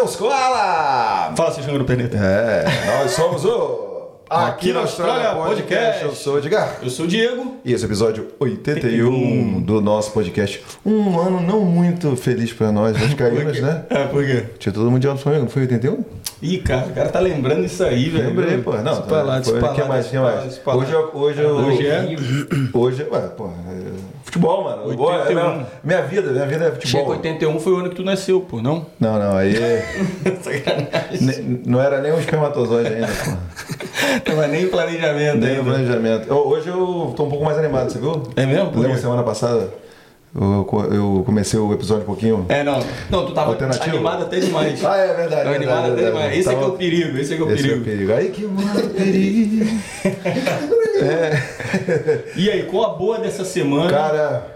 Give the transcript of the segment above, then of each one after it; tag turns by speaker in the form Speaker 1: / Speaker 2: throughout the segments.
Speaker 1: Celso Koala!
Speaker 2: Fala, seu Júnior Perneta.
Speaker 1: É, nós somos o
Speaker 2: Aqui na Austrália Podcast.
Speaker 1: Eu sou o Edgar.
Speaker 2: Eu sou o Diego.
Speaker 1: E esse é o episódio 81 do nosso podcast. Um ano não muito feliz pra nós, vascaínos, né?
Speaker 2: É, por quê?
Speaker 1: Tinha todo mundo de alto Flamengo, não foi 81?
Speaker 2: Ih, cara, o cara tá lembrando isso aí, velho.
Speaker 1: Lembrei, pô. Não,
Speaker 2: Isso pra lá,
Speaker 1: foi-
Speaker 2: pra
Speaker 1: que mais, que mais?
Speaker 2: pra lá.
Speaker 1: Hoje, hoje, eu-
Speaker 2: Hoje é?
Speaker 1: Hoje, ué, pô, é futebol, mano. Pô, é
Speaker 2: 81.
Speaker 1: minha, minha vida, minha vida é
Speaker 2: Chega
Speaker 1: futebol.
Speaker 2: 81 foi o ano que tu nasceu, pô, não?
Speaker 1: Não, não, aí
Speaker 2: Sacanagem.
Speaker 1: não era nem um espermatozoide ainda, pô.
Speaker 2: Tava nem em planejamento
Speaker 1: Nem
Speaker 2: ainda.
Speaker 1: planejamento. Eu- Hoje eu tô um pouco mais animado, você viu?
Speaker 2: É mesmo?
Speaker 1: Lembra semana passada? Eu, co- eu comecei o episódio um pouquinho.
Speaker 2: É, não. Não, tu tava animado até demais.
Speaker 1: Ah, é verdade.
Speaker 2: Tava
Speaker 1: verdade,
Speaker 2: animado até
Speaker 1: verdade.
Speaker 2: demais. Esse é que é
Speaker 1: Tava-
Speaker 2: o perigo, esse é que é o
Speaker 1: Esse é o
Speaker 2: perigo.
Speaker 1: perigo. Aí que manda o perigo.
Speaker 2: E aí, qual a boa dessa semana?
Speaker 1: Cara,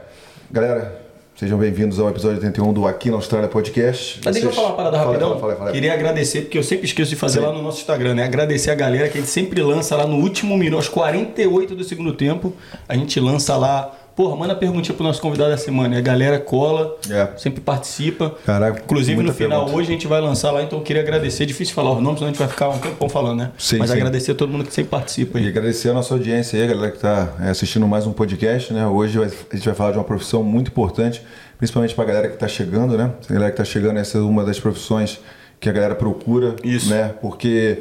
Speaker 1: galera, sejam bem-vindos ao episódio 81 do Aqui na Austrália Podcast.
Speaker 2: Mas deixa eu
Speaker 1: Vocês-
Speaker 2: falar uma parada
Speaker 1: Fala,
Speaker 2: rapidão.
Speaker 1: Fala, fala, fala.
Speaker 2: Queria agradecer, porque eu sempre esqueço de fazer
Speaker 1: Sim.
Speaker 2: lá no nosso Instagram, né? Agradecer a galera que a gente sempre lança lá no último minuto, aos 48 do segundo tempo. A gente lança lá. Porra, manda perguntinha pro nosso convidado da semana. E a galera cola,
Speaker 1: É.
Speaker 2: sempre participa.
Speaker 1: Caraca,
Speaker 2: Inclusive no final
Speaker 1: pergunta.
Speaker 2: hoje a gente vai lançar lá, então eu queria agradecer. É difícil falar os nomes, senão a gente vai ficar um tempão falando, né?
Speaker 1: Sim,
Speaker 2: Mas
Speaker 1: sim.
Speaker 2: agradecer a todo mundo que sempre participa
Speaker 1: E
Speaker 2: aí.
Speaker 1: agradecer a nossa audiência aí, a galera que está assistindo mais um podcast, né? Hoje a gente vai falar de uma profissão muito importante, principalmente para a galera que está chegando, né? A galera que está chegando, essa é uma das profissões que a galera procura,
Speaker 2: Isso.
Speaker 1: né? Porque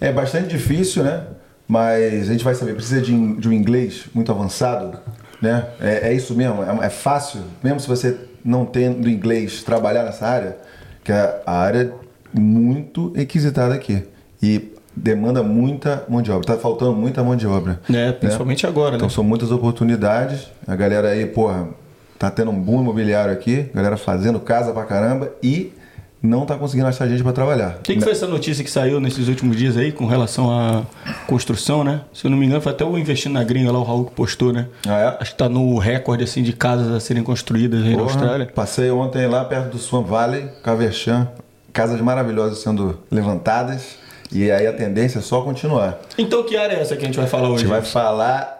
Speaker 1: é bastante difícil, né? Mas a gente vai saber, precisa de um inglês muito avançado, né? É, é isso mesmo, é, é fácil, mesmo se você não tendo inglês, trabalhar nessa área, que é a área muito requisitada aqui. E demanda muita mão de obra. Tá faltando muita mão de obra.
Speaker 2: É, principalmente agora, né?
Speaker 1: Então são muitas oportunidades. A galera aí, porra, tá tendo um boom imobiliário aqui, galera fazendo casa pra caramba e não tá conseguindo achar gente pra trabalhar.
Speaker 2: O que, que foi essa notícia que saiu nesses últimos dias aí com relação à construção, né? Se eu não me engano, foi até o Investindo na Gringa lá, o Raul que postou, né?
Speaker 1: Ah, é?
Speaker 2: Acho que tá no recorde assim de casas a serem construídas aí na
Speaker 1: Porra,
Speaker 2: Austrália.
Speaker 1: Passei ontem lá perto do Swan Valley, Caversham, casas maravilhosas sendo levantadas. E aí a tendência é só continuar.
Speaker 2: Então que área é essa que a gente vai falar
Speaker 1: A
Speaker 2: hoje?
Speaker 1: gente vai falar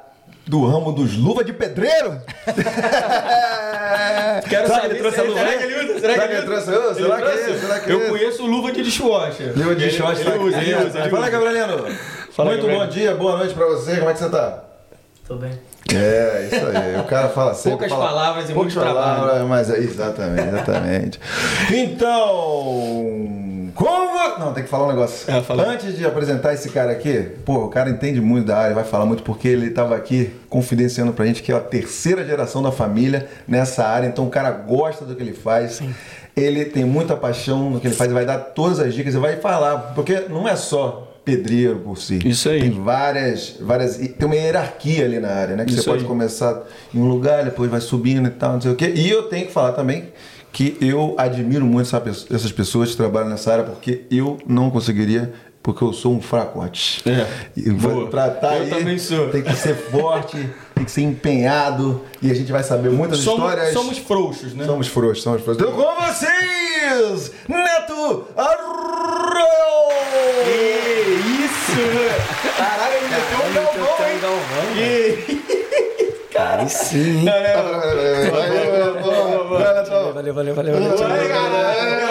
Speaker 1: do ramo dos luva de pedreiro.
Speaker 2: Quero
Speaker 1: Será
Speaker 2: saber
Speaker 1: que ele trouxe a luva?
Speaker 2: será que ele usa?
Speaker 1: Será que ele trouxe? Será que
Speaker 2: trouxe?
Speaker 1: é? Será que
Speaker 2: Eu conheço luva de dishwasher.
Speaker 1: Luva de
Speaker 2: Ele-
Speaker 1: short
Speaker 2: ele
Speaker 1: tá
Speaker 2: usa, ele usa, ele
Speaker 1: Fala,
Speaker 2: usa.
Speaker 1: Gabrielino.
Speaker 2: Fala,
Speaker 1: Muito
Speaker 2: Gabriel.
Speaker 1: bom dia, boa noite pra você. Como é que você tá?
Speaker 3: Tô bem.
Speaker 1: É, isso aí. O cara fala sempre.
Speaker 2: Poucas
Speaker 1: fala-
Speaker 2: palavras e
Speaker 1: poucas
Speaker 2: muito trabalho.
Speaker 1: palavras, Mas é, exatamente, exatamente. Então, como... Não, tem que falar um negócio.
Speaker 2: É, fala.
Speaker 1: Antes de apresentar esse cara aqui, pô, o cara entende muito da área, vai falar muito porque ele tava aqui confidenciando pra gente que é a terceira geração da família nessa área, então o cara gosta do que ele faz. Ele tem muita paixão no que ele faz vai dar todas as dicas e vai falar, porque não é só pedreiro por si.
Speaker 2: Isso aí.
Speaker 1: Tem várias, várias. Tem uma hierarquia ali na área, né? Que
Speaker 2: Isso
Speaker 1: você pode
Speaker 2: aí.
Speaker 1: começar em um lugar, depois vai subindo e tal, não sei o quê. E eu tenho que falar também que eu admiro muito essas pessoas que trabalham nessa área, porque eu não conseguiria, porque eu sou um fracote.
Speaker 2: É.
Speaker 1: E pra tá
Speaker 2: Eu
Speaker 1: aí,
Speaker 2: também sou.
Speaker 1: tem que ser forte, tem que ser empenhado, e a gente vai saber muitas
Speaker 2: Somos,
Speaker 1: histórias.
Speaker 2: somos frouxos, né?
Speaker 1: Somos frouxos, somos frouxos. Então, com vocês, Neto Arroyo!
Speaker 2: Que isso! Caralho, ele meteu um galvão, hein? Que-
Speaker 3: Aí sim. Valeu, valeu, valeu, valeu.
Speaker 2: Vai, caralho.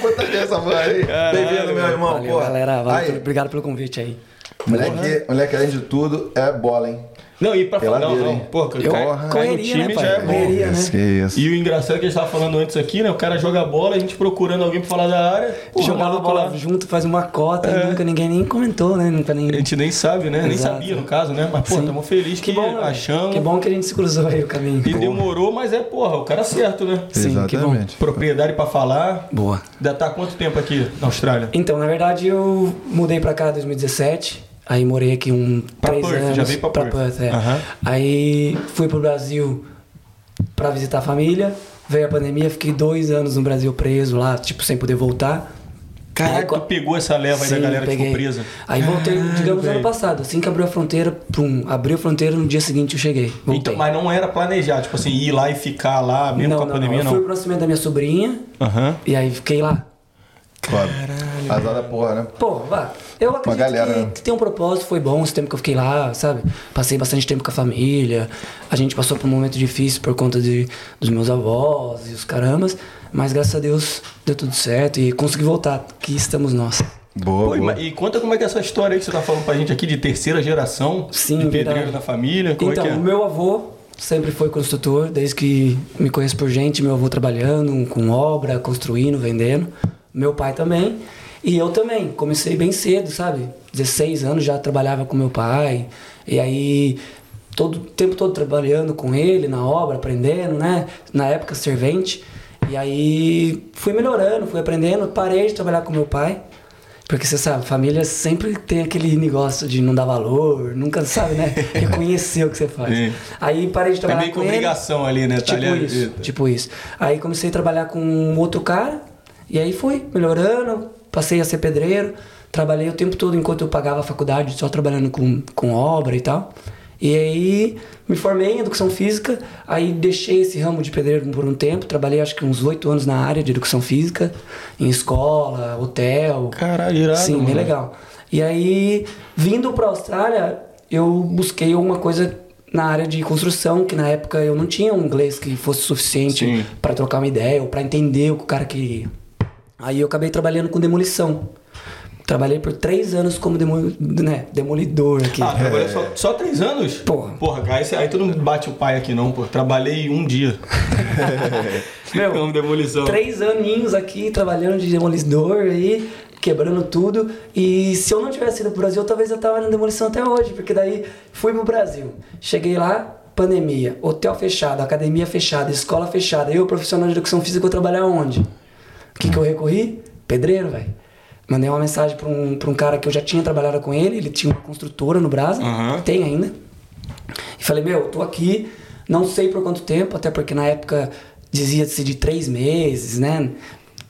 Speaker 1: Puta que essa vai. Bem-vindo, meu irmão.
Speaker 3: Valeu, galera. Valeu,
Speaker 1: Aí,
Speaker 3: obrigado pelo convite aí.
Speaker 1: moleque, moleque, além de tudo, é bola, hein?
Speaker 2: Não, e pra falar. Não, não. Pô,
Speaker 3: Eu-
Speaker 2: no
Speaker 3: correria,
Speaker 2: time
Speaker 3: né,
Speaker 2: já
Speaker 3: pai?
Speaker 2: é bom.
Speaker 3: Correria. né?
Speaker 1: Isso, que isso.
Speaker 2: E o engraçado é que a gente tava falando antes aqui, né? O cara joga bola, a gente procurando alguém pra falar da área. Porra,
Speaker 3: Jogava
Speaker 2: maluco
Speaker 3: bola
Speaker 2: lá.
Speaker 3: junto, faz uma cota e nunca ninguém nem comentou, né? Nunca nem...
Speaker 2: A gente nem sabe, né? Nem
Speaker 3: Exato.
Speaker 2: sabia no caso, né? Mas, pô,
Speaker 3: Sim.
Speaker 2: estamos felizes que,
Speaker 3: Que bom, né?
Speaker 2: achamos.
Speaker 3: Que bom que a gente se cruzou aí o caminho.
Speaker 2: E demorou, mas é, porra, o cara certo, né?
Speaker 3: Sim, que bom.
Speaker 1: Exatamente.
Speaker 2: Propriedade pra falar.
Speaker 3: Boa.
Speaker 2: Já tá há quanto tempo aqui na Austrália?
Speaker 3: Então, na verdade, eu mudei pra cá em 2017. Aí morei aqui um
Speaker 2: Pra
Speaker 3: três
Speaker 2: Perth,
Speaker 3: anos.
Speaker 2: já veio pra Perth.
Speaker 3: é.
Speaker 2: Aham.
Speaker 3: Aí fui pro Brasil pra visitar a família. Veio a pandemia, fiquei dois anos no Brasil preso lá, tipo, sem poder voltar.
Speaker 2: Caralho,
Speaker 3: Aí,
Speaker 2: tu pegou essa leva aí da
Speaker 3: Sim,
Speaker 2: galera que
Speaker 3: peguei.
Speaker 2: ficou presa.
Speaker 3: Aí voltei,
Speaker 2: Caralho,
Speaker 3: digamos,
Speaker 2: velho.
Speaker 3: ano passado. Assim que abriu a fronteira, pum, abriu a fronteira, no dia seguinte eu cheguei. Voltei.
Speaker 2: Então, mas não era planejar, tipo assim, ir lá e ficar lá, mesmo
Speaker 3: não,
Speaker 2: com a
Speaker 3: não,
Speaker 2: pandemia,
Speaker 3: não. Eu fui pro nascimento da minha sobrinha
Speaker 2: Aham.
Speaker 3: e aí fiquei lá.
Speaker 1: Foda.
Speaker 2: Caralho,
Speaker 1: Azar da porra, né?
Speaker 3: Pô, vá. Eu acredito
Speaker 1: galera,
Speaker 3: que,
Speaker 1: né?
Speaker 3: que tem um propósito, foi bom esse tempo que eu fiquei lá, sabe? Passei bastante tempo com a família. A gente passou por um momento difícil por conta de, dos meus avós e os carambas. Mas graças a Deus deu tudo certo e consegui voltar. Aqui estamos nós.
Speaker 1: Boa,
Speaker 2: Pô, e
Speaker 1: boa.
Speaker 2: e conta como é que é essa história aí que você tá falando pra gente aqui de terceira geração
Speaker 3: Sim,
Speaker 2: de pedreiro
Speaker 3: verdade.
Speaker 2: na família. Como
Speaker 3: então,
Speaker 2: é que
Speaker 3: o
Speaker 2: é?
Speaker 3: meu avô sempre foi construtor, desde que me conheço por gente, meu avô trabalhando com obra, construindo, vendendo. Meu pai também. E eu também, comecei bem cedo, sabe? 16 anos já trabalhava com meu pai. E aí, todo o tempo todo trabalhando com ele na obra, aprendendo, né? Na época, servente. E aí, fui melhorando, fui aprendendo. Parei de trabalhar com meu pai. Porque você sabe, família sempre tem aquele negócio de não dar valor, nunca sabe, né? Reconhecer o que você faz.
Speaker 2: Sim.
Speaker 3: Aí parei de
Speaker 2: É
Speaker 3: trabalhar
Speaker 2: meio que
Speaker 3: com ele.
Speaker 2: obrigação ali, né?
Speaker 3: Tipo isso, tipo isso. Aí comecei a trabalhar com um outro cara, e aí fui melhorando, passei a ser pedreiro, trabalhei o tempo todo enquanto eu pagava a faculdade, só trabalhando com, com obra e tal. E aí me formei em educação física, aí deixei esse ramo de pedreiro por um tempo, trabalhei acho que uns oito anos na área de educação física, em escola, hotel.
Speaker 2: Caralho, irado,
Speaker 3: Sim, bem
Speaker 2: mano.
Speaker 3: legal. E aí, vindo pra Austrália, eu busquei alguma coisa na área de construção, que na época eu não tinha um inglês que fosse suficiente pra trocar uma ideia ou pra entender o que o cara queria. Aí eu acabei trabalhando com demolição. Trabalhei por três anos como demo, né, demolidor aqui.
Speaker 2: Ah, trabalhou só, só três anos?
Speaker 3: Porra.
Speaker 2: Porra, aí, aí tu não bate o pai aqui não, pô. Trabalhei um dia.
Speaker 3: Meu,
Speaker 2: Como demolição.
Speaker 3: Três aninhos aqui trabalhando de demolidor aí, quebrando tudo. E se eu não tivesse ido pro Brasil, talvez eu tava na demolição até hoje, porque daí fui pro Brasil. Cheguei lá, pandemia, hotel fechado, academia fechada, escola fechada. Eu, profissional de educação física, vou trabalhar onde? O que, que eu recorri? Pedreiro, velho. Mandei uma mensagem pra um, pra um cara que eu já tinha trabalhado com ele, ele tinha uma construtora no Brasil,
Speaker 2: Aham.
Speaker 3: tem ainda. E falei, meu, tô aqui, não sei por quanto tempo, até porque na época dizia-se de três meses, né?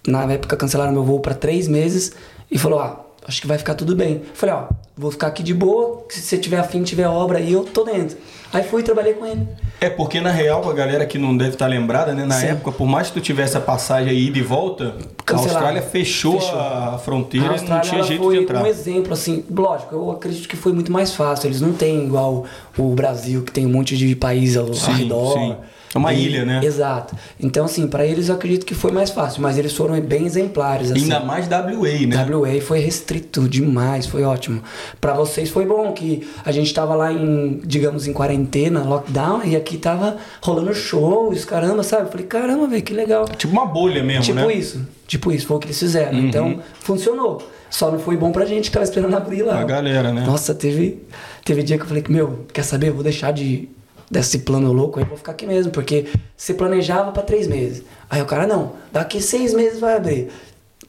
Speaker 3: Na época cancelaram meu voo para três meses e falou, ah, acho que vai ficar tudo bem. Falei, ó, vou ficar aqui de boa, se você tiver afim, tiver obra aí, eu tô dentro. Aí fui e trabalhei com ele.
Speaker 2: É porque na real, a galera que não deve estar lembrada, né? Na
Speaker 3: Sim.
Speaker 2: época, por mais que tu tivesse a passagem aí ida e volta, a
Speaker 3: Cancelado.
Speaker 2: Austrália fechou,
Speaker 3: Fechou.
Speaker 2: a fronteira
Speaker 3: A
Speaker 2: e não
Speaker 3: Austrália
Speaker 2: tinha jeito
Speaker 3: foi
Speaker 2: de entrar.
Speaker 3: um exemplo, assim, lógico, eu acredito que foi muito mais fácil. Eles não têm igual o Brasil, que tem um monte de país ao,
Speaker 2: Sim,
Speaker 3: redor.
Speaker 2: sim. É uma
Speaker 3: E-
Speaker 2: ilha, né?
Speaker 3: Exato. Então, assim, pra eles eu acredito que foi mais fácil, mas eles foram bem exemplares, assim.
Speaker 2: Ainda mais WA, né?
Speaker 3: WA foi restrito demais, foi ótimo. Pra vocês foi bom que a gente tava lá em, digamos, em quarentena, lockdown, e aqui tava rolando shows, caramba, sabe? Eu falei, caramba, velho, que legal.
Speaker 2: Tipo uma bolha mesmo,
Speaker 3: Tipo
Speaker 2: né?
Speaker 3: isso, tipo isso, foi o que eles fizeram.
Speaker 2: Uhum.
Speaker 3: Então, funcionou. Só não foi bom pra gente que tava esperando abrir lá.
Speaker 2: A galera, né?
Speaker 3: Nossa, teve, teve dia que eu falei que, meu, quer saber? Eu vou deixar de desse plano louco aí, vou ficar aqui mesmo, porque você planejava pra três meses. Aí o cara, não, daqui seis meses vai abrir.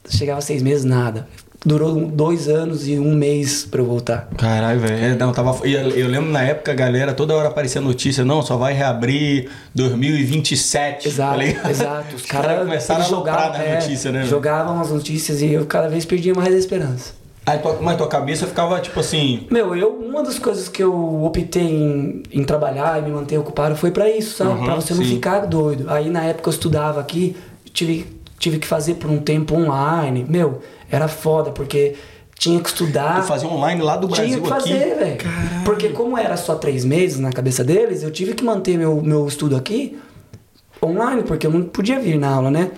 Speaker 3: Chegava seis meses, nada. Durou dois anos e um mês pra eu voltar.
Speaker 2: Caralho, velho. É, não, tava. Eu, eu lembro na época, a galera, toda hora aparecia notícia, não, só vai reabrir 2027.
Speaker 3: Exato,
Speaker 2: tá ligado?
Speaker 3: exato. Os
Speaker 2: caras
Speaker 3: caras
Speaker 2: começaram a
Speaker 3: jogavam,
Speaker 2: na
Speaker 3: é,
Speaker 2: notícia, né?
Speaker 3: Jogavam as notícias e eu cada vez perdia mais a esperança.
Speaker 2: Aí tua, mas tua cabeça ficava tipo assim.
Speaker 3: Meu, eu, uma das coisas que eu optei em, em trabalhar e me manter ocupado foi pra isso, sabe?
Speaker 2: Uhum,
Speaker 3: pra você não
Speaker 2: sim.
Speaker 3: ficar doido. Aí na época eu estudava aqui, tive, tive que fazer por um tempo online. Meu, era foda, porque tinha que estudar.
Speaker 2: Tu fazia online lá do
Speaker 3: Tinha
Speaker 2: Brasil
Speaker 3: que fazer,
Speaker 2: aqui.
Speaker 3: velho. Porque como era só três meses na cabeça deles, eu tive que manter meu, meu estudo aqui online, porque eu não podia vir na aula, né?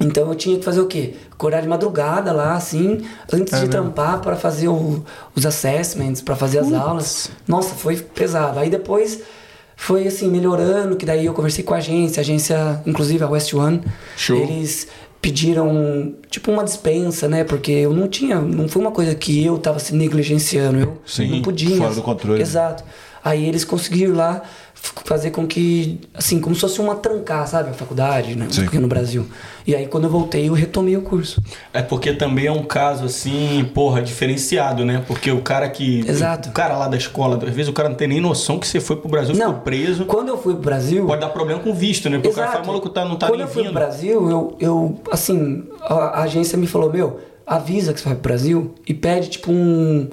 Speaker 3: Então eu tinha que fazer o quê? Acordar de madrugada lá, assim, antes de trampar para fazer o- os assessments, para fazer as aulas. Nossa, foi pesado. Aí depois foi assim, melhorando, que daí eu conversei com a agência, a agência, inclusive a West One,
Speaker 2: Show.
Speaker 3: eles pediram tipo uma dispensa, né? Porque eu não tinha, não foi uma coisa que eu tava se negligenciando, eu
Speaker 2: Sim,
Speaker 3: não podia.
Speaker 1: fora do controle.
Speaker 3: Exato. Aí eles conseguiram lá fazer com que, assim, como se fosse uma trancar, sabe? A faculdade, né?
Speaker 1: Sim.
Speaker 3: Aqui no Brasil. E aí quando eu voltei, eu retomei o curso.
Speaker 2: É porque também é um caso assim, porra, diferenciado, né? Porque o cara que.
Speaker 3: Exato.
Speaker 2: O cara lá da escola, às vezes o cara não tem nem noção que você foi pro Brasil, ficou
Speaker 3: Não,
Speaker 2: preso.
Speaker 3: Quando eu fui pro Brasil...
Speaker 2: Pode dar problema com visto, né? Porque o cara fala, maluco, tá, não tá
Speaker 3: Quando
Speaker 2: nem
Speaker 3: eu fui
Speaker 2: vindo.
Speaker 3: pro Brasil, eu, eu assim, a, a agência me falou, meu, avisa que você vai pro Brasil e pede, tipo, um,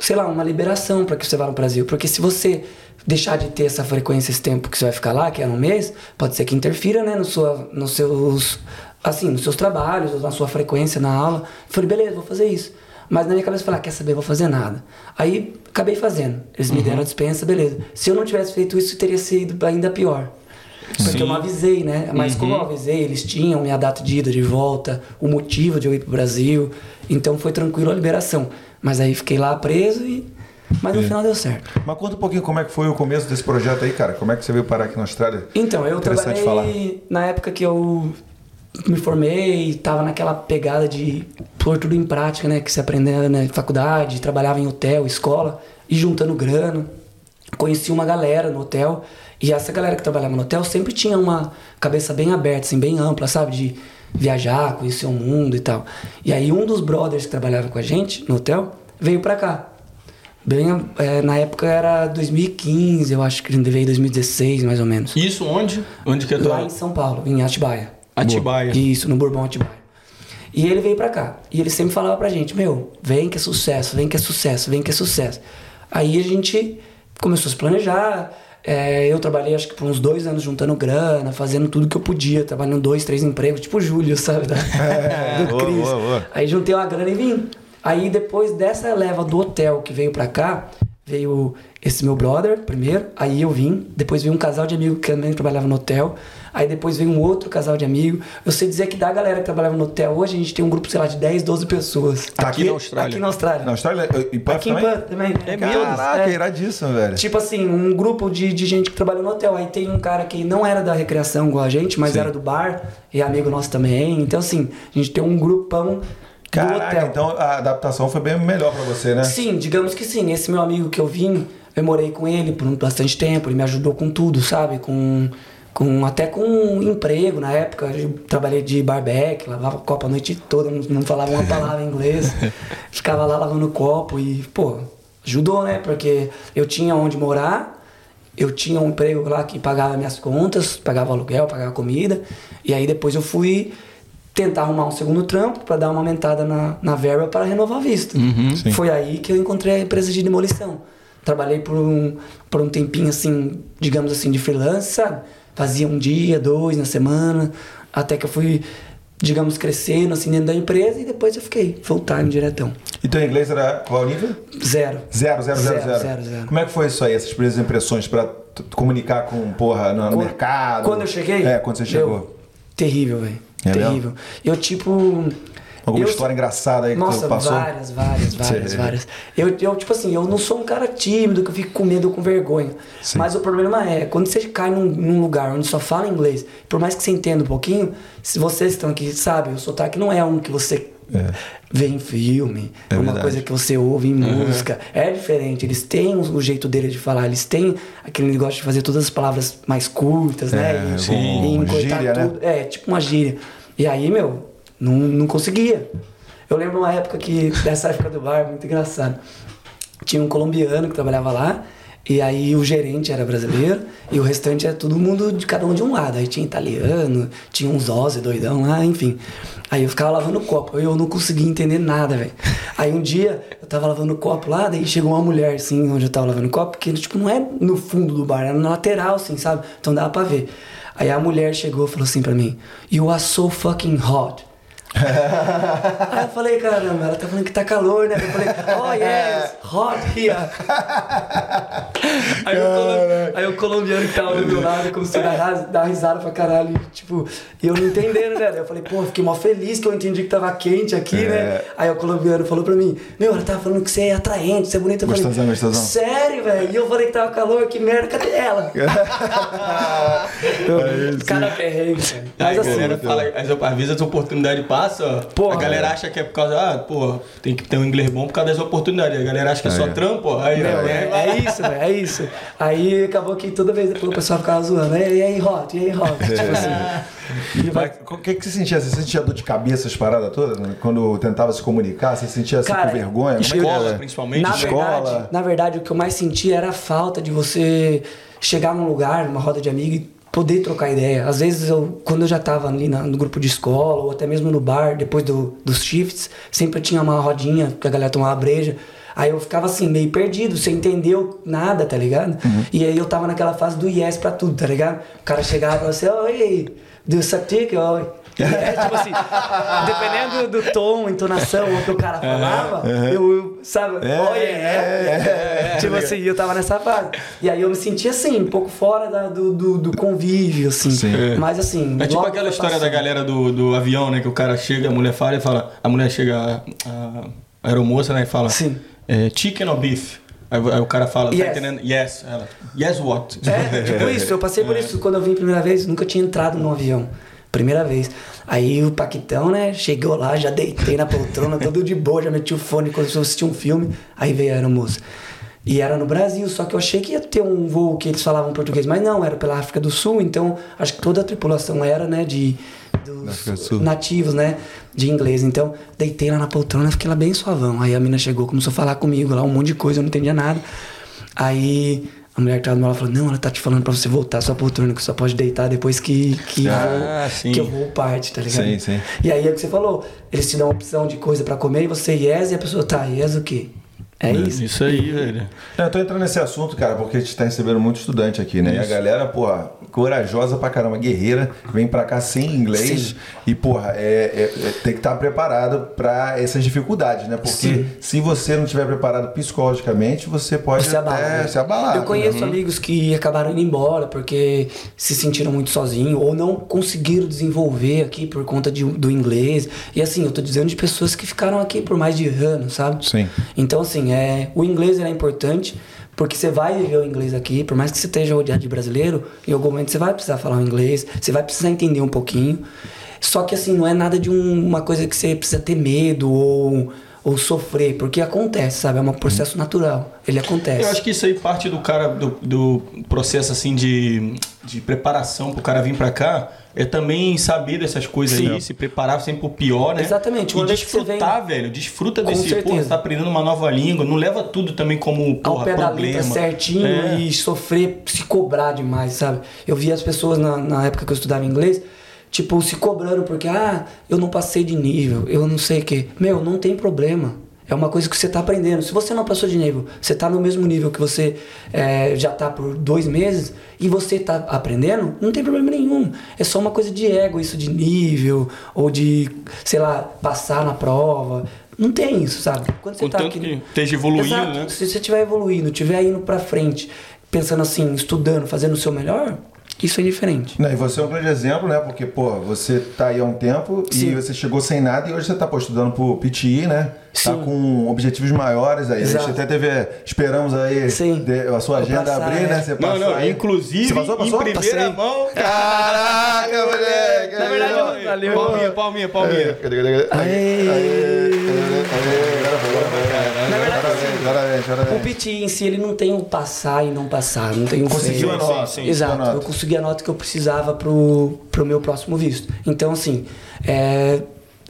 Speaker 3: sei lá, uma liberação para que você vá no Brasil. Porque se você deixar de ter essa frequência, esse tempo que você vai ficar lá, que é um mês, pode ser que interfira, né, no sua, nos seus assim, nos seus trabalhos, na sua frequência na aula. Eu falei, beleza, vou fazer isso. Mas na minha cabeça eu falei, ah, quer saber, vou fazer nada. Aí acabei fazendo. Eles me deram a dispensa, beleza. Se eu não tivesse feito isso, teria sido ainda pior. Porque
Speaker 2: Sim.
Speaker 3: eu não avisei, né? Mas como eu avisei, eles tinham minha data de ida de volta, o motivo de eu ir pro Brasil. Então foi tranquilo a liberação. Mas aí fiquei lá preso e. Mas no final deu certo.
Speaker 1: Mas conta um pouquinho como é que foi o começo desse projeto aí, cara. Como é que você veio parar aqui na Austrália?
Speaker 3: Então, eu trabalhei na época que eu me formei, tava naquela pegada de pôr tudo em prática, né? Que se aprendeu na faculdade, trabalhava em hotel, escola, e juntando grana. Conheci uma galera no hotel, e essa galera que trabalhava no hotel sempre tinha uma cabeça bem aberta, assim, bem ampla, sabe? De viajar, conhecer o mundo e tal. E aí um dos brothers que trabalhava com a gente no hotel veio pra cá. Bem, é, na época era 2015, eu acho que ele veio em 2016, mais ou menos.
Speaker 2: Isso onde? Onde que é
Speaker 3: Lá em São Paulo, em Atibaia.
Speaker 2: Atibaia.
Speaker 3: Isso, no Bourbon Atibaia. E ele veio pra cá. E ele sempre falava pra gente, meu, vem que é sucesso, vem que é sucesso, vem que é sucesso. Aí a gente começou a se planejar. é, eu trabalhei acho que por uns dois anos juntando grana, fazendo tudo que eu podia, trabalhando dois, três empregos, tipo o Júlio, sabe? Da, do
Speaker 1: boa,
Speaker 3: Cris.
Speaker 1: boa, boa.
Speaker 3: Aí juntei uma grana e vim. Aí depois dessa leva do hotel que veio pra cá, veio esse meu brother primeiro, aí eu vim, depois veio um casal de amigo que também trabalhava no hotel, aí depois veio um outro casal de amigo. Eu sei dizer que da galera que trabalhava no hotel, hoje a gente tem um grupo, sei lá, de 10, 12 pessoas.
Speaker 2: Tá aqui na Austrália.
Speaker 3: Aqui na Austrália.
Speaker 1: Na Austrália? Em Perth
Speaker 3: Aqui em
Speaker 1: também?
Speaker 3: Perth também.
Speaker 2: É?
Speaker 1: Caraca,
Speaker 3: é.
Speaker 1: iradíssimo, velho.
Speaker 3: Tipo assim, um grupo de, de gente que trabalhou no hotel. Aí tem um cara que não era da recreação igual a gente, mas
Speaker 1: Sim.
Speaker 3: era do bar, e é amigo nosso também. Então, assim, a gente tem um grupão
Speaker 1: Caraca, então a adaptação foi bem melhor pra você, né?
Speaker 3: Sim, digamos que sim. Esse meu amigo que eu vim, eu morei com ele por um- bastante tempo, ele me ajudou com tudo, sabe? Com, com até com emprego na época. Eu trabalhei de barbeque, lavava copo a noite toda, não, não falava uma palavra em inglês. Ficava lá lavando copo e, pô, ajudou, né? Porque eu tinha onde morar, eu tinha um emprego lá que pagava minhas contas, pagava aluguel, pagava comida. E aí depois eu fui tentar arrumar um segundo trampo para dar uma aumentada na, na verba para renovar a vista.
Speaker 1: Sim.
Speaker 3: Foi aí que eu encontrei a empresa de demolição. Trabalhei por um, por um tempinho assim, digamos assim, de freelance, sabe? Fazia um dia, dois na semana, até que eu fui, digamos, crescendo assim dentro da empresa e depois eu fiquei full time diretão.
Speaker 1: E teu inglês era qual o nível?
Speaker 3: Zero.
Speaker 1: Zero, zero, zero,
Speaker 3: Zero,
Speaker 1: zero.
Speaker 3: zero.
Speaker 1: Como é que foi isso aí, essas primeiras impressões pra t- comunicar com, porra, no,
Speaker 3: Quando-
Speaker 1: mercado?
Speaker 3: Quando eu cheguei?
Speaker 1: É, quando você chegou.
Speaker 3: meu, terrível, velho.
Speaker 1: É
Speaker 3: terrível. Eu, tipo.
Speaker 1: Alguma
Speaker 3: eu-
Speaker 1: história engraçada aí que
Speaker 3: Nossa,
Speaker 1: passou?
Speaker 3: várias, várias, várias,
Speaker 1: Sim.
Speaker 3: várias. Eu, eu, tipo assim, eu não sou um cara tímido, que eu fico com medo com vergonha.
Speaker 1: Sim.
Speaker 3: Mas o problema é, quando você cai num, num lugar onde só fala inglês, por mais que você entenda um pouquinho, se vocês estão aqui, sabe, o sotaque não é um que você vê em filme,
Speaker 1: É
Speaker 3: é, uma
Speaker 1: verdade.
Speaker 3: coisa que você ouve em música. É diferente, eles têm o jeito dele de falar, eles têm aquele negócio de fazer todas as palavras mais curtas, né?
Speaker 1: É,
Speaker 3: E,
Speaker 1: sim.
Speaker 3: e
Speaker 1: Gíria, né?
Speaker 3: tudo. É, tipo uma gíria. E aí, meu, não, não conseguia. Eu lembro uma época que, dessa época do bar, muito engraçado. Tinha um colombiano que trabalhava lá, e aí o gerente era brasileiro, e o restante era todo mundo de cada um de um lado. Aí tinha italiano, tinha uns Ozzy doidão lá, enfim. Aí eu ficava lavando copo, eu não conseguia entender nada, velho. Aí um dia eu tava lavando copo lá, daí chegou uma mulher, assim, onde eu tava lavando copo, que tipo, não é no fundo do bar, era na lateral, assim, sabe? Então dava pra ver. Aí a mulher chegou e falou assim pra mim: You are so fucking hot. Aí eu falei, caramba, ela tá falando que tá calor, né? Eu falei, oh yes, hot here. aí, o aí o colombiano que tava do meu lado começou a dar, risada pra caralho. Tipo, e eu não entendendo, né? Eu falei, pô, fiquei mó feliz que eu entendi que tava quente aqui,
Speaker 1: É.
Speaker 3: né? Aí o colombiano falou pra mim, meu, ela tava falando que você é atraente, você é bonita. Eu falei,
Speaker 1: Gostosão, gostosão.
Speaker 3: Sério, velho? E eu falei que tava calor, que merda, cadê ela? eu, cara perrengue, velho.
Speaker 2: Aí
Speaker 3: Mas
Speaker 2: a
Speaker 3: assim,
Speaker 2: galera fala, as, às vezes as oportunidades passam,
Speaker 3: Porra,
Speaker 2: a galera acha que é por causa, ah, pô, tem que ter um inglês bom por causa das oportunidades. A galera acha que é só
Speaker 1: É.
Speaker 2: trampo, aí
Speaker 3: Meu,
Speaker 2: né,
Speaker 3: é, é isso, velho, é isso. Aí acabou que toda vez depois o pessoal ficava zoando. E aí, Hot? E aí, Hot? Tipo assim.
Speaker 1: Mas o que, que você sentia? Você sentia dor de cabeça, essas paradas todas? né? Quando tentava se comunicar, você sentia assim,
Speaker 3: Cara,
Speaker 1: com vergonha? Como é que
Speaker 2: Escola,
Speaker 1: era?
Speaker 2: principalmente.
Speaker 3: Na
Speaker 1: escola.
Speaker 3: verdade, na verdade, o que eu mais sentia era a falta de você chegar num lugar, numa roda de amigos e poder trocar ideia. Às vezes, eu, quando eu já tava ali na- no grupo de escola, ou até mesmo no bar, depois do- dos shifts, sempre tinha uma rodinha que a galera tomava breja. Aí eu ficava assim, meio perdido, sem entender nada, tá ligado? E aí eu tava naquela fase do yes pra tudo, tá ligado? O cara chegava e falava assim, oi, do satic, oi. É, tipo assim, dependendo do tom, entonação, o que o cara falava, eu, sabe, oi, é, Tipo assim, eu tava nessa fase. E aí eu me sentia assim, um pouco fora da- do, do, do convívio, assim.
Speaker 1: Sim.
Speaker 3: Mas assim.
Speaker 2: É tipo aquela história da galera do, do avião, né? Que o cara chega, a mulher fala e fala. A mulher chega, a, a aeromoça, né? E fala:
Speaker 3: Sim.
Speaker 2: é, Chicken or beef? Aí, aí o cara fala:
Speaker 3: Yes.
Speaker 2: Tá entendendo? Yes. Ela: Yes, what?
Speaker 3: É, tipo isso, eu passei por isso quando eu vim a primeira vez, nunca tinha entrado num avião. Primeira vez. Aí o Paquitão, né, chegou lá, já deitei na poltrona, todo de boa, já meti o fone quando eu assisti um filme. Aí veio a aeromoça. E era no Brasil, só que eu achei que ia ter um voo que eles falavam português, mas não, era pela África do Sul, então acho que toda a tripulação era, né, de dos nativos, né, de inglês. Então, deitei lá na poltrona, fiquei lá bem suavão. Aí a mina chegou, começou a falar comigo lá, um monte de coisa, eu não entendia nada. Aí a mulher que tava do meu lado falou: Não, ela tá te falando pra você voltar à sua poltrona, que só pode deitar depois que, que,
Speaker 2: Ah, sim.
Speaker 3: que eu vou parte, tá ligado?
Speaker 1: Sim, sim.
Speaker 3: E aí é o que você falou: eles te dão a opção de coisa pra comer e você yes e a pessoa tá, yes o quê? É isso.
Speaker 2: Isso aí, velho.
Speaker 1: Eu tô entrando nesse assunto, cara, porque a gente tá recebendo muito estudante aqui, né? E a galera, porra, corajosa pra caramba, guerreira, vem pra cá sem inglês
Speaker 3: Sim.
Speaker 1: e, porra, é, é- é- tem que estar preparado pra essas dificuldades, né? Porque
Speaker 3: Sim.
Speaker 1: se você não estiver preparado psicologicamente, você pode
Speaker 3: Você abala,
Speaker 1: até
Speaker 3: né?
Speaker 1: se abalar.
Speaker 3: Eu conheço
Speaker 1: né?
Speaker 3: amigos que acabaram indo embora porque se sentiram muito sozinhos ou não conseguiram desenvolver aqui por conta de- do inglês. E assim, eu tô dizendo de pessoas que ficaram aqui por mais de anos, sabe?
Speaker 1: Sim.
Speaker 3: Então, assim, é, o inglês é importante porque você vai viver o inglês aqui, por mais que você esteja rodeado de brasileiro, em algum momento você vai precisar falar o inglês, você vai precisar entender um pouquinho. Só que, assim, não é nada de um- uma coisa que você precisa ter medo ou, ou sofrer, porque acontece, sabe? É um processo natural. Ele acontece.
Speaker 2: Eu acho que isso aí parte do cara, do, do processo assim de, de preparação pro cara vir pra cá. É também saber dessas coisas
Speaker 3: Sim.
Speaker 2: aí, se preparar sempre pro pior, né?
Speaker 3: Exatamente,
Speaker 2: E
Speaker 3: uma você
Speaker 2: desfrutar, velho. Desfruta
Speaker 3: Com
Speaker 2: desse,
Speaker 3: certeza.
Speaker 2: porra, você tá aprendendo uma nova língua. Não leva tudo também como, porra,
Speaker 3: ao pé da
Speaker 2: problema.
Speaker 3: letra certinho
Speaker 2: É.
Speaker 3: e sofrer, se cobrar demais, sabe? Eu via as pessoas na, na época que eu estudava inglês, tipo, se cobrando porque, ah, eu não passei de nível, eu não sei o quê. Meu, não tem problema. É uma coisa que você tá aprendendo. Se você não passou de nível, você tá no mesmo nível que você é, já tá por dois meses e você tá aprendendo, não tem problema nenhum. É só uma coisa de ego, isso de nível, ou de, sei lá, passar na prova. Não tem isso, sabe? Quando você tá
Speaker 2: Contanto
Speaker 3: aqui-
Speaker 2: que esteja evoluindo,
Speaker 3: Exato.
Speaker 2: né?
Speaker 3: Se você estiver evoluindo, estiver indo pra frente, pensando assim, estudando, fazendo o seu melhor, isso é diferente.
Speaker 1: Não, e você é um grande exemplo, né? Porque, pô, você tá aí há um tempo e
Speaker 3: Sim.
Speaker 1: você chegou sem nada e hoje você tá pô, estudando pro PTI, né? Tá
Speaker 3: Sim.
Speaker 1: com objetivos maiores aí. A
Speaker 3: Exato.
Speaker 1: gente até teve. Esperamos aí
Speaker 3: Sim.
Speaker 1: de- a sua
Speaker 3: Vou
Speaker 1: agenda
Speaker 3: passar,
Speaker 1: abrir,
Speaker 3: é.
Speaker 1: né? Você
Speaker 2: Não,
Speaker 1: passou
Speaker 2: não,
Speaker 1: aí.
Speaker 2: inclusive,
Speaker 1: Você passou, passou?
Speaker 2: em primeira
Speaker 3: Passei.
Speaker 2: mão.
Speaker 1: Caraca, moleque!
Speaker 3: Na verdade, valeu.
Speaker 2: Palminha, palminha, palminha.
Speaker 1: Cadê, cadê, cadê? Aí,
Speaker 3: Aê.
Speaker 1: aí, aí, agora foi, agora foi.
Speaker 3: Na
Speaker 1: parabéns,
Speaker 3: O em si, ele não tem o passar e não passar, não tem o
Speaker 1: Conseguiu a nota.
Speaker 2: sim, sim.
Speaker 3: Exato,
Speaker 1: nota.
Speaker 3: eu consegui a nota que eu precisava pro, pro meu próximo visto. Então, assim, é,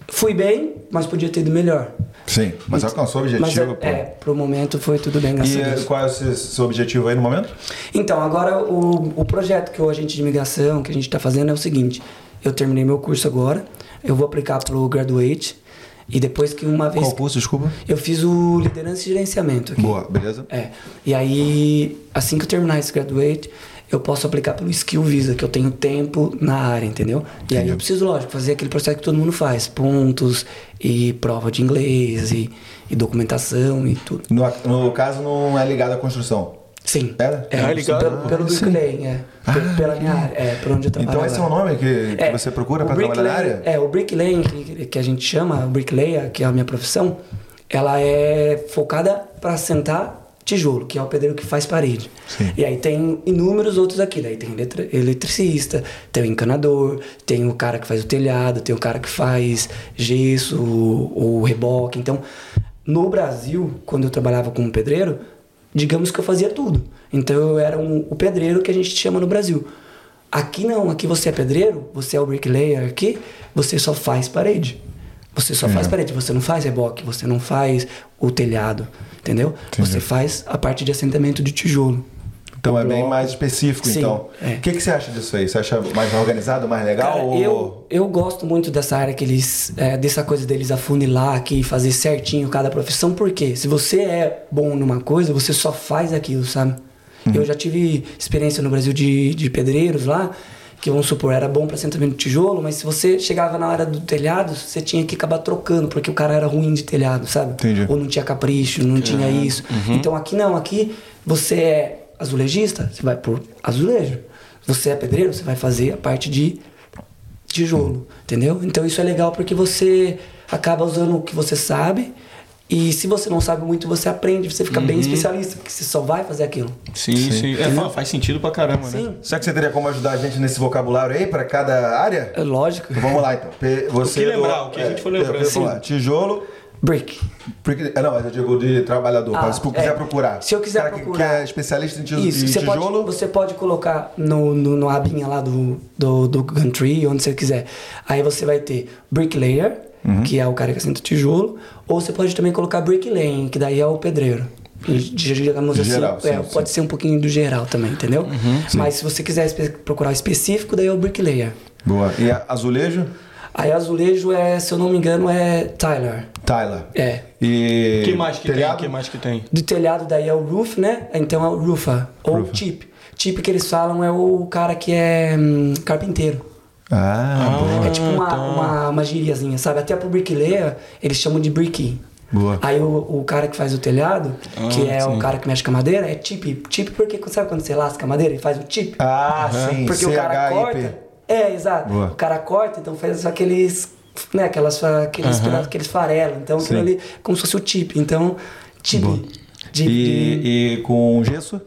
Speaker 3: fui bem, mas podia ter ido melhor.
Speaker 1: Sim, mas alcançou o
Speaker 3: Mas
Speaker 1: objetivo,
Speaker 3: é, é, pro momento foi tudo bem, graças
Speaker 1: E
Speaker 3: a
Speaker 1: eh,
Speaker 3: Deus.
Speaker 1: qual é o seu, seu objetivo aí no momento?
Speaker 3: Então, agora o, o projeto que o agente de imigração que a gente está fazendo é o seguinte: eu terminei meu curso agora, eu vou aplicar pro Graduate e depois que uma vez.
Speaker 1: Qual curso, desculpa?
Speaker 3: Eu fiz o liderança e gerenciamento aqui.
Speaker 1: Boa, beleza?
Speaker 3: É. E aí, assim que eu terminar esse Graduate, eu posso aplicar pelo Skill Visa, que eu tenho tempo na área, entendeu? E aí eu preciso, lógico, fazer aquele processo que todo mundo faz: pontos e prova de inglês e, e documentação e tudo.
Speaker 1: No, no caso, não é ligado à construção.
Speaker 3: Sim.
Speaker 1: Era?
Speaker 3: É,
Speaker 2: Ah, ligado.
Speaker 3: pelo, pelo
Speaker 1: Ah, sim.
Speaker 3: Bricklaying, é. Pe- pela minha área, é, por onde eu trabalho.
Speaker 1: Então esse é o nome que, que você procura para trabalhar na
Speaker 3: bricklayer-
Speaker 1: área?
Speaker 3: É, o bricklaying, que, que a gente chama, o bricklayer, que é a minha profissão, ela é focada para sentar tijolo, que é o pedreiro que faz parede.
Speaker 1: Sim.
Speaker 3: E aí tem inúmeros outros aqui, daí tem eletri- eletricista, tem o encanador, tem o cara que faz o telhado, tem o cara que faz gesso, o, o reboque. Então, no Brasil, quando eu trabalhava como pedreiro, digamos que eu fazia tudo. Então eu era um- o pedreiro que a gente chama no Brasil. Aqui não, aqui você é pedreiro, você é o bricklayer aqui, você só faz parede. Você só
Speaker 1: É.
Speaker 3: faz parede, você não faz reboque, você não faz o telhado, entendeu?
Speaker 1: Entendi.
Speaker 3: Você faz a parte de assentamento de tijolo.
Speaker 1: Então é bem
Speaker 3: bloco.
Speaker 1: mais específico,
Speaker 3: Sim,
Speaker 1: então.
Speaker 3: é.
Speaker 1: O que, que você acha disso aí? Você acha mais organizado, mais legal?
Speaker 3: Cara,
Speaker 1: ou...
Speaker 3: eu, eu gosto muito dessa área que eles. é, dessa coisa deles afunilar aqui e fazer certinho cada profissão, porque se você é bom numa coisa, você só faz aquilo, sabe?
Speaker 1: Uhum.
Speaker 3: Eu já tive experiência no Brasil de, de pedreiros lá, que vamos supor, era bom para assentamento de tijolo, mas se você chegava na hora do telhado, você tinha que acabar trocando, porque o cara era ruim de telhado, sabe?
Speaker 1: Entendi.
Speaker 3: Ou não tinha capricho, não tinha isso. Então aqui não, aqui você é azulejista, você vai por azulejo. Você é pedreiro, você vai fazer a parte de tijolo, entendeu? Então isso é legal porque você acaba usando o que você sabe e se você não sabe muito, você aprende, você fica bem especialista, porque você só vai fazer aquilo.
Speaker 2: Sim, sim. É, fa- faz sentido pra caramba, né?
Speaker 3: Sim,
Speaker 1: Será que você teria como ajudar a gente nesse vocabulário aí para cada área?
Speaker 3: é lógico.
Speaker 1: Então vamos lá então. Você
Speaker 2: que lembrar, o que a gente for lembrando.
Speaker 1: Vamos lá. Tijolo.
Speaker 3: Brick.
Speaker 1: brick- ah, Não, mas eu digo de trabalhador.
Speaker 3: Ah,
Speaker 1: se tu quiser
Speaker 3: é.
Speaker 1: procurar.
Speaker 3: Se eu quiser
Speaker 1: Cara que-
Speaker 3: procurar.
Speaker 1: Que é especialista em, tijo-
Speaker 3: Isso, você
Speaker 1: tijolo.
Speaker 3: pode, você pode colocar no, no, no abinha lá do, do, do Gumtree, onde você quiser. Aí você vai ter bricklayer,
Speaker 1: Uhum.
Speaker 3: que é o cara que assenta tijolo, ou você pode também colocar bricklaying, que daí é o pedreiro. Digamos
Speaker 1: De
Speaker 3: assim,
Speaker 1: geral,
Speaker 3: é,
Speaker 1: sim,
Speaker 3: pode ser um pouquinho do geral também, entendeu? Mas se você quiser procurar o específico, daí é o bricklayer.
Speaker 1: Boa. E a- azulejo?
Speaker 3: Aí azulejo é, se eu não me engano, é Tyler.
Speaker 1: Tyler.
Speaker 3: É.
Speaker 1: E.
Speaker 2: O que mais que
Speaker 1: telhado?
Speaker 2: tem? que mais que tem?
Speaker 3: Do telhado daí é o roof, né? Então é o roofer. Ou
Speaker 1: Roofer.
Speaker 3: chip. Chip que eles falam é o cara que é hum, carpinteiro.
Speaker 1: Ah, boa.
Speaker 3: É tipo uma,
Speaker 2: tá.
Speaker 3: uma, uma gíriazinha, sabe? Até pro bricklayer, eles chamam de bricky.
Speaker 1: Boa.
Speaker 3: Aí o, o cara que faz o telhado, que
Speaker 2: Ah,
Speaker 3: é
Speaker 2: sim.
Speaker 3: o cara que mexe com a madeira, é chip. Chip porque, sabe quando você lasca a madeira e faz o chip?
Speaker 1: Ah, sim.
Speaker 3: Porque o cara corta. É, exato.
Speaker 1: Boa.
Speaker 3: O cara corta, então faz aqueles. Né, aquelas, aqueles, pedaços, aqueles farelos. Então aquilo ali, como se fosse o chip. Então.
Speaker 1: Boa.
Speaker 3: De, de-
Speaker 1: E, e com gesso?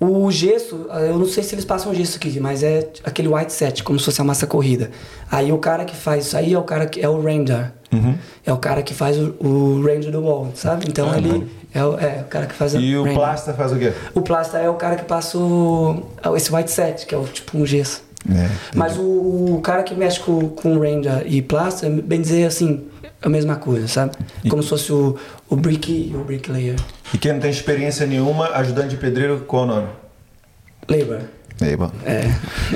Speaker 3: o gesso, eu não sei se eles passam gesso aqui, mas é aquele white set, como se fosse a massa corrida. Aí o cara que faz isso aí é o cara que é o render.
Speaker 1: Uhum.
Speaker 3: É o cara que faz o, o render do wall, sabe? Então ele é o, é o cara que faz
Speaker 1: E o
Speaker 3: render.
Speaker 1: plaster faz o quê?
Speaker 3: O plaster é o cara que passa o, esse white set, que é o tipo um gesso.
Speaker 1: É.
Speaker 3: Mas o, o cara que mexe com, com render e plaster, bem dizer assim, é a mesma coisa, sabe? Como se fosse o, o brick e o bricklayer.
Speaker 1: E quem não tem experiência nenhuma, ajudante de pedreiro, qual o nome?
Speaker 3: Labor.
Speaker 1: Aí, bom.
Speaker 3: É.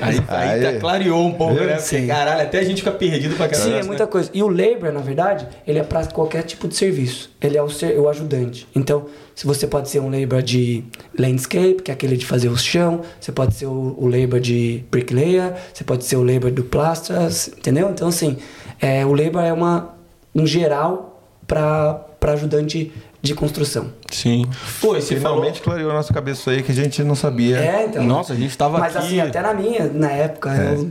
Speaker 2: Aí, aí,
Speaker 1: Aí.
Speaker 2: tá, clareou um pouco, né? Porque, caralho, até a gente fica perdido pra caralho.
Speaker 3: Sim, é
Speaker 2: né?
Speaker 3: muita coisa. E o labor, na verdade, ele é para qualquer tipo de serviço. Ele é o, ser, o ajudante. Então, se você pode ser um labor de landscape, que é aquele de fazer o chão, você pode ser o, o labor de bricklayer, você pode ser o labor do plaster, entendeu? Então, assim, é, o labor é uma, um geral para ajudante de construção.
Speaker 2: Sim. Pô, e você falou...
Speaker 1: Finalmente clareou a nossa cabeça aí que a gente não sabia.
Speaker 3: É, então.
Speaker 2: Nossa, a gente tava
Speaker 3: Mas
Speaker 2: aqui...
Speaker 3: assim, até na minha, na época, eu,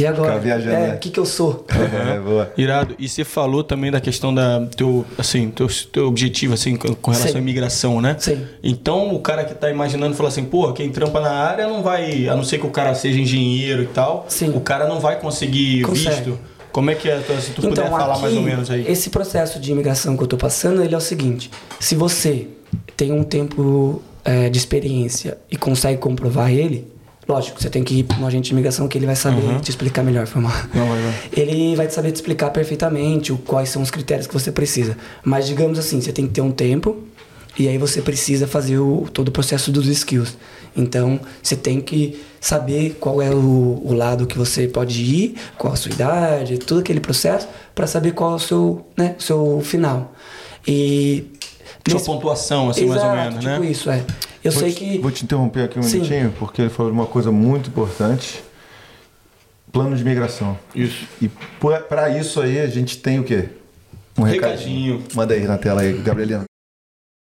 Speaker 3: e agora?
Speaker 1: Viajando,
Speaker 3: é,
Speaker 1: né?
Speaker 3: o que que eu sou?
Speaker 1: É, boa.
Speaker 2: Irado. E você falou também da questão da teu, assim, teu, teu objetivo assim com relação
Speaker 3: Sim.
Speaker 2: à imigração, né?
Speaker 3: Sim.
Speaker 2: Então o cara que tá imaginando fala assim, pô, quem trampa na área não vai, a não ser que o cara seja engenheiro e tal,
Speaker 3: Sim.
Speaker 2: o cara não vai conseguir
Speaker 3: Consegue.
Speaker 2: visto. Como é que é? Se tu puder falar mais ou menos aí.
Speaker 3: Esse processo de imigração que eu tô passando, ele é o seguinte: se você tem um tempo é, de experiência e consegue comprovar ele, lógico, você tem que ir para um agente de imigração que ele vai saber
Speaker 2: Uhum.
Speaker 3: te explicar melhor, foi mal.
Speaker 2: Não, vai, vai.
Speaker 3: Ele vai saber te explicar perfeitamente o, quais são os critérios que você precisa. Mas digamos assim, você tem que ter um tempo e aí você precisa fazer o, todo o processo dos skills. Então, você tem que saber qual é o, o lado que você pode ir, qual a sua idade, todo aquele processo, para saber qual é o seu, né, o seu final. E.
Speaker 2: Tipo
Speaker 3: nesse-
Speaker 2: pontuação, assim, mais ou
Speaker 3: Exato,
Speaker 2: menos,
Speaker 3: tipo
Speaker 2: né?
Speaker 3: isso, é. Eu
Speaker 1: Vou
Speaker 3: sei
Speaker 1: te-
Speaker 3: que.
Speaker 1: Vou te interromper aqui um
Speaker 3: Sim.
Speaker 1: minutinho, porque ele falou de uma coisa muito importante. Plano de migração.
Speaker 2: Isso.
Speaker 1: E para isso aí a gente tem o quê? Um
Speaker 2: Recadinho.
Speaker 1: Manda aí na tela aí, Gabrielina.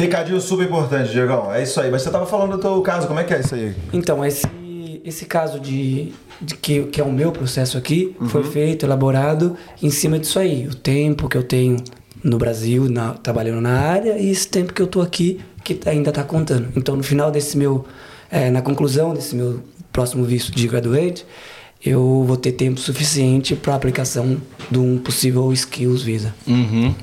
Speaker 1: Recadinho super importante, Diegão. É isso aí. Mas você tava falando do teu caso, como é que é isso aí?
Speaker 3: Então, esse, esse caso de, de que, que é o meu processo aqui foi feito, elaborado em cima disso aí. O tempo que eu tenho no Brasil, na- trabalhando na área, e esse tempo que eu tô aqui, que ainda tá contando. Então, no final desse meu é, na conclusão desse meu próximo visto de graduate, eu vou ter tempo suficiente para aplicação de um possível skills visa.
Speaker 2: Uhum.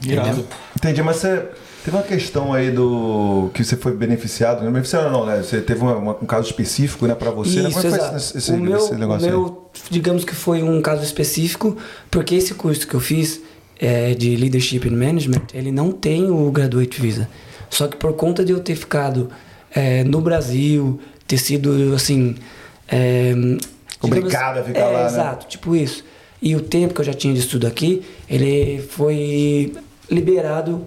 Speaker 1: Entendi, mas você teve uma questão aí do que você foi beneficiado, não beneficiado não, né? Você teve uma- uma- um caso específico, né, para você, né?
Speaker 3: Isso,
Speaker 1: Como é que
Speaker 3: exato.
Speaker 1: foi esse, esse,
Speaker 3: o meu,
Speaker 1: esse
Speaker 3: o
Speaker 1: negócio aí?
Speaker 3: meu, digamos que foi um caso específico, porque esse curso que eu fiz é, de Leadership and Management, ele não tem o Graduate Visa. Só que por conta de eu ter ficado é, no Brasil, ter sido, assim... é,
Speaker 1: a ficar
Speaker 3: é,
Speaker 1: lá, né?
Speaker 3: Exato, tipo isso. E o tempo que eu já tinha de estudo aqui, ele foi liberado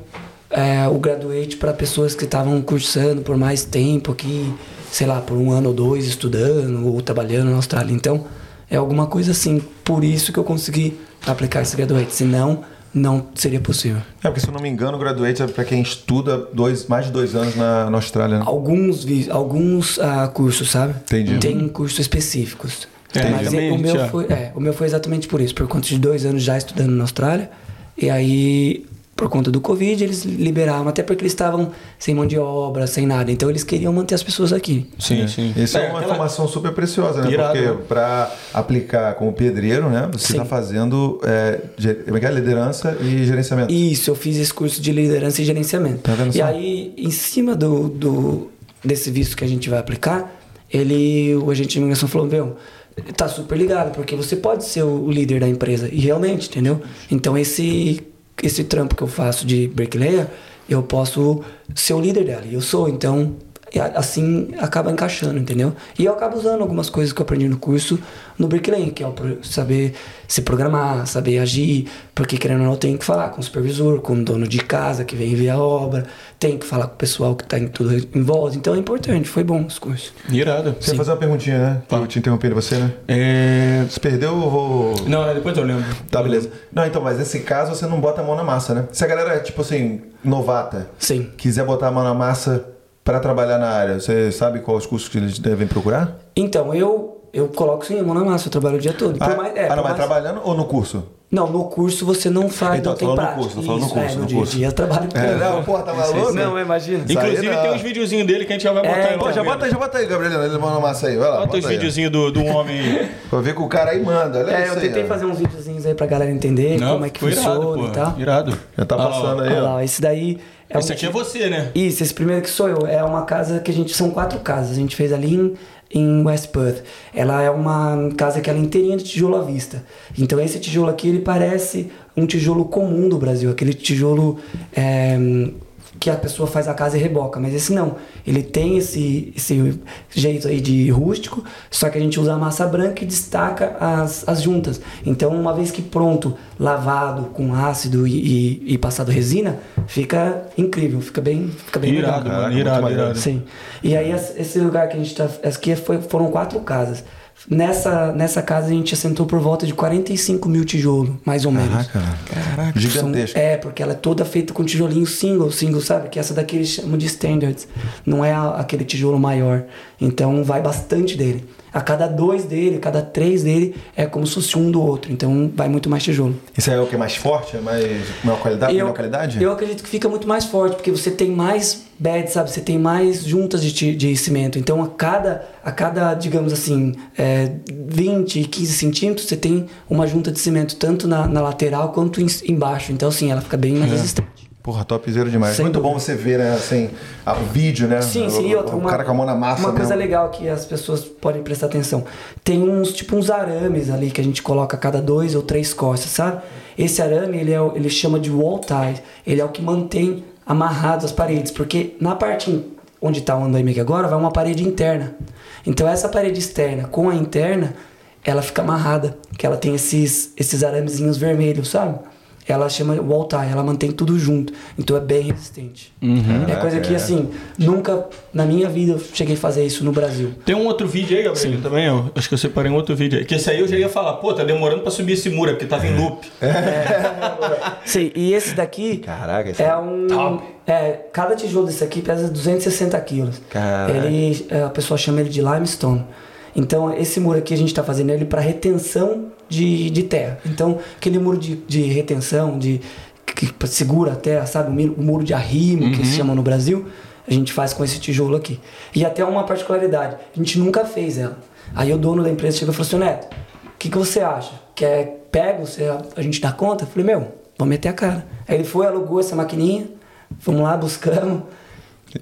Speaker 3: é, o graduate para pessoas que estavam cursando por mais tempo aqui, sei lá, por um ano ou dois estudando ou trabalhando na Austrália. Então, é alguma coisa assim. Por isso que eu consegui aplicar esse graduate. Senão, não seria possível.
Speaker 1: É, porque se eu não me engano, o graduate é para quem estuda dois, mais de dois anos na, na Austrália, né?
Speaker 3: Alguns, alguns ah, cursos, sabe?
Speaker 1: Entendi.
Speaker 3: Tem cursos específicos.
Speaker 2: É,
Speaker 3: Mas o meu, foi, é, o meu foi exatamente por isso, por conta de dois anos já estudando na Austrália. E aí, por conta do Covid, eles liberaram, até porque eles estavam sem mão de obra, sem nada. Então eles queriam manter as pessoas aqui.
Speaker 2: Sim, sim.
Speaker 1: Isso é, uma
Speaker 2: aquela-
Speaker 1: informação super preciosa, né?
Speaker 2: Irado, né?
Speaker 1: Porque para aplicar como pedreiro, né? Você está fazendo é, é é? liderança e gerenciamento.
Speaker 3: Isso, eu fiz esse curso de liderança e gerenciamento.
Speaker 1: Tá vendo
Speaker 3: e
Speaker 1: só?
Speaker 3: aí, em cima do, do, desse visto que a gente vai aplicar, ele, o agente de imigração falou, meu, tá super ligado, porque você pode ser o líder da empresa. E realmente, entendeu? Então, esse, esse trampo que eu faço de bricklayer, eu posso ser o líder dela. E eu sou, então... e Assim acaba encaixando, entendeu? E eu acabo usando algumas coisas que eu aprendi no curso no Bricklaying, que é saber se programar, saber agir, porque querendo ou não, eu tenho que falar com o supervisor, com o dono de casa que vem ver a obra, tem que falar com o pessoal que está em tudo em volta. Então é importante, foi bom esse curso.
Speaker 2: Irado.
Speaker 1: Você ia fazer uma perguntinha, né? Eu te interrompendo você, né?
Speaker 2: É...
Speaker 1: Se perdeu, eu vou.
Speaker 2: Não, depois eu lembro.
Speaker 1: Tá, beleza. Não, então, mas nesse caso você não bota a mão na massa, né? Se a galera é, tipo assim, novata,
Speaker 3: Sim.
Speaker 1: quiser botar a mão na massa para trabalhar na área, você sabe quais os cursos que eles devem procurar?
Speaker 3: Então, eu, eu coloco sim a mão na massa, eu trabalho o dia todo.
Speaker 1: Ah,
Speaker 3: mais- é,
Speaker 1: ah, não, mas
Speaker 3: mais-
Speaker 1: trabalhando ou no curso?
Speaker 3: Não, no curso você não faz,
Speaker 1: Então,
Speaker 3: não tem
Speaker 1: tô falando no
Speaker 3: prática.
Speaker 1: curso, tô falando no curso,
Speaker 3: é, no,
Speaker 1: no
Speaker 3: dia
Speaker 1: curso.
Speaker 3: dia eu trabalho
Speaker 1: É, não, porra, tá maluco?
Speaker 3: Não, imagina.
Speaker 1: Aí
Speaker 2: Inclusive
Speaker 1: não.
Speaker 2: tem uns videozinhos dele que a gente já vai botar
Speaker 3: É,
Speaker 2: aí.
Speaker 3: então,
Speaker 1: Pô, já bota aí, já bota aí, Gabriel, ele na massa aí, vai lá.
Speaker 2: Bota os
Speaker 1: aí.
Speaker 2: videozinhos do, do homem aí.
Speaker 1: Pra ver que o cara aí manda, olha
Speaker 3: É,
Speaker 1: isso
Speaker 3: eu
Speaker 1: aí,
Speaker 3: tentei
Speaker 1: ó.
Speaker 3: fazer uns videozinhos aí pra galera entender como é que funciona
Speaker 2: irado,
Speaker 3: e tal.
Speaker 2: Irado.
Speaker 1: Já tá
Speaker 2: lá,
Speaker 1: passando
Speaker 2: ó.
Speaker 1: aí,
Speaker 3: Olha
Speaker 1: ó.
Speaker 3: lá, esse daí é
Speaker 2: Esse
Speaker 3: um
Speaker 2: aqui é você, né?
Speaker 3: Isso, esse primeiro que sou eu. É uma casa que a gente. São quatro casas. A gente fez ali em, em West Perth. Ela é uma casa que ela é inteirinha de tijolo à vista. Então esse tijolo aqui, ele parece um tijolo comum do Brasil. Aquele tijolo é, que a pessoa faz a casa e reboca. Mas esse não. Ele tem esse, esse jeito aí de rústico, só que a gente usa a massa branca e destaca as, as juntas. Então, uma vez que pronto, lavado com ácido e, e, e passado resina, fica incrível, fica bem, fica bem legal.
Speaker 2: Irado,
Speaker 1: Caraca,
Speaker 2: mano.
Speaker 1: muito
Speaker 2: Irado, irado.
Speaker 3: Sim. E aí es- esse lugar que a gente tá. Aqui foi, foram quatro casas. Nessa, nessa casa a gente assentou por volta de 45 mil tijolos, mais ou menos.
Speaker 1: Caraca, gigantesco.
Speaker 3: São- é, porque ela é toda feita com tijolinho single, single, sabe? Que essa daqui eles chamam de standards. Não é a- aquele tijolo maior. Então vai bastante dele. A cada dois dele, cada três dele, é como se fosse um do outro. Então vai muito mais tijolo.
Speaker 1: Isso aí é o que? Mais forte? É mais maior qualidade? melhor qualidade?
Speaker 3: eu acredito que fica muito mais forte, porque você tem mais beds, sabe? Você tem mais juntas de, de cimento. Então, a cada, a cada digamos assim, é, 20, 15 centímetros, você tem uma junta de cimento, tanto na, na lateral quanto em- embaixo. Então, assim, ela fica bem mais resistente.
Speaker 1: Porra, topzera demais.
Speaker 3: Sem
Speaker 1: Muito
Speaker 3: dúvida.
Speaker 1: bom você ver, né, assim, a- o vídeo, né?
Speaker 3: Sim, sim. E outra,
Speaker 1: o
Speaker 3: uma,
Speaker 1: cara com a mão na massa
Speaker 3: Uma coisa
Speaker 1: mesmo.
Speaker 3: legal que as pessoas podem prestar atenção. Tem uns, tipo, uns arames ali que a gente coloca a cada dois ou três costas, sabe? Esse arame, ele, é, ele chama de wall tie. Ele é o que mantém amarrados as paredes. Porque na parte onde está o andaime agora, vai uma parede interna. Então, essa parede externa com a interna, ela fica amarrada. Que ela tem esses, esses aramezinhos vermelhos, sabe? Ela chama wall tie, ela mantém tudo junto. Então é bem resistente. É coisa que,
Speaker 1: é.
Speaker 3: assim, nunca na minha vida eu cheguei a fazer isso no Brasil.
Speaker 2: Tem um outro vídeo aí, Gabriel, também. Eu acho que eu separei um outro vídeo aí. Que esse aí eu já ia falar, pô, tá demorando pra subir esse muro, porque tava em loop.
Speaker 3: Sim, e esse daqui
Speaker 1: Caraca, esse
Speaker 3: é um. É, cada tijolo desse aqui pesa 260 quilos.
Speaker 1: Caraca.
Speaker 3: Ele, é, a pessoa chama ele de limestone. Então, esse muro aqui a gente está fazendo ele para retenção de, de terra. Então, aquele muro de, de retenção, de que segura a terra, sabe? O muro, de arrimo, que se chama no Brasil. a gente faz com esse tijolo aqui. E até uma particularidade, a gente nunca fez ela. Aí o dono da empresa chegou e falou assim, Neto, o que, que você acha? Quer pego, você, a gente dá conta? Eu falei, meu, vamos meter a cara. Aí ele foi, alugou essa maquininha, fomos lá, buscamos.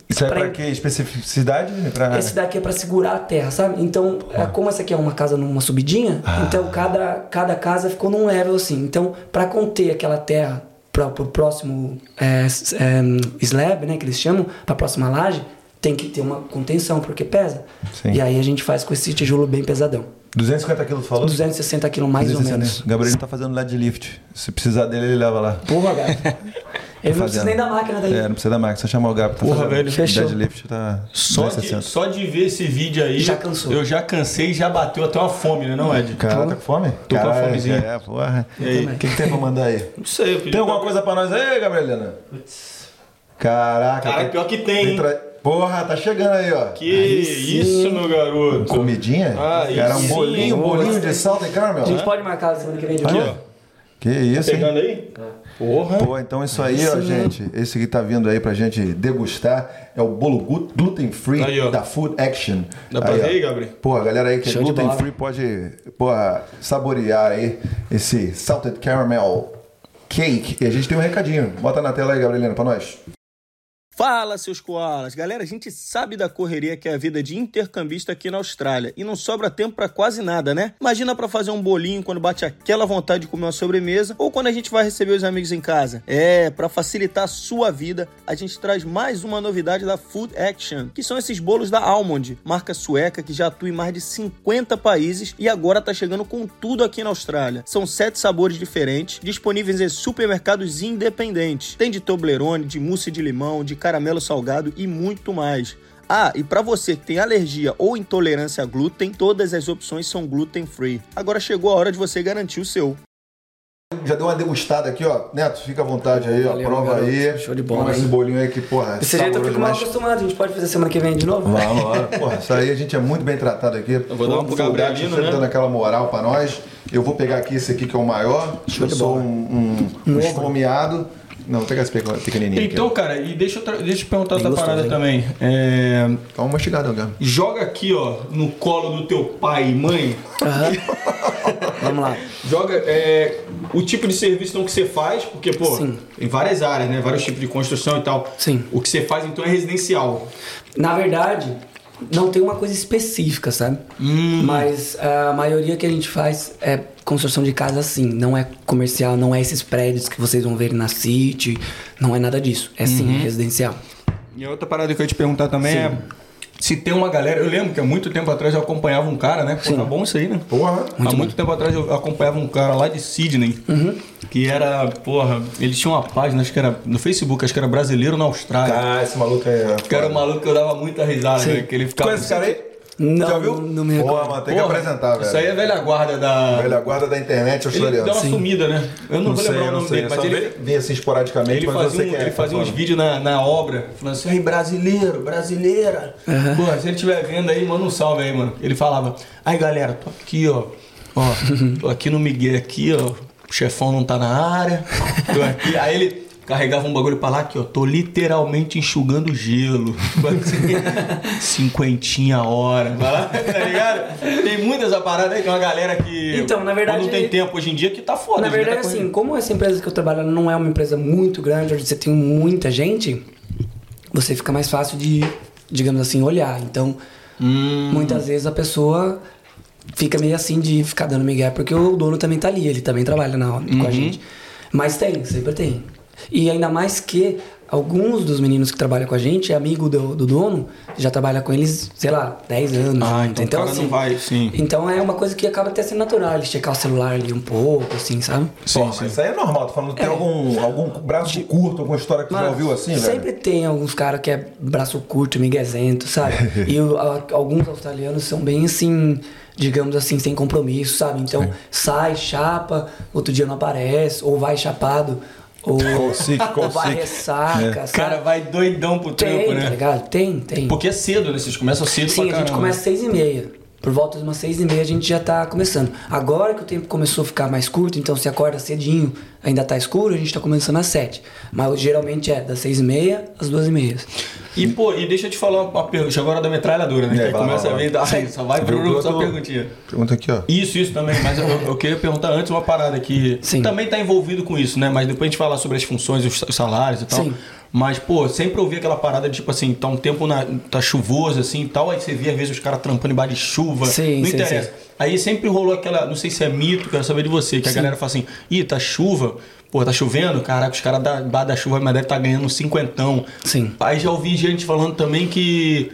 Speaker 1: Isso é
Speaker 3: Pra-
Speaker 1: pra quê? Especificidade? Pra...
Speaker 3: Esse daqui é pra segurar a terra, sabe? Então, é, como essa aqui é uma casa numa subidinha, então cada, cada casa ficou num level assim. Então, pra conter aquela terra para pro próximo é, é, slab, né, que eles chamam, pra próxima laje, tem que ter uma contenção, porque pesa.
Speaker 1: Sim.
Speaker 3: E aí a gente faz com esse tijolo bem pesadão.
Speaker 1: 250 quilos, falou?
Speaker 3: 260 quilos mais ou
Speaker 1: 260.
Speaker 3: menos.
Speaker 1: Gabriel tá fazendo LED lift. Se precisar dele, ele leva lá.
Speaker 3: Porra, gato. Ele não precisa nem da máquina daí.
Speaker 1: É, não precisa da máquina, só chamar o Gabi. Tá
Speaker 2: Porra,
Speaker 1: fazendo.
Speaker 2: velho.
Speaker 3: Fechou.
Speaker 1: Deadlift tá
Speaker 2: Só de,
Speaker 1: 260.
Speaker 2: só de ver esse vídeo aí,
Speaker 3: Já cansou.
Speaker 2: eu já cansei e já bateu até uma fome, né, não, Ed?
Speaker 1: Cara, tá com fome?
Speaker 2: Tô com
Speaker 1: Caralho,
Speaker 2: fomezinha.
Speaker 1: É, porra.
Speaker 2: E aí?
Speaker 1: O que, que tem pra mandar aí?
Speaker 2: Não sei, eu pedi
Speaker 1: Tem alguma
Speaker 2: pra-
Speaker 1: coisa pra nós aí, Gabrielina? Caraca.
Speaker 2: Cara,
Speaker 1: tem-
Speaker 2: pior que tem,
Speaker 1: tem
Speaker 2: hein?
Speaker 1: tra- Porra, tá chegando aí, ó.
Speaker 2: Que isso, meu garoto.
Speaker 1: Comidinha?
Speaker 2: Aí
Speaker 1: Cara, um
Speaker 2: sim,
Speaker 1: bolinho, um
Speaker 2: hein?
Speaker 1: bolinho de salta e caramel.
Speaker 3: A gente pode marcar semana que vem de
Speaker 2: Aqui,
Speaker 3: novo?
Speaker 2: ó.
Speaker 1: Que isso, hein?
Speaker 2: Pegando aí? Porra.
Speaker 1: Pô, então isso aí, ó,
Speaker 3: Sim.
Speaker 1: gente. Esse que tá vindo aí pra gente degustar é o bolo glu- gluten free
Speaker 2: Aí, ó.
Speaker 1: da Food Action.
Speaker 2: Dá pra
Speaker 1: ó.
Speaker 2: ver aí, Gabriel?
Speaker 1: Pô, a galera aí que é
Speaker 3: Show
Speaker 1: gluten free pode porra, saborear aí esse salted caramel cake. E a gente tem um recadinho. Bota na tela aí, Gabrielina, pra nós.
Speaker 2: Fala, seus koalas! Galera, a gente sabe da correria que é a vida de intercambista aqui na Austrália e não sobra tempo pra quase nada, né? Imagina pra fazer um bolinho quando bate aquela vontade de comer uma sobremesa ou quando a gente vai receber os amigos em casa. É, pra facilitar a sua vida, a gente traz mais uma novidade da Food Action, que são esses bolos da Almond, marca sueca que já atua em mais de 50 países e agora tá chegando com tudo aqui na Austrália. São sete sabores diferentes, disponíveis em supermercados independentes. Tem de Toblerone, de mousse de limão, de caramelo salgado e muito mais. Ah, e para você que tem alergia ou intolerância a glúten, todas as opções são gluten free. Agora chegou a hora de você garantir o seu.
Speaker 1: Já deu uma degustada aqui, ó. Neto, fica à vontade aí, ó. Prova
Speaker 3: garoto.
Speaker 1: aí.
Speaker 3: Show de bola,
Speaker 1: Prova esse bolinho aí que, porra,
Speaker 3: Desse jeito eu fico
Speaker 1: demais.
Speaker 3: acostumado. A gente pode fazer semana que vem de novo?
Speaker 1: Vamos, vamos. Porra, isso aí a gente é muito bem tratado aqui. Eu
Speaker 2: vou dar uma pro Gabrielino, né?
Speaker 1: dando aquela moral pra nós. Eu vou pegar aqui esse aqui que é o maior.
Speaker 3: Show
Speaker 1: eu
Speaker 3: de
Speaker 1: sou
Speaker 3: bola.
Speaker 1: um, um, um esfomeado. Não, vou pegar esse pequeno- pequenininho
Speaker 2: Então,
Speaker 1: aqui.
Speaker 2: cara, e deixa eu, tra- deixa eu perguntar outra parada
Speaker 3: hein?
Speaker 2: também. É.
Speaker 1: Dá uma mastigada, Gabi.
Speaker 2: Joga aqui, ó, no colo do teu pai e mãe.
Speaker 3: Aham. Vamos lá.
Speaker 2: Joga é, o tipo de serviço então, que você faz, porque, pô,
Speaker 3: Sim.
Speaker 2: tem várias áreas, né? Vários tipos de construção e tal.
Speaker 3: Sim.
Speaker 2: O que você faz então é residencial.
Speaker 3: Na verdade, não tem uma coisa específica, sabe?
Speaker 2: Hum.
Speaker 3: Mas a maioria que a gente faz é construção de casa sim. Não é comercial, não é esses prédios que vocês vão ver na City. Não é nada disso. É sim,
Speaker 2: Uhum.
Speaker 3: residencial.
Speaker 2: E outra parada que eu ia te perguntar também é se tem uma galera. Eu lembro que há muito tempo atrás eu acompanhava um cara, né? Pô, tá bom isso aí, né?
Speaker 1: Porra.
Speaker 2: há muito tempo atrás eu acompanhava um cara lá de Sydney, que era, porra, ele tinha uma página, acho que era no Facebook, acho que era brasileiro na Austrália.
Speaker 1: Ah, esse maluco é.
Speaker 2: Que era um maluco que eu dava muita risada, né? Que ele ficava.
Speaker 1: Conhece esse cara aí?
Speaker 3: Não,
Speaker 1: Já ouviu?
Speaker 3: não, me recordo.
Speaker 1: Porra, mano, tem que
Speaker 2: Porra,
Speaker 1: apresentar, velho.
Speaker 2: Isso aí é velha guarda da.
Speaker 1: Velha guarda da internet
Speaker 2: Ele
Speaker 1: australiana.
Speaker 2: deu uma
Speaker 3: Sim.
Speaker 2: sumida, né? Eu não, vou
Speaker 1: sei,
Speaker 2: lembrar o nome
Speaker 1: sei.
Speaker 2: dele,
Speaker 1: eu
Speaker 2: mas
Speaker 1: só
Speaker 2: ele.
Speaker 1: vi- vi assim esporadicamente,
Speaker 2: Ele
Speaker 1: mas eu
Speaker 2: fazia,
Speaker 1: sei
Speaker 2: um-
Speaker 1: quem é
Speaker 2: ele
Speaker 1: que tá
Speaker 2: fazia uns vídeos na, na obra, falando assim, aí brasileiro, brasileira. Pô, se ele estiver vendo aí, manda um salve aí, mano. Ele falava, aí galera, tô aqui, ó. Ó, tô aqui no Miguel aqui, ó. O chefão não tá na área. Tô aqui. Aí ele carregava um bagulho pra lá aqui, ó. Tô literalmente enxugando gelo. Cinquentinha a hora. Vai lá, tá ligado? Tem muitas essa parada aí, tem uma galera que.
Speaker 3: Então, na verdade-
Speaker 2: Quando tem tempo hoje em dia que tá foda.
Speaker 3: Na
Speaker 2: dia
Speaker 3: verdade,
Speaker 2: tá
Speaker 3: assim,
Speaker 2: correndo.
Speaker 3: como essa empresa que eu trabalho não é uma empresa muito grande, onde você tem muita gente, você fica mais fácil de, digamos assim, olhar. Então,
Speaker 2: Hum.
Speaker 3: muitas vezes a pessoa fica meio assim de ficar dando migué, porque o dono também tá ali, ele também trabalha na, com a gente. Mas tem, sempre tem. E ainda mais que alguns dos meninos que trabalham com a gente é amigo do, do dono, já trabalha com eles, sei lá, 10 anos.
Speaker 2: Ah, então o cara não vai, sim.
Speaker 3: Então é uma coisa que acaba até sendo natural, ele checar o celular ali um pouco, assim, sabe?
Speaker 1: Pô, mas isso aí é normal, tô falando, tem algum, algum braço curto, alguma história que tu já
Speaker 3: Mas
Speaker 1: ouviu assim, velho?
Speaker 3: Sempre tem alguns caras que é braço curto, miguezento, sabe? e o- a- alguns australianos são bem assim, digamos assim, sem compromisso, sabe? Então sai, chapa, outro dia não aparece, ou vai chapado, ou, ou vai ressaca,
Speaker 2: O
Speaker 3: sabe?
Speaker 2: cara vai doidão pro
Speaker 3: tem,
Speaker 2: trampo,
Speaker 3: tá
Speaker 2: né?
Speaker 3: ligado? Tem, tem.
Speaker 2: Porque é cedo, né? Vocês começam cedo
Speaker 3: Sim,
Speaker 2: pra
Speaker 3: a gente
Speaker 2: caramba.
Speaker 3: começa às seis e meia. Por volta de umas seis e meia a gente já tá começando. Agora que o tempo começou a ficar mais curto, então se acorda cedinho, ainda tá escuro, a gente tá começando às sete. Mas geralmente é das seis e meia às duas e meia.
Speaker 2: E, pô, e deixa eu te falar uma pergunta. Agora da metralhadora, né?
Speaker 1: É,
Speaker 2: que
Speaker 1: vai
Speaker 2: começa
Speaker 1: vai
Speaker 2: a vir. Ai, só vai pro só perguntinha.
Speaker 1: Pergunta aqui, ó.
Speaker 2: Isso, isso também, mas eu, eu queria perguntar antes uma parada que
Speaker 3: Sim.
Speaker 2: também tá envolvido com isso, né? Mas depois a gente fala sobre as funções, os os salários e tal.
Speaker 3: Sim.
Speaker 2: Mas, pô, sempre ouvi aquela parada de tipo assim, tá um tempo na, tá chuvoso assim e tal, aí você via às vezes os caras trampando embaixo de chuva.
Speaker 3: Sim,
Speaker 2: não
Speaker 3: sim,
Speaker 2: interessa.
Speaker 3: sim.
Speaker 2: Aí sempre rolou aquela, não sei se é mito, quero saber de você, que a galera fala assim, ih, tá chuva, pô, tá chovendo, caraca, os caras da, embaixo da chuva, mas deve estar ganhando um cinquentão.
Speaker 3: Sim.
Speaker 2: Aí já ouvi gente falando também que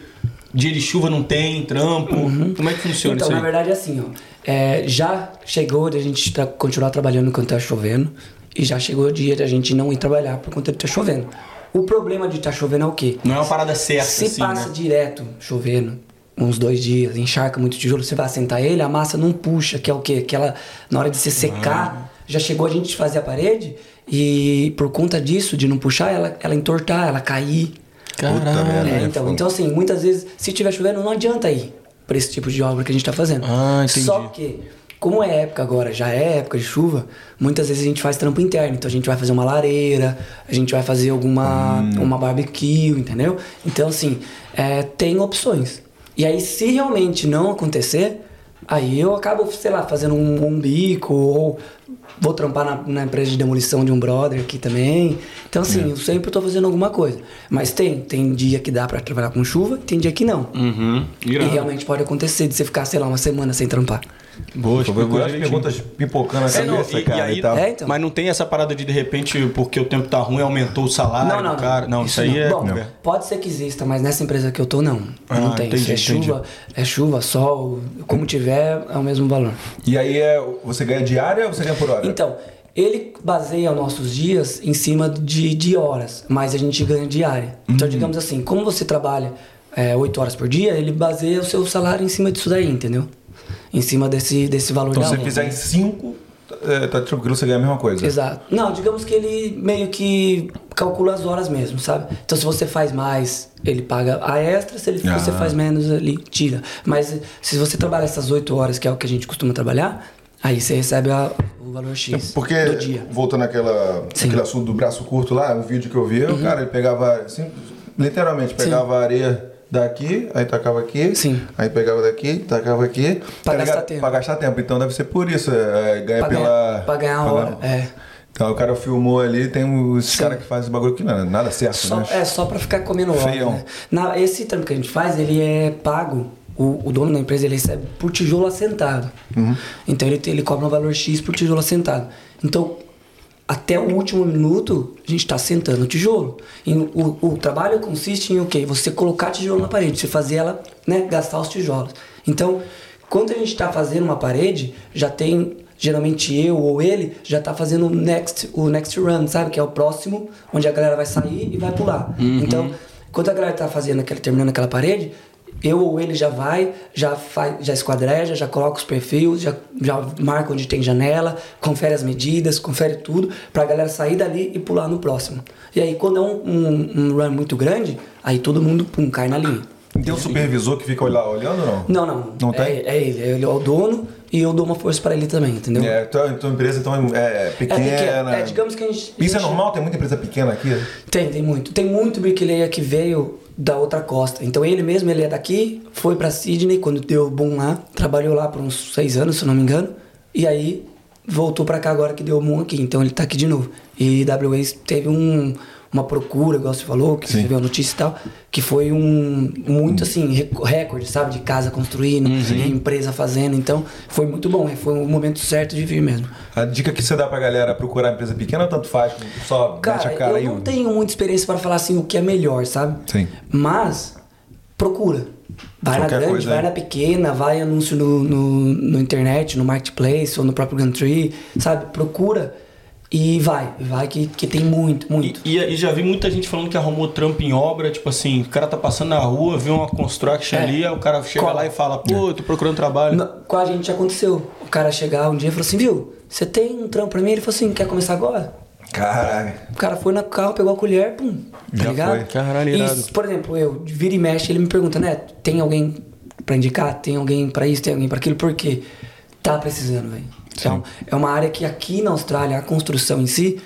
Speaker 2: dia de chuva não tem trampo. Como é que funciona
Speaker 3: Então,
Speaker 2: isso
Speaker 3: na
Speaker 2: aí?
Speaker 3: verdade é assim, ó. É, já chegou de a gente tra- continuar trabalhando quando tá chovendo. E já chegou o dia de a gente não ir trabalhar por conta de tá chovendo. O problema de tá chovendo é o quê?
Speaker 2: Não é uma parada certa,
Speaker 3: Se
Speaker 2: assim,
Speaker 3: passa
Speaker 2: né?
Speaker 3: direto chovendo, uns dois dias, encharca muito tijolo, você vai assentar ele, a massa não puxa, que é o quê? Que ela, na hora de você secar, já chegou a gente fazer a parede e por conta disso, de não puxar, ela, ela entortar, ela cair.
Speaker 1: Merda.
Speaker 3: É,
Speaker 1: é
Speaker 3: então, então, assim, muitas vezes, se tiver chovendo, não adianta ir pra esse tipo de obra que a gente tá fazendo.
Speaker 2: Ah, entendi.
Speaker 3: Só que, como é época agora, já é época de chuva, muitas vezes a gente faz trampo interno. Então a gente vai fazer uma lareira, a gente vai fazer alguma
Speaker 2: Hum.
Speaker 3: uma barbecue, entendeu? Então, assim, é, tem opções. E aí, se realmente não acontecer, aí eu acabo, sei lá, fazendo um, um bico ou vou trampar na, na empresa de demolição de um brother aqui também. Então, assim, eu sempre tô fazendo alguma coisa. Mas tem, tem dia que dá pra trabalhar com chuva, tem dia que não.
Speaker 2: Uhum.
Speaker 3: E realmente pode acontecer de você ficar, sei lá, uma semana sem trampar.
Speaker 2: Boa,
Speaker 1: vendo várias perguntas pipocando na
Speaker 2: É, não,
Speaker 1: cabeça,
Speaker 2: e- e
Speaker 1: cara,
Speaker 2: aí-
Speaker 1: e tal.
Speaker 3: É, então.
Speaker 2: Mas não tem essa parada de de repente, porque o tempo tá ruim, aumentou o salário
Speaker 3: Não, não,
Speaker 2: do cara. Não, isso, aí
Speaker 3: não.
Speaker 2: é.
Speaker 3: Bom,
Speaker 2: Não.
Speaker 3: pode ser que exista, mas nessa empresa que eu tô, não.
Speaker 2: Ah,
Speaker 3: não tem.
Speaker 2: entendi,
Speaker 3: Se é
Speaker 2: entendi.
Speaker 3: chuva, é chuva, sol, como tiver, é o mesmo valor.
Speaker 1: E aí é, você ganha diária ou você ganha por hora?
Speaker 3: Então, ele baseia os nossos dias em cima de, de horas, mas a gente ganha diária.
Speaker 2: Uhum.
Speaker 3: Então, digamos assim, como você trabalha é, 8 horas por dia, ele baseia o seu salário em cima disso daí, entendeu? Em cima desse, desse valor
Speaker 1: então
Speaker 3: da
Speaker 1: se você fizer em 5, tá tranquilo, você ganha a mesma coisa.
Speaker 3: Exato. Não, digamos que ele meio que calcula as horas mesmo, sabe? Então se você faz mais, ele paga a extra, se ele,
Speaker 1: Ah.
Speaker 3: você faz menos, ele tira. Mas se você trabalha essas 8 horas, que é o que a gente costuma trabalhar, aí você recebe a- o valor X
Speaker 1: Porque,
Speaker 3: do dia.
Speaker 1: voltando àquela,
Speaker 3: Sim. Uhum.
Speaker 1: àquele assunto do braço curto lá, um vídeo que eu vi, o cara ele pegava, assim, literalmente, pegava a areia daqui, aí tacava aqui,
Speaker 3: Sim.
Speaker 1: aí pegava daqui, tacava aqui.
Speaker 3: Pra
Speaker 1: tá
Speaker 3: gastar tempo.
Speaker 1: Pra gastar tempo. Então deve ser por isso, é, ganha
Speaker 3: Pra
Speaker 1: pela...
Speaker 3: ganhar- pra ganhar a hora, é.
Speaker 1: Então o cara filmou ali, tem os caras que fazem bagulho que não é nada certo,
Speaker 3: Só,
Speaker 1: né?
Speaker 3: é só pra ficar comendo hora,
Speaker 1: Feião.
Speaker 3: né? Na, esse trampo que a gente faz, ele é pago. O, o dono da empresa ele recebe por tijolo assentado.
Speaker 1: Uhum.
Speaker 3: Então ele, ele cobra um valor X por tijolo assentado. Então, até o último minuto, a gente está sentando o tijolo. E o, o trabalho consiste em o quê? Você colocar tijolo na parede, você fazer ela, né, gastar os tijolos. Então, quando a gente está fazendo uma parede, já tem geralmente eu ou ele já tá fazendo o next, o next run, sabe? Que é o próximo, onde a galera vai sair e vai pular. Então, quando a galera tá fazendo aquela, terminando aquela parede, eu ou ele já vai, já faz, já esquadreja, já coloca os perfis, já, já marca onde tem janela, confere as medidas, confere tudo, pra galera sair dali e pular no próximo. E aí, quando é um, um, um run muito grande, aí todo mundo, pum, cai na linha.
Speaker 1: Tem um supervisor que fica olhando ou não?
Speaker 3: Não, não.
Speaker 1: Não
Speaker 3: é,
Speaker 1: tem?
Speaker 3: é ele, ele é o dono e eu dou uma força pra ele também, entendeu?
Speaker 1: É, tua, tua empresa então é,
Speaker 3: É
Speaker 1: pequena.
Speaker 3: pequeno. É, digamos que a gente. a
Speaker 1: Isso é
Speaker 3: gente-
Speaker 1: normal? Tem muita empresa pequena aqui?
Speaker 3: Tem, tem muito. Tem muito bricklayer que veio da outra costa. Então ele mesmo, ele é daqui, foi pra Sydney quando deu boom lá, trabalhou lá por uns seis anos, se não me engano, e aí voltou pra cá agora que deu boom aqui. Então ele tá aqui de novo. E WAs teve um, uma procura, igual você falou, que
Speaker 1: Sim.
Speaker 3: você viu a notícia e tal, que foi um muito assim, rec- recorde, sabe? De casa construindo, de empresa fazendo. Então foi muito bom, foi o momento certo de vir mesmo.
Speaker 1: A dica que você dá pra galera procurar empresa pequena, tanto faz, só mete a
Speaker 3: Cara,
Speaker 1: cara
Speaker 3: eu
Speaker 1: aí.
Speaker 3: não tenho muita experiência para falar assim o que é melhor, sabe?
Speaker 1: Sim.
Speaker 3: Mas procura. Vai
Speaker 1: Qualquer
Speaker 3: na grande,
Speaker 1: coisa,
Speaker 3: vai
Speaker 1: né?
Speaker 3: na pequena, vai anúncio no, no, no internet, no marketplace ou no próprio Gumtree, sabe? Procura e vai, vai que, que tem muito, muito.
Speaker 2: E, e já vi muita gente falando que arrumou trampo em obra, tipo assim, o cara tá passando na rua, vê uma construction
Speaker 3: É.
Speaker 2: ali, aí o cara chega
Speaker 3: Cola.
Speaker 2: lá e fala, pô, eu tô procurando trabalho.
Speaker 3: Com a gente aconteceu. O cara chegar um dia e falou assim, viu, você tem um trampo pra mim? Ele falou assim, quer começar agora?
Speaker 1: Caralho.
Speaker 3: O cara foi no carro, pegou a colher, pum, tá
Speaker 1: Já
Speaker 3: ligado?
Speaker 1: foi.
Speaker 2: Caralho, irado.
Speaker 3: E, por exemplo, eu, vira e mexe, ele me pergunta, né, tem alguém pra indicar, tem alguém pra isso, tem alguém pra aquilo, porque tá precisando, velho. Então, é uma área que aqui na Austrália, a construção em si,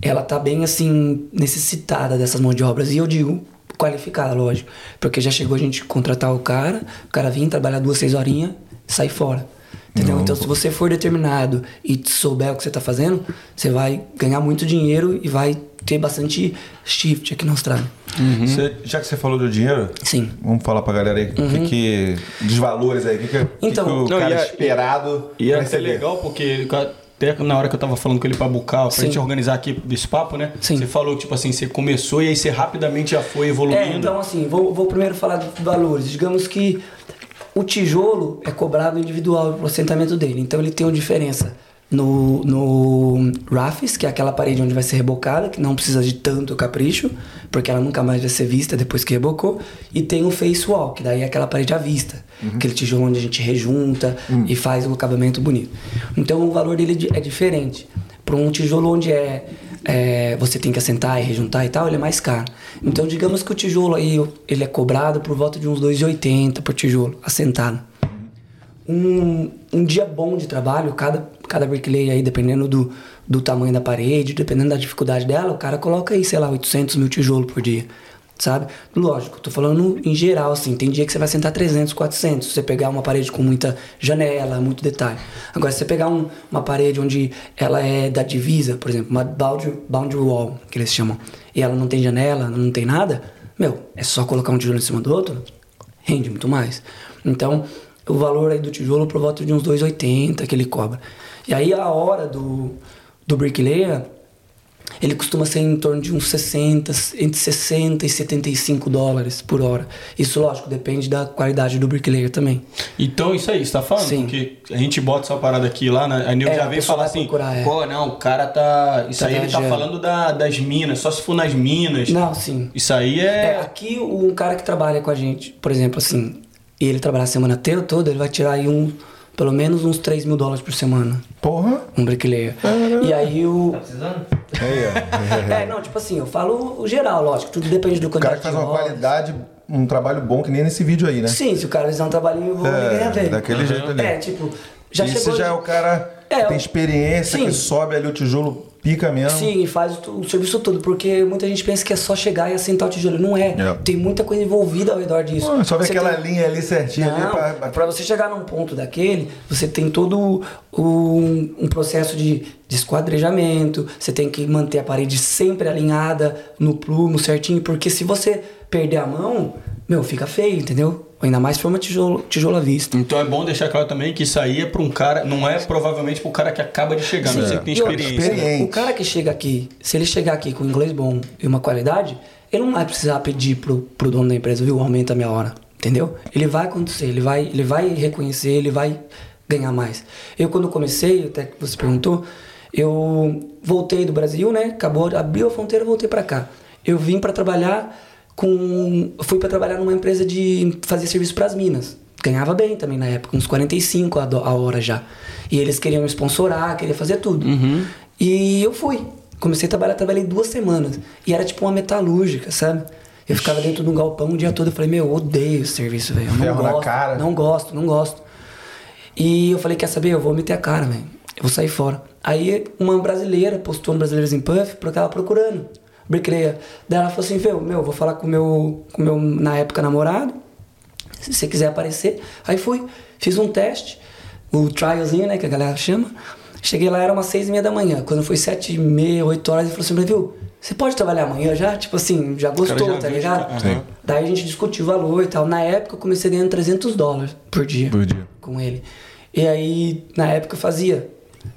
Speaker 3: ela tá bem assim, necessitada dessas mãos de obras. E eu digo qualificada, lógico. Porque já chegou a gente contratar o cara, o cara vir trabalhar duas, seis horinhas, sair fora. Entendeu? Então, se você for determinado e souber o que você tá fazendo, você vai ganhar muito dinheiro e vai ter bastante shift aqui na Austrália.
Speaker 1: Você- já que você falou do dinheiro,
Speaker 3: Sim.
Speaker 1: vamos falar pra galera aí o que, que. dos valores aí. O que, que,
Speaker 3: Então-
Speaker 1: que, que o
Speaker 2: Não,
Speaker 1: cara
Speaker 2: é-
Speaker 1: esperado.
Speaker 2: E é
Speaker 1: vai
Speaker 2: até
Speaker 1: receber?
Speaker 2: legal porque até na hora que eu tava falando com ele pra bucar, pra
Speaker 3: Sim.
Speaker 2: gente organizar aqui desse papo, né?
Speaker 3: Sim.
Speaker 2: Você falou que, tipo assim, você começou e aí você rapidamente já foi evoluindo.
Speaker 3: É, então assim, vou, vou primeiro falar de valores. Digamos que o tijolo é cobrado individual pro assentamento dele. Então ele tem uma diferença no, no RAFs, que é aquela parede onde vai ser rebocada, que não precisa de tanto capricho, porque ela nunca mais vai ser vista depois que rebocou. E tem o face wall, que daí é aquela parede à vista. Aquele tijolo onde a gente rejunta e faz um acabamento bonito. Então o valor dele é diferente. Para um tijolo onde é, é, você tem que assentar e rejuntar e tal, ele é mais caro. Então, digamos que o tijolo aí ele é cobrado por volta de uns 2,80 por tijolo, assentado. Um, um dia bom de trabalho, cada, cada bricklayer aí, dependendo do, do tamanho da parede, dependendo da dificuldade dela, o cara coloca aí, sei lá, 800 mil tijolos por dia, sabe? Lógico, tô falando em geral, assim, tem dia que você vai sentar 300, 400, se você pegar uma parede com muita janela, muito detalhe. Agora, se você pegar um- uma parede onde ela é da divisa, por exemplo, uma boundary, boundary wall, que eles chamam, e ela não tem janela, não tem nada, meu, é só colocar um tijolo em cima do outro, rende muito mais. Então, o valor aí do tijolo por volta de uns 2,80 que ele cobra. E aí a hora do, do bricklayer, ele costuma ser em torno de uns 60, entre 60 e 75 dólares por hora. Isso, lógico, depende da qualidade do bricklayer também.
Speaker 2: Então, isso aí, você tá falando?
Speaker 3: Sim.
Speaker 2: Porque a gente bota essa parada aqui lá, né? a Nil
Speaker 3: É,
Speaker 2: já vem falar assim,
Speaker 3: procurar, é.
Speaker 2: pô, não, o cara tá... Isso
Speaker 3: Tá
Speaker 2: aí ele tá falando da- das minas, só se for nas minas.
Speaker 3: Não, sim.
Speaker 2: Isso aí
Speaker 3: É,
Speaker 2: é...
Speaker 3: aqui um cara que trabalha com a gente, por exemplo, assim, e ele trabalhar a semana inteira toda, ele vai tirar aí um, pelo menos uns 3 mil dólares por semana.
Speaker 1: Porra!
Speaker 3: Um bricklayer. E aí o.
Speaker 4: Tá precisando?
Speaker 1: Aí, ó.
Speaker 3: É, não, tipo assim, eu falo o geral, lógico, tudo depende do
Speaker 1: O cara
Speaker 3: quantidade
Speaker 1: que faz uma
Speaker 3: horas.
Speaker 1: qualidade, um trabalho bom, que nem nesse vídeo aí, né?
Speaker 3: Sim, se o cara fizer um trabalhinho bom, ele ganha
Speaker 1: É,
Speaker 3: bem.
Speaker 1: daquele jeito ali.
Speaker 3: É, tipo, já chegou.
Speaker 1: já é
Speaker 3: de-
Speaker 1: o cara
Speaker 3: É,
Speaker 1: que tem experiência,
Speaker 3: Sim.
Speaker 1: que sobe ali o tijolo, pica mesmo.
Speaker 3: Sim, e faz o, o serviço todo, porque muita gente pensa que é só chegar e assentar o tijolo. Não é.
Speaker 1: É.
Speaker 3: Tem muita coisa envolvida ao redor disso.
Speaker 1: Ah, só ver aquela
Speaker 3: tem-
Speaker 1: linha ali certinha ali
Speaker 3: Não,
Speaker 1: pra...
Speaker 3: pra você chegar num ponto daquele, você tem todo um, um processo de, de esquadrejamento, você tem que manter a parede sempre alinhada no plumo certinho, porque se você perder a mão, meu, fica feio, entendeu? Ainda mais se for uma tijolo, tijolo à vista.
Speaker 2: Então é bom deixar claro também que isso aí é pra um cara, não é provavelmente pro cara que acaba de chegar, não
Speaker 3: Sim.
Speaker 2: sei que tem experiência.
Speaker 1: experiência.
Speaker 3: O cara que chega aqui, se ele chegar aqui com inglês bom e uma qualidade, ele não vai precisar pedir pro, pro dono da empresa, viu, aumenta a minha hora, entendeu? Ele vai acontecer, ele vai, ele vai reconhecer, ele vai ganhar mais. Eu quando comecei, até que você perguntou, eu voltei do Brasil, né? Acabou, abriu a fronteira, voltei para cá. Eu vim para trabalhar com, fui para trabalhar numa empresa de fazer serviço para as minas. Ganhava bem também na época, uns 45 a, do- a hora já. E eles queriam me sponsorar, queriam fazer tudo. E eu fui. Comecei a trabalhar, trabalhei duas semanas. E era tipo uma metalúrgica, sabe? Eu ficava dentro de um galpão o dia todo. Eu falei, meu, eu odeio esse serviço, velho. Não
Speaker 1: na
Speaker 3: gosto.
Speaker 1: cara.
Speaker 3: Não gosto, não gosto. E eu falei, quer saber? Eu vou meter a cara, velho. Eu vou sair fora. Aí uma brasileira postou no Brasileiros em Puff porque ela tava procurando. Bricklayer. Daí ela falou assim, meu, meu, vou falar com o meu, com o meu, na época, namorado. Se você quiser aparecer. Aí fui, fiz um teste, o trialzinho, né, que a galera chama. Cheguei lá, era umas seis e meia da manhã. Quando foi sete e meia, oito horas, ele falou assim, "Mas, viu, você pode trabalhar amanhã já? Tipo assim, já gostou,
Speaker 2: já
Speaker 3: tá
Speaker 2: viu,
Speaker 3: ligado?
Speaker 2: Sim.
Speaker 3: Daí a gente discutiu o valor e tal. Na época eu comecei ganhando 300 dólares por dia.
Speaker 1: Por dia.
Speaker 3: Com ele. E aí, na época eu fazia,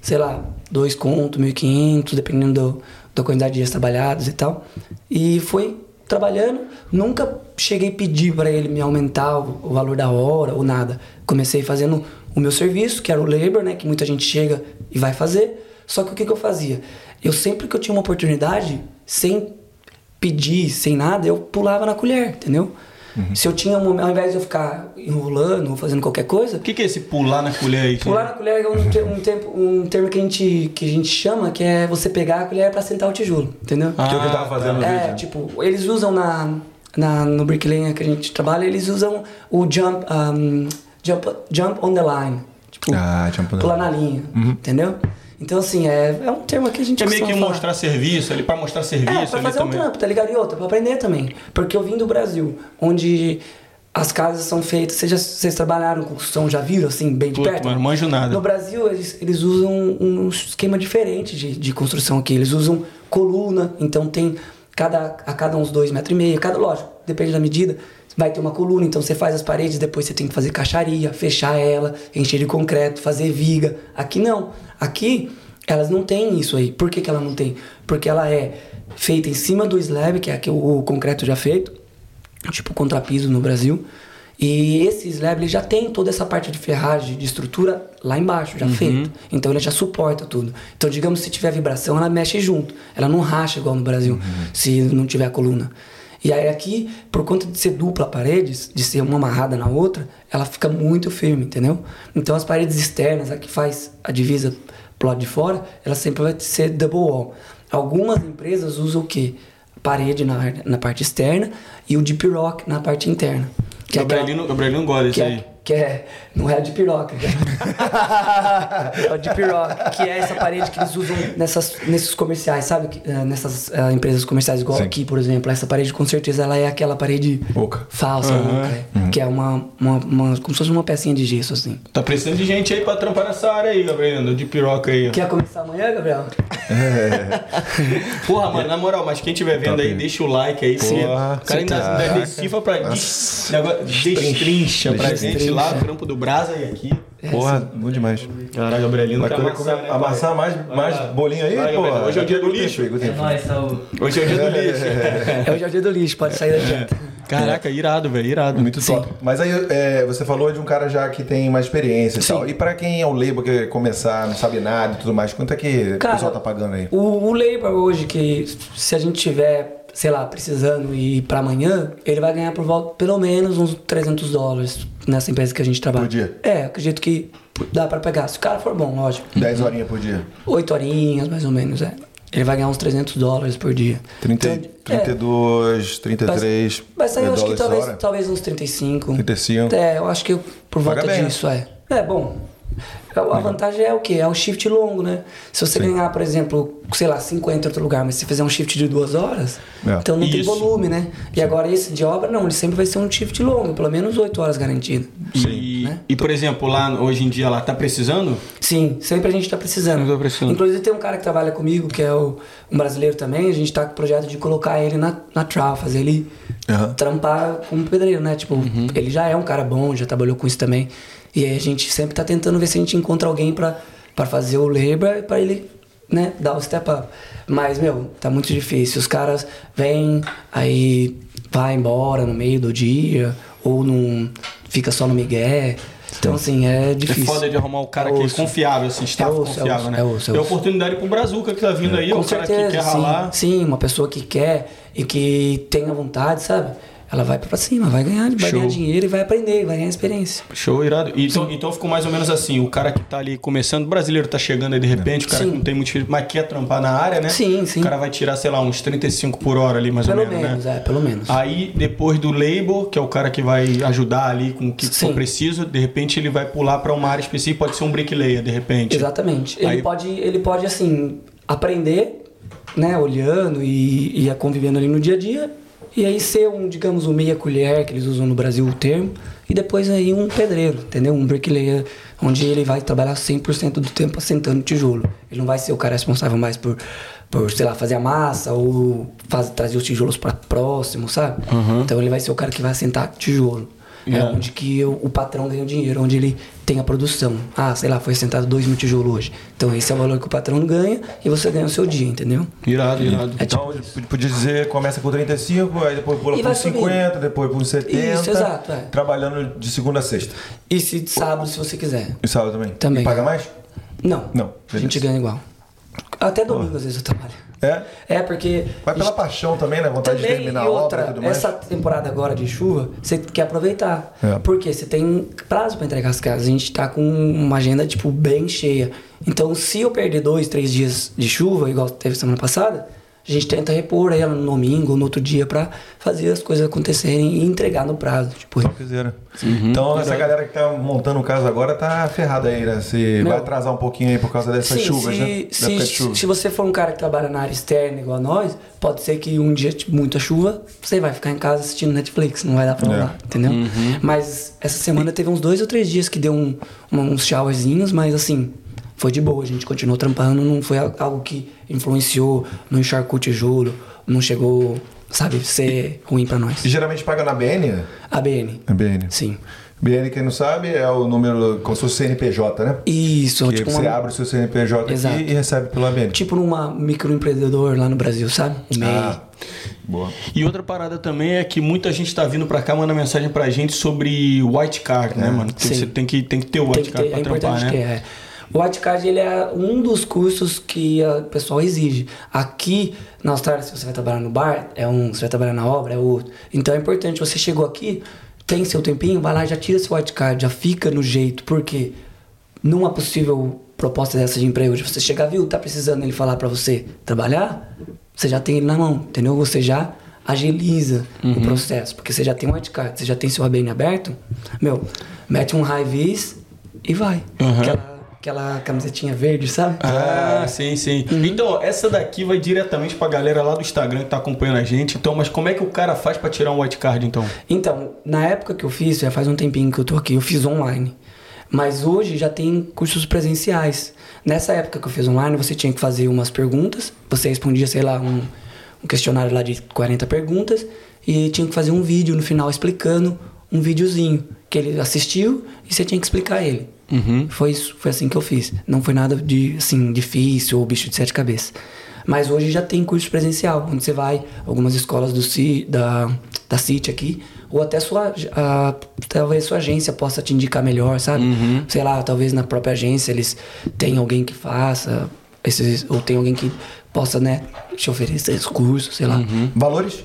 Speaker 3: sei lá, dois contos, 1.500, dependendo do, da quantidade de dias trabalhados e tal. E foi trabalhando. Nunca cheguei a pedir para ele me aumentar o, o valor da hora ou nada. Comecei fazendo o meu serviço, que era o labor, né? Que muita gente chega e vai fazer. Só que o que, que eu fazia? Eu sempre que eu tinha uma oportunidade, sem pedir, sem nada, eu pulava na colher, entendeu? Se eu tinha um momento, ao invés de eu ficar enrolando ou fazendo qualquer coisa,
Speaker 2: O que, que é esse pular na colher aí?
Speaker 3: Pular na colher é um, te- um tempo, um termo que a, gente, que a gente chama que é você pegar a colher pra sentar o tijolo, entendeu?
Speaker 1: Que é o que eu tava fazendo no
Speaker 3: é,
Speaker 1: vídeo.
Speaker 3: tipo, eles usam na, na, no bricklaying que a gente trabalha, eles usam o jump, um, jump, jump on the line. Tipo,
Speaker 1: Ah, jump on the
Speaker 3: pular na linha, entendeu? Então, assim, é, é um termo que a gente
Speaker 2: É meio que
Speaker 3: falar.
Speaker 2: mostrar serviço ali, pra mostrar serviço
Speaker 3: É, pra fazer um
Speaker 2: também.
Speaker 3: trampo, tá ligado? E outra, pra aprender também. Porque eu vim do Brasil, onde as casas são feitas... Vocês, já, vocês trabalharam com construção, já viram, assim, bem de
Speaker 2: Puta,
Speaker 3: perto?
Speaker 2: mano, manjo nada.
Speaker 3: No Brasil, eles, eles usam um esquema diferente de, de construção aqui. Eles usam coluna, então tem cada, a cada uns dois metros e meio. Cada, lógico, depende da medida, vai ter uma coluna. Então você faz as paredes, depois você tem que fazer caixaria, fechar ela, encher de concreto, fazer viga. Aqui não. Aqui, elas não têm isso aí. Por que, que ela não tem? Porque ela é feita em cima do slab, que é aqui o, o concreto já feito, tipo contrapiso no Brasil. E esse slab ele já tem toda essa parte de ferragem, de estrutura lá embaixo, já feito. Então ele já suporta tudo. Então, digamos, se tiver vibração, ela mexe junto. Ela não racha igual no Brasil, se não tiver coluna. E aí aqui, por conta de ser dupla paredes, de ser uma amarrada na outra, ela fica muito firme, entendeu? Então as paredes externas, a que faz a divisa pro lado de fora, ela sempre vai ser double wall. Algumas empresas usam o quê? Parede na, na parte externa e o deep rock na parte interna. Que é aquela-
Speaker 2: Gabrielino, Gabrielino gosta disso aí.
Speaker 3: é, que é. Não é de piroca. é o de piroca. Que é essa parede que eles usam nessas, nesses comerciais, sabe? Eh, Nessas eh, empresas comerciais, igual
Speaker 1: Sim.
Speaker 3: aqui, por exemplo. Essa parede, com certeza, ela é aquela parede
Speaker 1: Oca.
Speaker 3: falsa, oca, é. que é uma, uma, uma- como se fosse uma pecinha de gesso, assim.
Speaker 2: Tá precisando de gente aí pra trampar nessa área aí, Gabrielino, de piroca aí. ó.
Speaker 3: Quer começar amanhã, Gabriel?
Speaker 2: Porra, mano, na moral, mas quem estiver vendo
Speaker 1: Top.
Speaker 2: aí, deixa o like aí.
Speaker 1: Porra,
Speaker 2: o cara ainda,
Speaker 1: caraca.
Speaker 2: ainda decifra pra destrincha pra
Speaker 1: Destrincha.
Speaker 2: gente lá, trampo do Brasa e aqui.
Speaker 1: Porra, bom demais.
Speaker 2: Caralho, Gabrielino
Speaker 1: Vai querer
Speaker 2: amassar, né,
Speaker 1: amassar mais, mais bolinho aí,
Speaker 2: Vai,
Speaker 1: pô?
Speaker 2: Hoje é o dia do lixo.
Speaker 4: É nóis, Saúl.
Speaker 2: Hoje é o dia do lixo.
Speaker 3: É o jardim do lixo, pode sair da.
Speaker 2: Caraca, irado, velho, irado.
Speaker 1: Muito top. Mas aí é, você falou de um cara já que tem mais experiência e
Speaker 3: Sim.
Speaker 1: tal. E pra quem é o label que começar, não sabe nada e tudo mais, quanto é que
Speaker 3: Cara,
Speaker 1: o pessoal tá pagando aí?
Speaker 3: O, o labor hoje, que se a gente tiver, sei lá, precisando ir pra amanhã, ele vai ganhar por volta pelo menos uns 300 dólares nessa empresa que a gente trabalha.
Speaker 1: Por dia?
Speaker 3: É, acredito que dá pra pegar. Se o cara for bom, lógico.
Speaker 1: 10 horinhas por dia.
Speaker 3: 8 horinhas, mais ou menos, é. Ele vai ganhar uns 300 dólares por dia.
Speaker 1: 30,
Speaker 3: Então, é,
Speaker 1: 32, 33
Speaker 3: Vai sair, eu acho que talvez,
Speaker 1: hora.
Speaker 3: talvez uns 35.
Speaker 1: 35.
Speaker 3: É, eu acho que por
Speaker 1: Paga
Speaker 3: volta
Speaker 1: né?
Speaker 3: disso, é. É, bom. A vantagem é o quê? É o shift longo, né? Se você ganhar, por exemplo, sei lá, 50 em outro lugar, mas se fizer um shift de duas horas,
Speaker 1: É.
Speaker 3: então não tem
Speaker 2: Isso.
Speaker 3: volume, né? E agora esse de obra, não, ele sempre vai ser um shift longo, pelo menos 8 horas garantido.
Speaker 2: E,
Speaker 3: Né?
Speaker 2: e, por exemplo, lá hoje em dia lá tá precisando?
Speaker 3: Sim, sempre a gente tá precisando.
Speaker 2: Tá precisando.
Speaker 3: Inclusive tem um cara que trabalha comigo, que é o, um brasileiro também, a gente tá com o projeto de colocar ele na, na trau, fazer ele
Speaker 1: Aham.
Speaker 3: trampar como pedreiro, né? Tipo, ele já é um cara bom, já trabalhou com isso também. E aí a gente sempre tá tentando ver se a gente encontra alguém pra, pra fazer o labor pra ele, né, dar o step up. Mas, meu, tá muito difícil. Os caras vêm, aí vai embora no meio do dia, ou não fica só no migué. Então, assim, é
Speaker 2: É
Speaker 3: difícil.
Speaker 2: foda de arrumar o cara
Speaker 3: É
Speaker 2: que é confiável, assim, staff
Speaker 3: É osso, é
Speaker 2: confiável,
Speaker 3: osso,
Speaker 2: né?
Speaker 3: é osso, é
Speaker 2: Tem
Speaker 3: osso.
Speaker 2: oportunidade pro Brazuca que tá vindo aí,
Speaker 3: Com
Speaker 2: o cara
Speaker 3: certeza,
Speaker 2: que quer
Speaker 3: sim.
Speaker 2: ralar.
Speaker 3: Sim, uma pessoa que quer e que tenha vontade, sabe? Ela vai pra cima, vai ganhar, vai
Speaker 2: Show.
Speaker 3: ganhar dinheiro e vai aprender, vai ganhar experiência.
Speaker 2: Show, irado. Então, então ficou mais ou menos assim, o cara que tá ali começando, o brasileiro tá chegando aí de repente, o cara
Speaker 3: Sim.
Speaker 2: que não tem muito filho, mas quer trampar na área, né?
Speaker 3: Sim, sim.
Speaker 2: O cara vai tirar, sei lá, uns 35 por hora ali, mais
Speaker 3: Pelo
Speaker 2: ou menos,
Speaker 3: menos,
Speaker 2: né?
Speaker 3: é, pelo menos.
Speaker 2: Aí, depois do label, que é o cara que vai ajudar ali com o que
Speaker 3: Sim.
Speaker 2: for preciso, de repente ele vai pular pra uma área específica, pode ser um bricklayer, de repente.
Speaker 3: Exatamente. Ele
Speaker 2: Aí-
Speaker 3: pode, ele pode assim aprender, né, olhando e, e convivendo ali no dia a dia, e aí ser um, digamos, um meia colher que eles usam no Brasil o termo, e depois aí um pedreiro, entendeu? Um bricklayer, onde ele vai trabalhar 100% do tempo assentando tijolo. Ele não vai ser o cara responsável mais por por, sei lá, fazer a massa ou faz, trazer os tijolos para próximo, sabe? Então ele vai ser o cara que vai assentar tijolo.
Speaker 2: Yeah.
Speaker 3: É onde que o, o patrão ganha o dinheiro, onde ele tem a produção. Ah, sei lá, foi assentado 2 mil tijolos hoje. Então esse é o valor que o patrão ganha e você ganha o seu dia, entendeu?
Speaker 2: Irado, irado.
Speaker 3: É
Speaker 1: Então, p- podia dizer, começa com 35, aí depois pula para
Speaker 3: vai
Speaker 1: 50, depois para 70.
Speaker 3: Isso, exato, é.
Speaker 1: Trabalhando de segunda a sexta.
Speaker 3: E se de sábado, se você quiser.
Speaker 1: E sábado também?
Speaker 3: Também.
Speaker 1: E paga mais?
Speaker 3: Não.
Speaker 1: Não,
Speaker 3: A gente
Speaker 1: beleza.
Speaker 3: ganha igual. Até domingo, às vezes, eu trabalho.
Speaker 1: É?
Speaker 3: É, porque.
Speaker 1: Vai pela paixão também, né? Vontade de
Speaker 3: Também,
Speaker 1: terminar
Speaker 3: e
Speaker 1: a obra
Speaker 3: outra,
Speaker 1: e tudo mais.
Speaker 3: essa temporada agora de chuva, você quer aproveitar.
Speaker 1: É.
Speaker 3: Porque você tem prazo pra entregar as casas. A gente tá com uma agenda, tipo, bem cheia. Então, se eu perder dois, três dias de chuva, igual teve semana passada, a gente tenta repor ela no domingo ou no outro dia pra fazer as coisas acontecerem e entregar no prazo. Tipo,
Speaker 1: Topzera. Então essa galera que tá montando o caso agora tá ferrada aí, né? Se
Speaker 3: Meu.
Speaker 1: vai atrasar um pouquinho aí por causa dessas
Speaker 3: Sim,
Speaker 1: chuvas,
Speaker 3: se,
Speaker 1: né?
Speaker 3: Se,
Speaker 1: de chuva.
Speaker 3: se você for um cara que trabalha na área externa igual nós, pode ser que um dia, tipo, muita chuva, você vai ficar em casa assistindo Netflix, não vai dar pra
Speaker 1: É.
Speaker 3: rolar, entendeu? Mas essa semana teve uns dois ou três dias que deu um, um- uns showerzinhos, mas assim, foi de boa, a gente continuou trampando, não foi al- algo que influenciou, não encharcou o tijolo, não chegou, sabe, ser ruim pra nós.
Speaker 1: E geralmente paga na BN?
Speaker 3: ABN,
Speaker 1: Na BN.
Speaker 3: sim.
Speaker 1: BN, quem não sabe, é o número, como se fosse CNPJ, né?
Speaker 3: Isso,
Speaker 1: Que
Speaker 3: tipo,
Speaker 1: você
Speaker 3: uma-
Speaker 1: abre o seu CNPJ
Speaker 3: Exato.
Speaker 1: aqui e recebe pelo ABN.
Speaker 3: tipo numa microempreendedor lá no Brasil, sabe? O MEI.
Speaker 1: Ah, boa.
Speaker 2: E outra parada também é que muita gente tá vindo pra cá mandando mensagem pra gente sobre white card, né, mano? Que
Speaker 3: Sim.
Speaker 2: você tem que, tem que ter o
Speaker 3: Tem
Speaker 2: white
Speaker 3: que
Speaker 2: card pra
Speaker 3: é
Speaker 2: trampar, né?
Speaker 3: ter, é. O White Card ele é um dos cursos que o pessoal exige. Aqui na Austrália, se você vai trabalhar no bar, é um, se vai trabalhar na obra, é outro. Então é importante, você chegou aqui, tem seu tempinho, vai lá, já tira seu White Card, já fica no jeito, porque numa possível proposta dessa de emprego, de você chegar, viu, tá precisando ele falar pra você trabalhar, você já tem ele na mão, entendeu? Você já agiliza o processo, porque você já tem um White Card, você já tem seu ABN aberto, meu, mete um high vis e vai.
Speaker 2: Uhum.
Speaker 3: Aquela, camisetinha verde, sabe?
Speaker 2: Ah, sim, sim.
Speaker 3: Uhum.
Speaker 2: Então, essa daqui vai diretamente pra galera lá do Instagram que tá acompanhando a gente. Então, mas como é que o cara faz pra tirar um white card, então?
Speaker 3: Então, na época que eu fiz, já faz um tempinho que eu tô aqui, eu fiz online. Mas hoje já tem cursos presenciais. Nessa época que eu fiz online, você tinha que fazer umas perguntas, você respondia, sei lá, um, um questionário lá de 40 perguntas e tinha que fazer um vídeo no final explicando um videozinho que ele assistiu e você tinha que explicar ele. Foi isso, foi assim que eu fiz. Não foi nada de assim difícil ou bicho de sete cabeças. Mas hoje já tem curso presencial, onde você vai, algumas escolas do CI, da, da CIT aqui, ou até sua, a, talvez sua agência possa te indicar melhor, sabe? Sei lá, talvez na própria agência eles tenham alguém que faça, esses, ou tem alguém que possa, né, te oferecer esse curso, sei lá.
Speaker 1: Valores?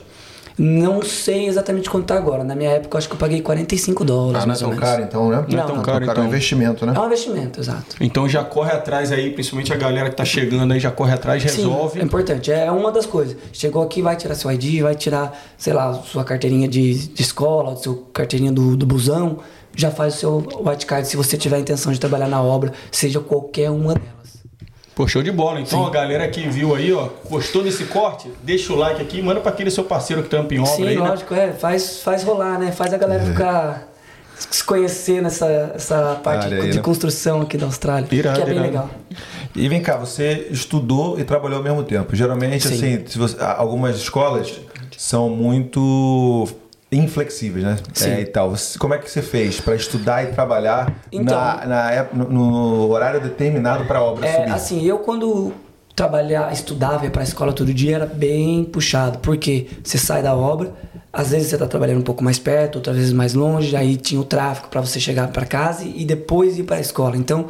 Speaker 3: Não sei exatamente quanto tá agora. Na minha época, eu acho que eu paguei 45 dólares,
Speaker 1: Ah, não é tão caro então, né?
Speaker 3: Não é
Speaker 2: tão caro,
Speaker 1: É um
Speaker 2: então.
Speaker 1: investimento, né?
Speaker 3: É um investimento, exato.
Speaker 2: Então já corre atrás aí, principalmente a galera que tá chegando aí, já corre atrás, resolve.
Speaker 3: Sim, é importante. É uma das coisas. Chegou aqui, vai tirar seu ID, vai tirar, sei lá, sua carteirinha de, de escola, sua carteirinha do, do busão. Já faz o seu white card se você tiver a intenção de trabalhar na obra, seja qualquer uma delas.
Speaker 2: Pô, show de bola. Então a galera que viu aí, ó, gostou desse corte, deixa o like aqui, manda pra aquele seu parceiro que trampa em obra
Speaker 3: Sim,
Speaker 2: aí, né?
Speaker 3: lógico, é. Faz, faz rolar, né? Faz a galera ficar se conhecer nessa essa parte
Speaker 1: Área aí,
Speaker 3: de
Speaker 1: né?
Speaker 3: construção aqui da Austrália.
Speaker 2: Irado,
Speaker 3: que é bem
Speaker 2: irado.
Speaker 3: legal.
Speaker 1: E vem cá, você estudou e trabalhou ao mesmo tempo. Geralmente,
Speaker 3: Sim.
Speaker 1: assim, se você- algumas escolas são muito inflexíveis, né?
Speaker 3: Sim.
Speaker 1: É, e tal. Como é que você fez para estudar e trabalhar
Speaker 3: Então-
Speaker 1: na, na no, horário determinado para a obra
Speaker 3: É,
Speaker 1: subir?
Speaker 3: assim, eu quando trabalhar, estudava, ia pra escola todo dia, era bem puxado, porque você sai da obra, às vezes você tá trabalhando um pouco mais perto, outras vezes mais longe, aí tinha o tráfego para você chegar para casa e depois ir para a escola. Então,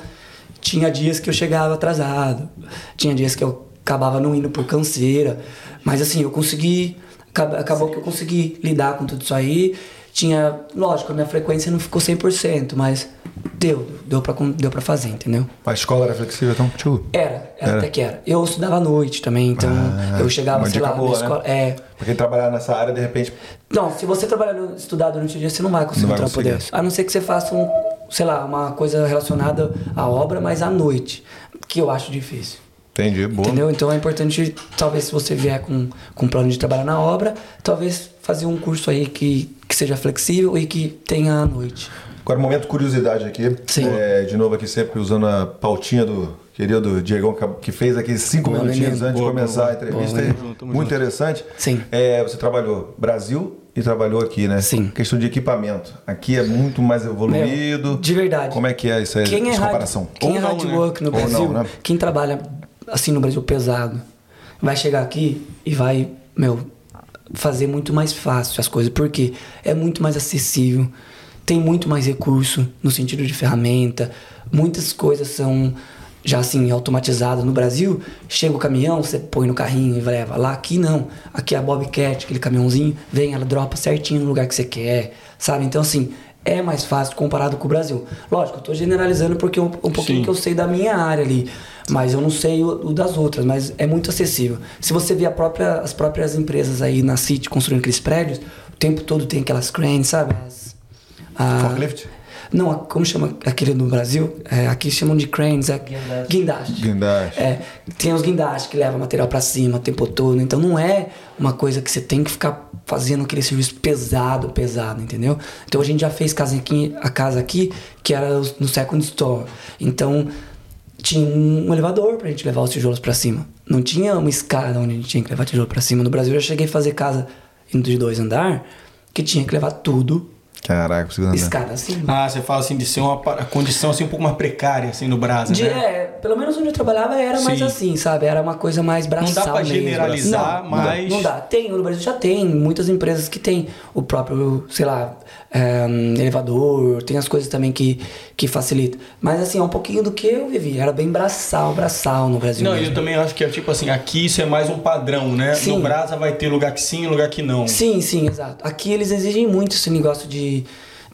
Speaker 3: tinha dias que eu chegava atrasado, tinha dias que eu acabava não indo por canseira, mas assim, eu consegui, acab- acabou que eu consegui lidar com tudo isso aí. Tinha, lógico, a minha frequência não ficou 100%, mas deu, deu pra, deu pra fazer, entendeu?
Speaker 1: A escola era flexível, então? Tchu.
Speaker 3: Era, era,
Speaker 1: Era?
Speaker 3: até que era. Eu estudava à noite também, então
Speaker 1: Ah,
Speaker 3: eu chegava, sei lá,
Speaker 1: boa,
Speaker 3: na
Speaker 1: né?
Speaker 3: escola. É.
Speaker 1: Pra quem trabalhar nessa área, de repente.
Speaker 3: Não, se você trabalhar no, estudar durante o dia, você não vai conseguir
Speaker 1: Não
Speaker 3: um
Speaker 1: vai conseguir.
Speaker 3: desse. A não ser que você faça um, sei lá, uma coisa relacionada à obra, mas à noite. Que eu acho difícil.
Speaker 1: Entendi, boa.
Speaker 3: Entendeu? Então é importante, talvez se você vier com, com um plano de trabalhar na obra, talvez fazer um curso aí que, que seja flexível e que tenha à noite.
Speaker 1: Agora, momento curiosidade aqui.
Speaker 3: Sim.
Speaker 1: É, de novo aqui, sempre usando a pautinha do querido Diegão, que- que fez aqui cinco
Speaker 3: Boa,
Speaker 1: minutinhos
Speaker 3: menino.
Speaker 1: antes de
Speaker 2: Boa,
Speaker 1: começar
Speaker 2: boa,
Speaker 1: a entrevista.
Speaker 3: boa,
Speaker 1: aí. Muito
Speaker 2: junto.
Speaker 1: interessante.
Speaker 3: Sim.
Speaker 1: É, você trabalhou Brasil e trabalhou aqui, né?
Speaker 3: Sim.
Speaker 1: Questão de equipamento. Aqui é muito mais evoluído.
Speaker 3: Meu, de verdade.
Speaker 1: Como é que é isso aí,
Speaker 3: Quem é
Speaker 1: comparação?
Speaker 3: quem
Speaker 2: Ou
Speaker 3: é
Speaker 2: não,
Speaker 3: hard
Speaker 2: né?
Speaker 3: work no
Speaker 1: Ou
Speaker 3: Brasil,
Speaker 1: não, né?
Speaker 3: quem trabalha assim no Brasil pesado, vai chegar aqui e vai, meu, fazer muito mais fácil as coisas, porque é muito mais acessível, tem muito mais recurso no sentido de ferramenta, muitas coisas são já assim automatizadas no Brasil, chega o caminhão, você põe no carrinho e leva. Lá aqui não, aqui é a Bobcat, aquele caminhãozinho, vem, ela dropa certinho no lugar que você quer, sabe? Então assim, é mais fácil comparado com o Brasil. Lógico, eu tô generalizando porque um, um pouquinho
Speaker 2: Sim.
Speaker 3: que eu sei da minha área ali, mas eu não sei o, o das outras, mas é muito acessível. Se você vê a própria, as próprias empresas aí na City construindo aqueles prédios, o tempo todo tem aquelas cranes, sabe? As, a-
Speaker 1: Forklift?
Speaker 3: Não, como chama aquele no Brasil? É, aqui chamam de cranes, é guindaste.
Speaker 1: Guindaste.
Speaker 3: É, tem os guindastes que levam material pra cima o tempo todo. Então não é uma coisa que você tem que ficar fazendo aquele serviço pesado, pesado, entendeu? Então a gente já fez casa aqui, a casa aqui que era no second store. Então tinha um elevador pra gente levar os tijolos pra cima. Não tinha uma escada onde a gente tinha que levar tijolo pra cima. No Brasil eu já cheguei a fazer casa indo de dois andar que tinha que levar tudo
Speaker 1: Caraca, preciso andar.
Speaker 3: escada acima.
Speaker 2: Ah, você fala assim de ser uma condição assim um pouco mais precária assim no Brasa,
Speaker 3: De-
Speaker 2: né?
Speaker 3: é, pelo menos onde eu trabalhava era mais
Speaker 2: Sim.
Speaker 3: assim, sabe? Era uma coisa mais braçal
Speaker 2: pra
Speaker 3: mesmo.
Speaker 2: generalizar,
Speaker 3: não,
Speaker 2: mas-
Speaker 3: Não dá, não dá. Tem, no Brasil já tem muitas empresas que tem o próprio, sei lá, é, elevador, tem as coisas também que, que facilitam. Mas assim, é um pouquinho do que eu vivi. Era bem braçal, braçal no Brasil
Speaker 2: Não,
Speaker 3: mesmo.
Speaker 2: eu também acho que é tipo assim, aqui isso é mais um padrão, né?
Speaker 3: Sim.
Speaker 2: No Brasa vai ter lugar que sim, lugar que não.
Speaker 3: Sim, sim, exato. Aqui eles exigem muito esse negócio de,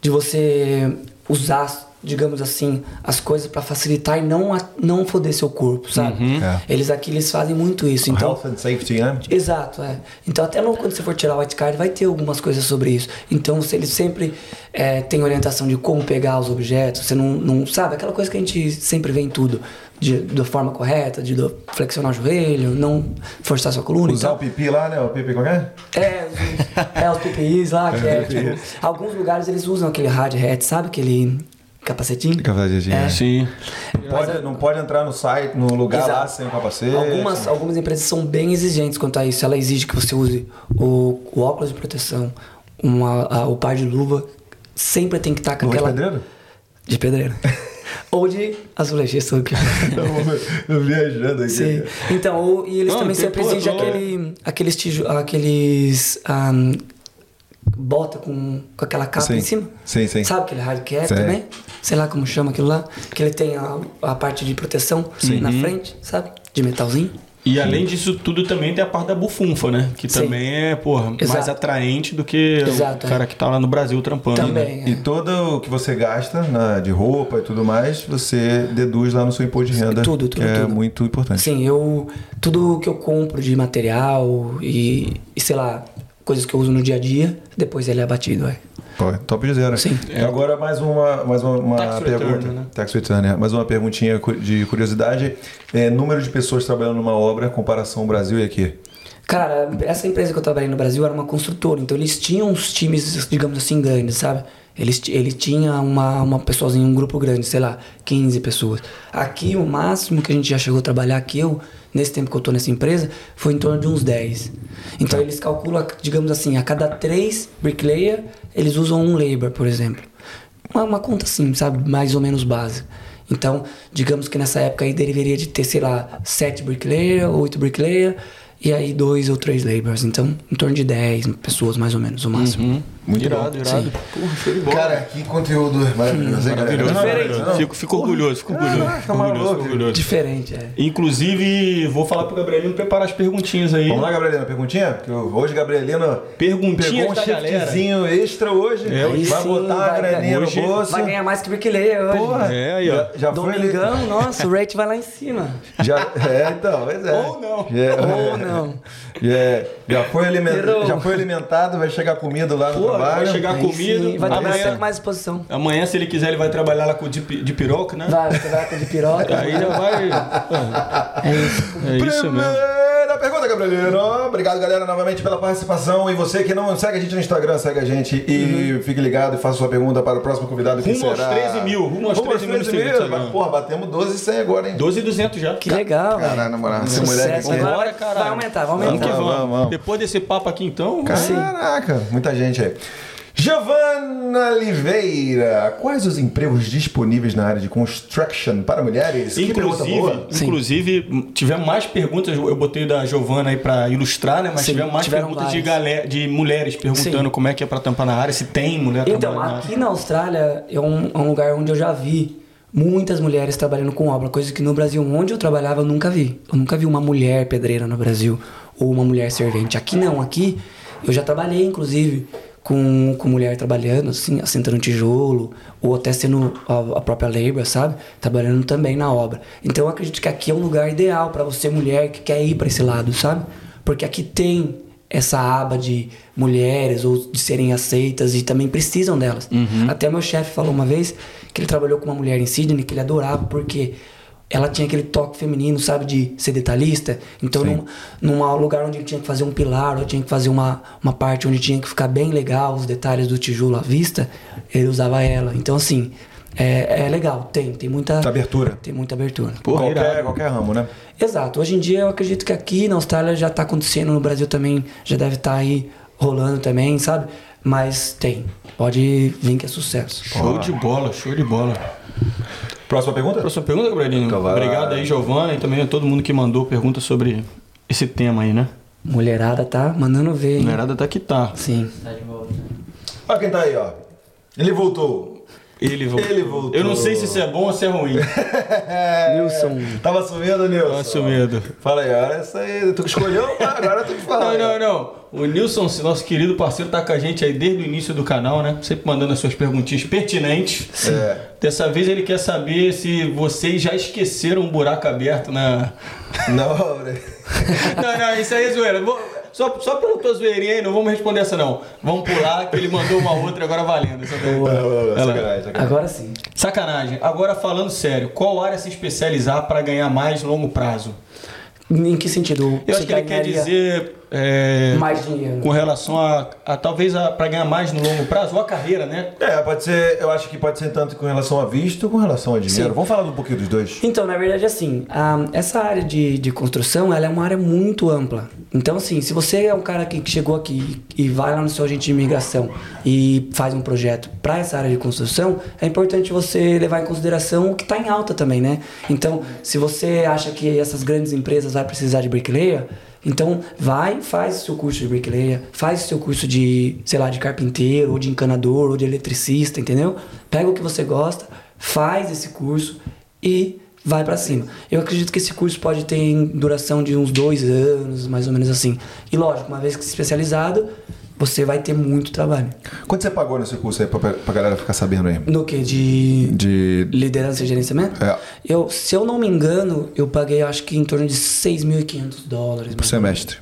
Speaker 3: de você usar, digamos assim, as coisas pra facilitar e não, a- não foder seu corpo, sabe?
Speaker 2: Uhum.
Speaker 1: É.
Speaker 3: Eles aqui eles fazem muito isso. Então,
Speaker 1: Health and safety, né?
Speaker 3: Exato, é. Então até no, quando você for tirar o white card vai ter algumas coisas sobre isso. Então se ele sempre é, tem orientação de como pegar os objetos, você não, não sabe aquela coisa que a gente sempre vê em tudo, de, da forma correta, de do- flexionar o joelho, não forçar sua coluna.
Speaker 1: Usar
Speaker 3: então,
Speaker 1: o pipi lá, né? O pipi qualquer?
Speaker 3: é, os, é, os PPIs lá, que é, tipo, alguns lugares eles usam aquele hard hat, sabe? Aquele capacetinho.
Speaker 1: Capacetinho,
Speaker 3: É.
Speaker 2: Sim.
Speaker 1: Não pode, não pode entrar no site, no lugar
Speaker 3: Exato.
Speaker 1: lá sem o capacete.
Speaker 3: Algumas, algumas empresas são bem exigentes quanto a isso. Ela exige que você use o, o óculos de proteção, uma, a- o par de luva. Sempre tem que estar com
Speaker 1: Luva de
Speaker 3: aquela.
Speaker 1: pedreiro?
Speaker 3: De pedreiro. Ou de azulejista. que-
Speaker 1: Tô viajando aqui.
Speaker 3: Sim. Então, ou- e eles
Speaker 2: Não,
Speaker 3: também sempre exigem aquele, aqueles tiju, aqueles. ahn, bota com, com aquela capa
Speaker 1: Sim.
Speaker 3: em cima.
Speaker 1: Sim, sim.
Speaker 3: Sabe aquele hard cap
Speaker 1: Sei.
Speaker 3: também? Sei lá como chama aquilo lá. Que ele tem a, a parte de proteção na frente, sabe? De metalzinho.
Speaker 2: E além disso tudo também tem a parte da bufunfa, né? Que
Speaker 3: Sim.
Speaker 2: também é, porra, mais
Speaker 3: Exato.
Speaker 2: atraente do que
Speaker 3: Exato,
Speaker 2: o cara
Speaker 3: é.
Speaker 2: que tá lá no Brasil trampando. né?
Speaker 3: Também.
Speaker 1: E
Speaker 3: é.
Speaker 1: todo o que você gasta na- de roupa e tudo mais, você deduz lá no seu imposto de renda.
Speaker 3: Tudo, tudo,
Speaker 1: Que é
Speaker 3: tudo.
Speaker 1: muito importante.
Speaker 3: Sim, eu. Tudo que eu compro de material e, e sei lá, coisas que eu uso no dia a dia, depois ele é abatido, é.
Speaker 1: Pô, top de zero.
Speaker 3: Sim.
Speaker 1: E agora mais uma, mais uma, uma
Speaker 2: Tax return,
Speaker 1: pergunta.
Speaker 2: né?
Speaker 1: Tax return, é. Mais uma perguntinha de curiosidade. É, número de pessoas trabalhando numa obra, comparação Brasil e aqui.
Speaker 3: Cara, essa empresa que eu trabalhei no Brasil era uma construtora, então eles tinham uns times, digamos assim, grandes, sabe? Eles, ele tinha uma, uma pessoazinha, um grupo grande, sei lá, 15 pessoas. Aqui, o máximo que a gente já chegou a trabalhar aqui, eu, nesse tempo que eu tô nessa empresa, foi em torno de uns 10. Então eles calculam, digamos assim, a cada três bricklayer, eles usam um labor, por exemplo. Uma, uma conta assim, sabe? Mais ou menos básica. Então, digamos que nessa época aí deveria de ter, sei lá, sete bricklayer, oito bricklayer, e aí dois ou três laborers. Então, em torno de 10 pessoas, mais ou menos, o máximo.
Speaker 2: Uhum.
Speaker 1: Muito
Speaker 2: irado,
Speaker 1: bom.
Speaker 2: irado.
Speaker 3: Sim.
Speaker 2: Porra, show de bola.
Speaker 1: Cara, que conteúdo maravilhoso, hein?
Speaker 2: Maravilhoso,
Speaker 1: Não é
Speaker 2: maravilhoso. Fico, fico orgulhoso, fico orgulhoso.
Speaker 1: Caraca,
Speaker 2: Fico orgulhoso, fico orgulhoso.
Speaker 3: Diferente, é.
Speaker 2: Inclusive, vou falar pro Gabrielino preparar as perguntinhas aí.
Speaker 1: Vamos lá, Gabrielina, perguntinha? Porque hoje, Gabrielina
Speaker 2: Perguntinhas
Speaker 1: pegou um shiftzinho extra hoje.
Speaker 2: É,
Speaker 1: vai
Speaker 3: sim,
Speaker 1: botar
Speaker 3: vai,
Speaker 1: graninha
Speaker 2: hoje
Speaker 1: no bolso.
Speaker 3: Vai ganhar mais que bricklayer hoje.
Speaker 1: Porra,
Speaker 2: É, aí, ó.
Speaker 1: já, já foi ali.
Speaker 3: Domingão, nossa, o rate vai lá em cima.
Speaker 1: Já, é, então, pois é.
Speaker 2: Ou não.
Speaker 1: Já,
Speaker 3: Ou não.
Speaker 1: Já, já, foi alimentado, já foi alimentado, vai chegar comida lá no
Speaker 2: Vai chegar
Speaker 3: sim, vai trabalhar
Speaker 2: amanhã,
Speaker 3: com mais disposição.
Speaker 2: amanhã, se ele quiser, ele vai trabalhar lá com de, pi- de piroca, né?
Speaker 3: Vai, vai com de piroca.
Speaker 2: Aí já vai.
Speaker 3: É isso.
Speaker 2: É isso mesmo.
Speaker 1: Primeira pergunta, Gabrielino. Obrigado, galera, novamente pela participação. E você que não segue a gente no Instagram, segue a gente e fique ligado e faça sua pergunta para o próximo convidado que
Speaker 2: Uhum. Rumo aos
Speaker 1: será...
Speaker 2: 13 mil, rumo aos 13 mil.
Speaker 1: Mas, Porra, batemos 12 e 100 agora, hein?
Speaker 2: 12,200 já.
Speaker 3: Que legal, velho.
Speaker 1: Caralho, na moral, essa mulher aqui...
Speaker 3: Sucesso. Agora
Speaker 2: Vambora, caralho.
Speaker 3: Vai aumentar, vai
Speaker 2: Vamos
Speaker 3: aumentar.
Speaker 2: que
Speaker 1: Vamos,
Speaker 2: vamos.
Speaker 1: vamos.
Speaker 2: Depois desse papo aqui, então.
Speaker 1: Caraca, muita gente aí. Giovana Oliveira, quais os empregos disponíveis na área de construction para mulheres?
Speaker 2: Inclusive, inclusive, tivemos mais perguntas, eu botei da Giovana aí pra ilustrar, né? Mas
Speaker 3: Sim,
Speaker 2: tivemos mais perguntas de, galera, de mulheres perguntando
Speaker 3: Sim.
Speaker 2: como é que é pra tampar na área, se tem mulher
Speaker 3: Então,
Speaker 2: trabalhando na
Speaker 3: aqui
Speaker 2: área.
Speaker 3: na Austrália é um, é um lugar onde eu já vi muitas mulheres trabalhando com obra, coisa que no Brasil, onde eu trabalhava, eu nunca vi. Eu nunca vi uma mulher pedreira no Brasil ou uma mulher servente. Aqui não, aqui eu já trabalhei, inclusive, com, com mulher trabalhando, assim, assentando tijolo, ou até sendo a, a própria labor, sabe? Trabalhando também na obra. Então eu acredito que aqui é um lugar ideal para você, mulher, que quer ir para esse lado, sabe? Porque aqui tem essa aba de mulheres ou de serem aceitas e também precisam delas. Até meu chefe falou uma vez que ele trabalhou com uma mulher em Sydney que ele adorava porque ela tinha aquele toque feminino, sabe, de ser detalhista. Então, num, num lugar onde ele tinha que fazer um pilar, ou tinha que fazer uma, uma parte onde tinha que ficar bem legal os detalhes do tijolo à vista, ele usava ela. Então, assim, é, é legal, tem, tem muita
Speaker 1: Muita abertura.
Speaker 3: Tem muita abertura.
Speaker 2: Porra,
Speaker 1: qualquer, qualquer ramo, né?
Speaker 3: Exato. Hoje em dia eu acredito que aqui na Austrália já tá acontecendo, no Brasil também já deve estar aí rolando também, sabe? Mas tem. Pode vir que é sucesso.
Speaker 2: Show de bola, show de bola.
Speaker 1: Próxima pergunta?
Speaker 2: Próxima pergunta, Gabrielinho.
Speaker 1: Então.
Speaker 2: Obrigado aí, Giovana, e também a todo mundo que mandou pergunta sobre esse tema aí, né?
Speaker 3: Mulherada tá mandando ver, hein?
Speaker 2: mulherada tá que tá.
Speaker 3: Sim.
Speaker 1: Olha quem tá aí, ó. Ele voltou.
Speaker 2: Ele voltou.
Speaker 1: Ele voltou.
Speaker 2: Eu não sei se isso é bom ou se é ruim.
Speaker 3: Nilson.
Speaker 1: Tava sumindo, Nilson?
Speaker 2: Tava sumido.
Speaker 1: Fala aí, olha essa aí. Tu que escolheu, agora tu que fala.
Speaker 2: Não, não, não. O Nilson, nosso querido parceiro, tá com a gente aí desde o início do canal, né? Sempre mandando as suas perguntinhas pertinentes.
Speaker 1: É.
Speaker 2: Dessa vez ele quer saber se vocês já esqueceram um buraco aberto na.
Speaker 1: Não, né?
Speaker 2: Não, não, isso aí é zoeira. Vou- Só, só pela tua zoeirinha aí, não vamos responder essa não. Vamos pular, que ele mandou uma outra agora valendo. Essa daí.
Speaker 1: Não, não, não,
Speaker 2: Ela-
Speaker 1: sacanagem, sacanagem.
Speaker 3: Agora sim.
Speaker 2: Sacanagem. Agora falando sério, qual área se especializar para ganhar mais longo prazo?
Speaker 3: Em que sentido?
Speaker 2: Eu acho que ele quer dizer é,
Speaker 3: mais dinheiro.
Speaker 2: com relação a, a talvez para ganhar mais no longo prazo ou a carreira, né?
Speaker 1: É, pode ser, eu acho que pode ser tanto com relação a visto com relação a dinheiro. Vamos falar um pouquinho dos dois.
Speaker 3: Então, na verdade, assim, a- essa área de, de construção, ela é uma área muito ampla. Então, assim, se você é um cara que que chegou aqui e vai lá no seu agente de imigração e faz um projeto para essa área de construção, é importante você levar em consideração o que está em alta também, né? Então, se você acha que essas grandes empresas vão precisar de bricklayer, então vai, faz o seu curso de bricklayer, faz o seu curso de, sei lá, de carpinteiro, ou de encanador, ou de eletricista, entendeu? Pega o que você gosta, faz esse curso e vai pra cima. Eu acredito que esse curso pode ter duração de uns dois anos, mais ou menos assim. E lógico, uma vez que especializado, você vai ter muito trabalho.
Speaker 1: Quanto você pagou nesse curso aí pra, pra galera ficar sabendo aí?
Speaker 3: No que? De
Speaker 1: De.
Speaker 3: liderança e gerenciamento?
Speaker 1: É.
Speaker 3: Eu, se eu não me engano, eu paguei acho que em torno de 6.500 dólares.
Speaker 1: Por semestre.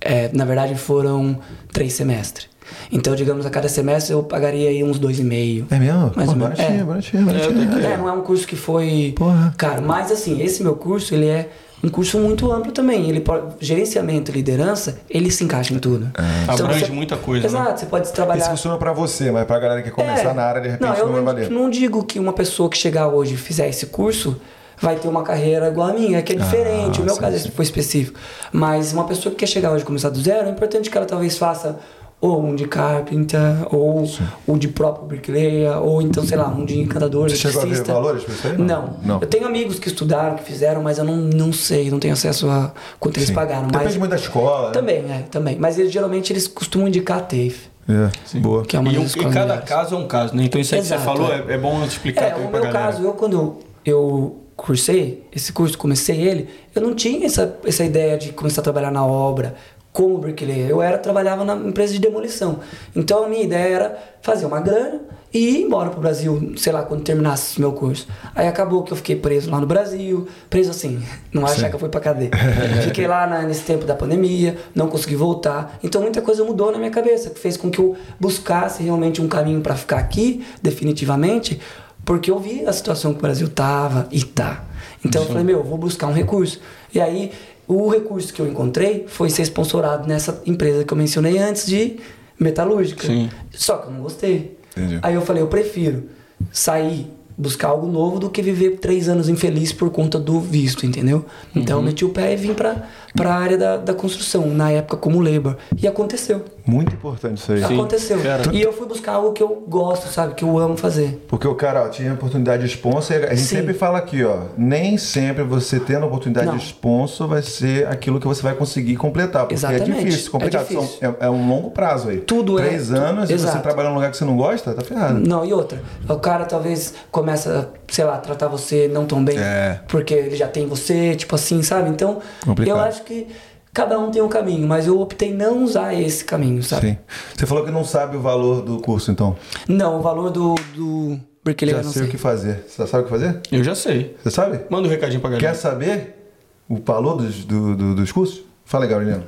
Speaker 3: É, na verdade foram três semestres. Então, digamos, a cada semestre eu pagaria aí uns dois e meio.
Speaker 1: É mesmo?
Speaker 3: Mais
Speaker 1: Pô,
Speaker 3: ou menos.
Speaker 1: baratinho,
Speaker 3: É.
Speaker 1: baratinho, baratinho.
Speaker 3: É, não é um curso que foi
Speaker 1: Porra.
Speaker 3: caro, mas assim, esse meu curso, ele é um curso muito amplo também. Ele pode, gerenciamento e liderança, ele se encaixa em tudo.
Speaker 2: Abrange muita coisa, né?
Speaker 3: Exato, você pode trabalhar
Speaker 1: Esse funciona pra você, mas pra galera que quer começar
Speaker 3: É.
Speaker 1: na área, de repente,
Speaker 3: não,
Speaker 1: não,
Speaker 3: eu
Speaker 1: vai
Speaker 3: não,
Speaker 1: valer.
Speaker 3: não digo que uma pessoa que chegar hoje e fizer esse curso vai ter uma carreira igual a minha, que é diferente. o meu
Speaker 1: sim,
Speaker 3: caso
Speaker 1: sim.
Speaker 3: foi específico. Mas uma pessoa que quer chegar hoje e começar do zero, é importante que ela talvez faça ou um de carpenter, ou um de próprio bricklayer, ou então, sei lá, um de encantador,
Speaker 1: Você chegou a ver valores pra isso aí?
Speaker 3: Não.
Speaker 1: Não.
Speaker 3: Eu tenho amigos que estudaram, que fizeram, mas eu não, não sei, não tenho acesso a quanto eles
Speaker 1: Sim.
Speaker 3: pagaram.
Speaker 1: Depende
Speaker 3: mas
Speaker 1: muito da escola. né?
Speaker 3: Também, é, também. Mas eles, geralmente eles costumam indicar a TAFE,
Speaker 1: É, boa.
Speaker 3: que é uma
Speaker 2: E, um- e cada
Speaker 3: melhores.
Speaker 2: caso é um caso, né? Então isso aí que você
Speaker 3: Exato,
Speaker 2: falou
Speaker 3: é.
Speaker 2: é, é bom explicar
Speaker 3: É,
Speaker 2: também
Speaker 3: o
Speaker 2: pra
Speaker 3: meu
Speaker 2: galera.
Speaker 3: caso, eu quando eu cursei esse curso, comecei ele, eu não tinha essa, essa ideia de começar a trabalhar na obra como bricklayer. Eu era trabalhava na empresa de demolição. Então a minha ideia era fazer uma grana e ir embora pro Brasil, sei lá, quando terminasse meu curso. Aí acabou que eu fiquei preso lá no Brasil, preso assim, não achar que eu fui pra cadeia. fiquei lá na- nesse tempo da pandemia, não consegui voltar. Então muita coisa mudou na minha cabeça, que fez com que eu buscasse realmente um caminho para ficar aqui, definitivamente, porque eu vi a situação que o Brasil tava e tá. Então eu falei, meu, eu vou buscar um recurso. E aí, o recurso que eu encontrei foi ser sponsorado nessa empresa que eu mencionei antes de metalúrgica.
Speaker 2: Sim.
Speaker 3: Só que eu não gostei.
Speaker 1: Entendi.
Speaker 3: Aí eu falei, eu prefiro sair, buscar algo novo do que viver três anos infeliz por conta do visto, entendeu? Então eu meti o pé e vim pra, pra área da, da construção, na época como labor. E aconteceu.
Speaker 1: Muito importante isso aí.
Speaker 2: Sim,
Speaker 3: aconteceu.
Speaker 2: fera.
Speaker 3: E eu fui buscar algo que eu gosto, sabe? Que eu amo fazer.
Speaker 1: Porque o cara ó, tinha oportunidade de sponsor, a gente
Speaker 3: Sim.
Speaker 1: sempre fala aqui, ó, nem sempre você tendo a oportunidade
Speaker 3: Não.
Speaker 1: de sponsor vai ser aquilo que você vai conseguir completar. Porque é
Speaker 3: Exatamente,
Speaker 1: difícil, complicado.
Speaker 3: é difícil.
Speaker 1: São- É, é um longo prazo aí.
Speaker 3: Tudo é-
Speaker 1: Três anos e você
Speaker 3: Exato.
Speaker 1: trabalhar num lugar que você não gosta, tá ferrado.
Speaker 3: Não, e outra, o cara talvez começa, sei lá, tratar você não tão bem,
Speaker 1: É.
Speaker 3: porque ele já tem você, tipo assim, sabe? Então,
Speaker 1: Complicado.
Speaker 3: eu acho que cada um tem um caminho, mas eu optei não usar esse caminho, sabe?
Speaker 1: Sim. Você falou que não sabe o valor do curso, então.
Speaker 3: Não, o valor do, do Berkeley
Speaker 1: Já
Speaker 3: eu não
Speaker 1: sei,
Speaker 3: sei.
Speaker 1: o que fazer. Você já sabe o que fazer?
Speaker 2: Eu já sei.
Speaker 1: Você sabe?
Speaker 2: Manda um recadinho pra galera.
Speaker 1: Quer saber o valor dos, do- do- dos cursos? Fala aí, Gabrieliano.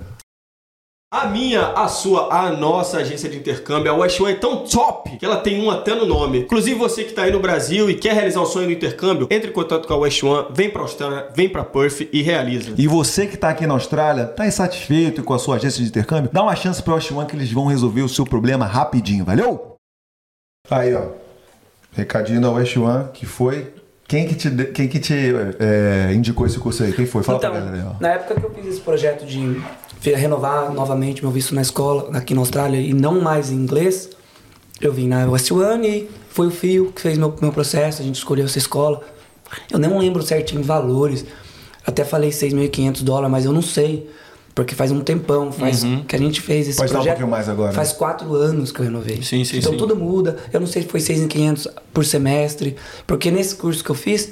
Speaker 2: A minha, a sua, a nossa agência de intercâmbio, a West One é tão top que ela tem um até no nome. Inclusive você que está aí no Brasil e quer realizar o sonho do intercâmbio, entre em contato com a West One, vem pra Austrália, vem pra Perth e realiza.
Speaker 1: E você que está aqui na Austrália, está insatisfeito com a sua agência de intercâmbio? Dá uma chance para o Osh One que eles vão resolver o seu problema rapidinho, valeu? Aí, ó. Recadinho da West One, que foi. Quem que te, quem que te é, indicou esse curso aí? Quem foi? Fala
Speaker 3: então,
Speaker 1: pra galera aí, ó.
Speaker 3: na época que eu fiz esse projeto de renovar novamente meu visto na escola, aqui na Austrália, e não mais em inglês, eu vim na West One e foi o Fio que fez meu, meu processo, a gente escolheu essa escola. Eu não lembro certinho valores, até falei 6.500 dólares, mas eu não sei, porque faz um tempão, faz que a gente fez esse
Speaker 1: Pode falar um
Speaker 3: projeto.
Speaker 1: pouquinho mais agora.
Speaker 3: Faz quatro anos que eu renovei.
Speaker 2: Sim, sim,
Speaker 3: então
Speaker 2: sim.
Speaker 3: tudo muda. Eu não sei se foi 6.500 por semestre, porque nesse curso que eu fiz,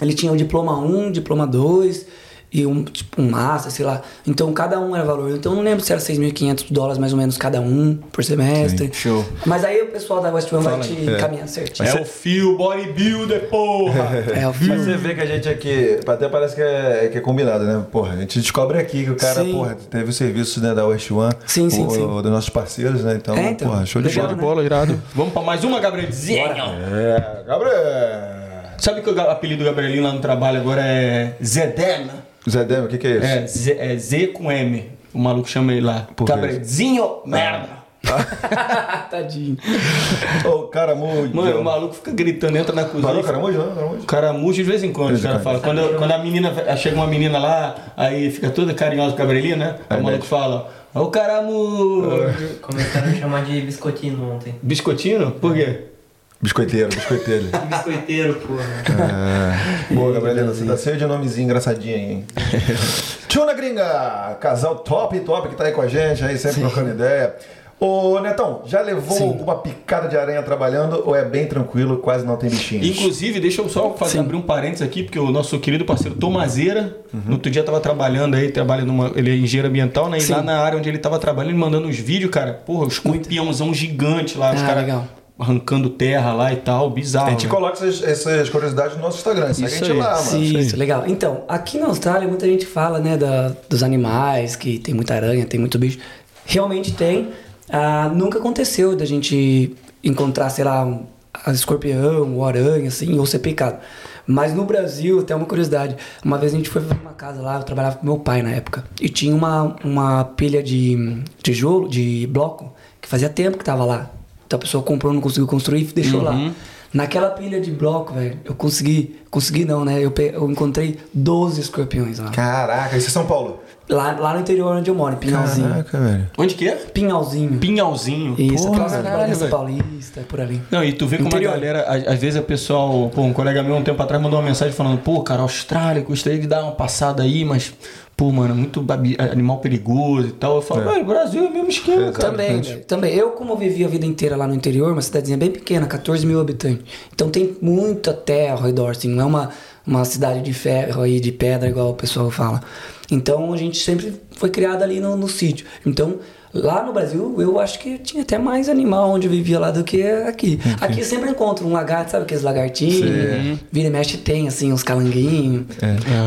Speaker 3: ele tinha o diploma 1, diploma 2 e um tipo um master, sei lá. Então cada um era valor. Então eu não lembro se era 6.500 dólares mais ou menos cada um por semestre.
Speaker 2: Show.
Speaker 3: Mas aí o pessoal da West One vai te.
Speaker 1: É.
Speaker 3: encaminhar certinho.
Speaker 2: É o Fio Bodybuilder, porra!
Speaker 3: É, o
Speaker 1: Mas
Speaker 3: Fio.
Speaker 1: você vê que a gente aqui, até parece que é, que é combinado, né? Porra, a gente descobre aqui que o cara,
Speaker 3: Sim.
Speaker 1: porra, teve o serviço né, da West One,
Speaker 3: Sim, sim,
Speaker 1: o,
Speaker 3: sim.
Speaker 1: o- dos nossos parceiros, né? Então,
Speaker 3: É, então.
Speaker 1: porra, show de
Speaker 3: Legal,
Speaker 1: bola.
Speaker 3: né?
Speaker 2: bola, irado. Vamos pra mais uma, Gabrielzinho.
Speaker 1: É, Gabriel!
Speaker 2: Sabe que o apelido do Gabrielinho lá no trabalho agora é Zedena?
Speaker 1: Zé Demo, o que, que é isso?
Speaker 2: É Z, é Z com M. O maluco chama ele lá.
Speaker 1: Por quê?
Speaker 2: Gabrielzinho, merda.
Speaker 3: Tadinho.
Speaker 1: Ô, caramujo.
Speaker 2: Mano, o maluco fica gritando, entra na cozinha.
Speaker 1: Parou, caramujo, não? Caramujo?
Speaker 2: O cara murcha de vez em quando, o cara fala. Quando, quando a menina, chega uma menina lá, aí fica toda carinhosa com a Gabrielinha, né? Aí o
Speaker 1: É
Speaker 2: maluco fala, ô caramujo.
Speaker 4: Começaram a chamar de biscoitino ontem.
Speaker 2: Biscoitino? Por quê?
Speaker 1: Biscoiteiro, biscoiteiro.
Speaker 4: Biscoiteiro, porra.
Speaker 1: É. Boa, Gabrielina, você tá cheio de nomezinho engraçadinho aí, hein? Tchuna Gringa! Casal top, top que tá aí com a gente, aí sempre trocando ideia. Ô, Netão, já levou
Speaker 3: Sim.
Speaker 1: alguma picada de aranha trabalhando ou é bem tranquilo, quase não tem bichinhos?
Speaker 2: Inclusive, deixa eu só fazer, abrir um parênteses aqui, porque o nosso querido parceiro Tomazeira, no outro dia tava trabalhando aí, trabalha numa. Ele é engenheiro ambiental, né? E
Speaker 3: Sim.
Speaker 2: lá na área onde ele tava trabalhando, ele mandando os vídeos, cara, porra, os escorpiãozão gigante lá, os
Speaker 3: Ah,
Speaker 2: caras
Speaker 3: legal.
Speaker 2: Arrancando terra lá e tal, bizarro.
Speaker 1: A gente
Speaker 2: né?
Speaker 1: coloca essas, essas curiosidades no nosso Instagram, segue a gente
Speaker 2: aí.
Speaker 1: lá, mano.
Speaker 3: Sim, isso, legal. Então, aqui na Austrália muita gente fala, né, da, dos animais, que tem muita aranha, tem muito bicho. Realmente tem. Ah, nunca aconteceu da gente encontrar, sei lá, um um escorpião ou aranha, assim, ou ser picado. Mas no Brasil, até uma curiosidade. Uma vez a gente foi pra uma casa lá, eu trabalhava com meu pai na época. E tinha uma, uma pilha de tijolo, de bloco, que fazia tempo que tava lá. Então a pessoa comprou, não conseguiu construir e deixou lá. Naquela pilha de bloco, velho, eu consegui. Consegui não, né? Eu, pe- eu encontrei 12 escorpiões lá.
Speaker 1: Caraca, isso é São Paulo.
Speaker 3: Lá, lá no interior onde eu moro, em Pinhalzinho.
Speaker 1: Caraca, velho.
Speaker 2: Onde que é?
Speaker 3: Pinhalzinho.
Speaker 2: Pinhalzinho.
Speaker 3: Isso,
Speaker 2: Porra, caralho.
Speaker 3: Paulista, por ali.
Speaker 2: Não, e tu vê como
Speaker 3: Interior.
Speaker 2: a galera, às, às vezes o pessoal, pô, um colega meu um tempo atrás mandou uma mensagem falando, pô, cara, Austrália, gostaria de dar uma passada aí, mas, pô, mano, muito babi- animal perigoso e tal. Eu falo, velho, Brasil é o mesmo esquema, cara.
Speaker 3: Também, velho. Também. Eu, como vivi a vida inteira lá no interior, uma cidadezinha bem pequena, 14 mil habitantes. Então tem muita terra ao redor, assim. Não é uma, uma cidade de ferro aí, de pedra, igual o pessoal fala. Então a gente sempre foi criado ali no, no sítio. Então. Lá no Brasil, eu acho que tinha até mais animal onde eu vivia lá do que aqui. Aqui eu sempre encontro um lagarto, sabe aqueles lagartinhos? Vira e mexe tem, assim, uns calanguinhos.